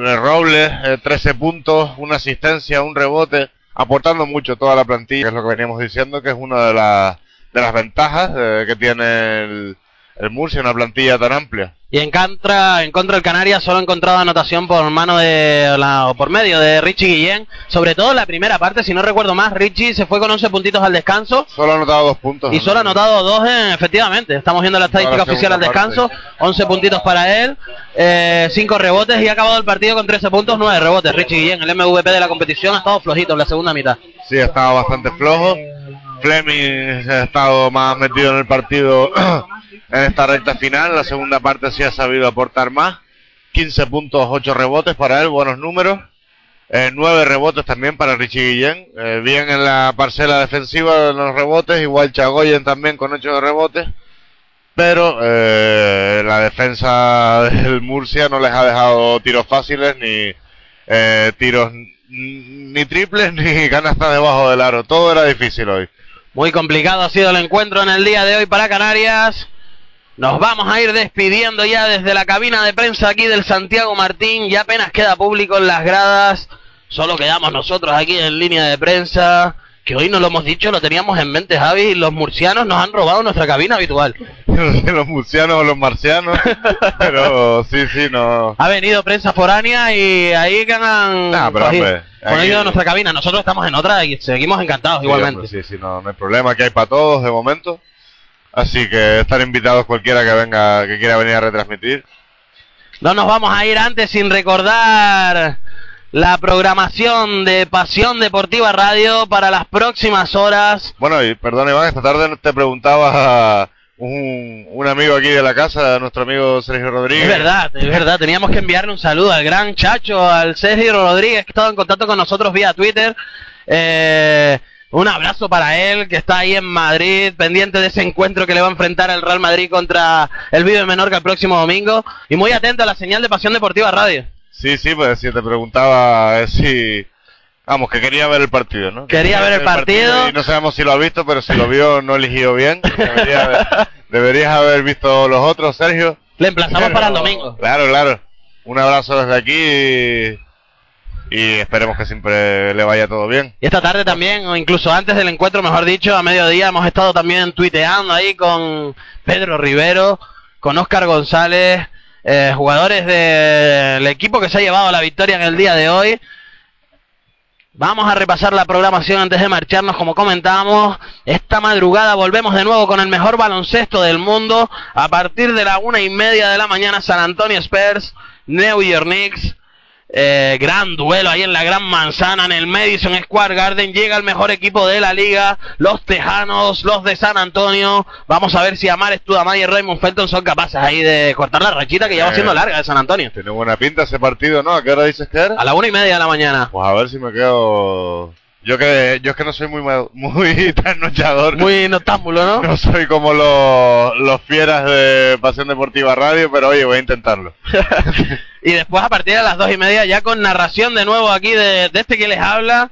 el, el Robles, eh, 13 puntos, una asistencia, un rebote, aportando mucho toda la plantilla, que es lo que veníamos diciendo, que es una de, las de las ventajas eh, que tiene el, el Murcia, una plantilla tan amplia. Y en contra, en contra el Canarias solo ha encontrado anotación por mano de la, o por medio de Richie Guillén, sobre todo en la primera parte, si no recuerdo más, Richie se fue con 11 puntitos al descanso Solo ha anotado dos puntos. y solo ha anotado dos, en- efectivamente. Estamos viendo la estadística la oficial al descanso, 11 puntitos para él, 5 rebotes y ha acabado el partido con 13 puntos, 9 rebotes. Richie Guillén, el MVP de la competición, ha estado flojito en la segunda mitad. Sí, ha estado bastante flojo. Fleming ha estado más metido en el partido en esta recta final. La segunda parte sí ha sabido aportar más. 15 puntos, 8 rebotes para él, buenos números. Eh, 9 rebotes también para Richie Guillén. Eh, bien en la parcela defensiva en los rebotes, igual Chagoyen también con 8 rebotes. Pero eh, la defensa del Murcia no les ha dejado tiros fáciles ni eh, tiros ni triples ni canastas debajo del aro. Todo era difícil hoy. Muy complicado ha sido el encuentro en el día de hoy para Canarias. Nos vamos a ir despidiendo ya desde la cabina de prensa aquí del Santiago Martín. Ya apenas queda público en las gradas. Solo quedamos nosotros aquí en línea de prensa. Que hoy no lo hemos dicho, lo teníamos en mente, Javi. Los murcianos nos han robado nuestra cabina habitual. los murcianos o los marcianos. Pero sí, sí, no. Ha venido prensa foránea y ahí han Nah, pero, cogido- hombre, cogido aquí- nuestra cabina. Nosotros estamos en otra y seguimos encantados Sí, igualmente. hombre, Sí, sí, no, no hay problema. Que hay para todos de momento. Así que están invitados cualquiera que venga, que quiera venir a retransmitir. No nos vamos a ir antes sin recordar la programación de Pasión Deportiva Radio para las próximas horas. Bueno, y perdón Iván, esta tarde te preguntaba un amigo aquí de la casa, nuestro amigo Sergio Rodríguez. Es verdad, es verdad. Teníamos que enviarle un saludo al gran Chacho, al Sergio Rodríguez, que estaba en contacto con nosotros vía Twitter. Eh, un abrazo para él, que está ahí en Madrid, pendiente de ese encuentro que le va a enfrentar el Real Madrid contra el Vive Menorca el próximo domingo. Y muy atento a la señal de Pasión Deportiva Radio. Sí, sí, pues si te preguntaba eh, si... Vamos, que quería ver el partido, ¿no? Quería ver el partido. Y no sabemos si lo ha visto, pero si lo vio no eligió bien. Debería haber- deberías haber visto los otros, Sergio. Le emplazamos Pero- para el domingo. Claro, claro. Un abrazo desde aquí y, y esperemos que siempre le vaya todo bien. Y esta tarde también, o incluso antes del encuentro, mejor dicho, a mediodía hemos estado también tuiteando ahí con Pedro Rivero, con Oscar González, eh, jugadores del equipo que se ha llevado la victoria en el día de hoy. Vamos a repasar la programación antes de marcharnos, como comentábamos. Esta madrugada volvemos de nuevo con el mejor baloncesto del mundo. A partir de la una y media de la mañana, San Antonio Spurs, New York Knicks. Eh, gran duelo ahí en la Gran Manzana, en el Madison Square Garden. Llega el mejor equipo de la liga, los Tejanos, los de San Antonio. Vamos a ver si Amar Studamay y Raymond Felton son capaces ahí de cortar la rachita que ya va Eh. siendo larga de San Antonio. Tiene buena pinta ese partido, ¿no? ¿A qué hora dices que era? A la una y media de la mañana. Pues a ver si me quedo. Yo que yo es que no soy muy muy trasnochador. Muy noctámbulo, ¿no? No soy como los, los fieras de Pasión Deportiva Radio, pero oye, voy a intentarlo. y después a partir de las dos y media ya con narración de nuevo aquí de, de este que les habla.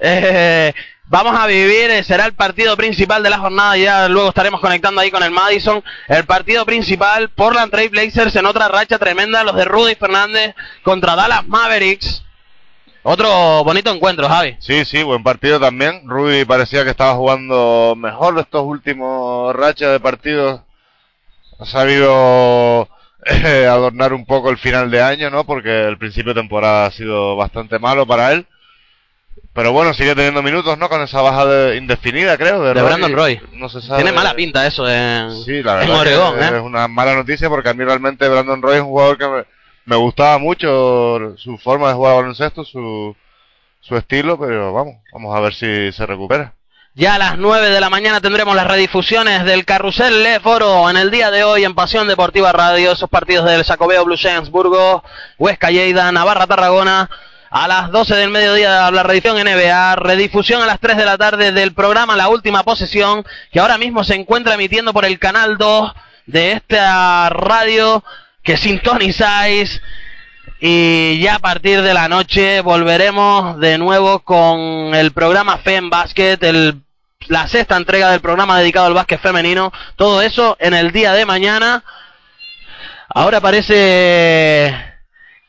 Eh, vamos a vivir, eh, será el partido principal de la jornada, ya luego estaremos conectando ahí con el Madison. El partido principal, Portland Trail Blazers en otra racha tremenda, los de Rudy Fernández contra Dallas Mavericks. Otro bonito encuentro, Javi. Sí, sí, buen partido también. Rudy parecía que estaba jugando mejor estos últimos rachas de partidos. Ha sabido eh, adornar un poco el final de año, ¿no? Porque el principio de temporada ha sido bastante malo para él. Pero bueno, sigue teniendo minutos, ¿no? Con esa baja de- indefinida, creo. De, De Brandon Roy. No se sabe. Tiene mala pinta eso en, Sí, la en verdad. que Oregón, es ¿eh? una mala noticia porque a mí realmente Brandon Roy es un jugador que me, me gustaba mucho su forma de jugar baloncesto, su, su estilo, pero vamos, vamos a ver si se recupera. Ya a las 9 de la mañana tendremos las redifusiones del Carrusel Le Foro en el día de hoy en Pasión Deportiva Radio, esos partidos del Sacobeo Blue Burgos, Huesca Lleida, Navarra Tarragona. A las 12 del mediodía la redifusión NBA, redifusión a las 3 de la tarde del programa La Última Posesión, que ahora mismo se encuentra emitiendo por el canal 2 de esta radio que sintonizáis. Y ya a partir de la noche volveremos de nuevo con el programa FEM Basket, el, la sexta entrega del programa dedicado al básquet femenino. Todo eso en el día de mañana. Ahora parece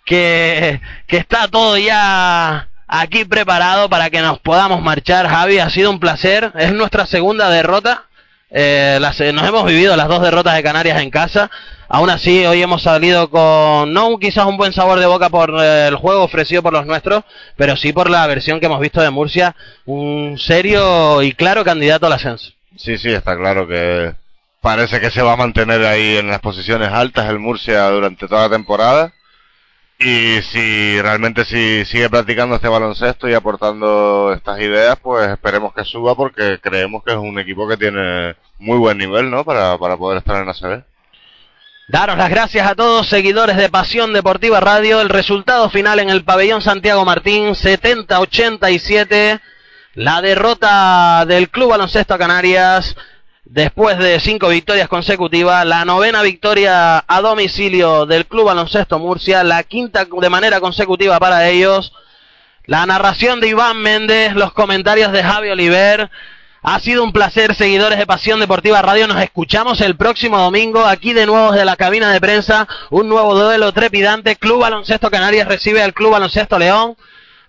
que, que está todo ya aquí preparado para que nos podamos marchar. Javi, ha sido un placer. Es nuestra segunda derrota. Eh, las- nos hemos vivido las dos derrotas de Canarias en casa. Aún así, hoy hemos salido con no quizás un buen sabor de boca por eh, el juego ofrecido por los nuestros, pero sí por la versión que hemos visto de Murcia, un serio y claro candidato al ascenso. Sí, sí, está claro que parece que se va a mantener ahí en las posiciones altas el Murcia durante toda la temporada. Y si realmente si sigue practicando este baloncesto y aportando estas ideas, pues esperemos que suba porque creemos que es un equipo que tiene muy buen nivel, ¿no? Para, para poder estar en la CB. Daros las gracias a todos, seguidores de Pasión Deportiva Radio. El resultado final en el pabellón Santiago Martín, 70-87. La derrota del Club Baloncesto Canarias después de cinco victorias consecutivas. La novena victoria a domicilio del Club Baloncesto Murcia. La quinta de manera consecutiva para ellos. La narración de Iván Méndez, los comentarios de Javi Oliver. Ha sido un placer, seguidores de Pasión Deportiva Radio. Nos escuchamos el próximo domingo aquí de nuevo desde la cabina de prensa. Un nuevo duelo trepidante. Club Baloncesto Canarias recibe al Club Baloncesto León.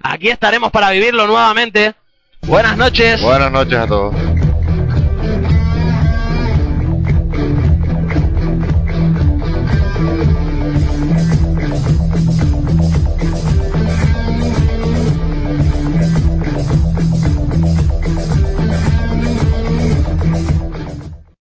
Aquí estaremos para vivirlo nuevamente. Buenas noches. Buenas noches a todos.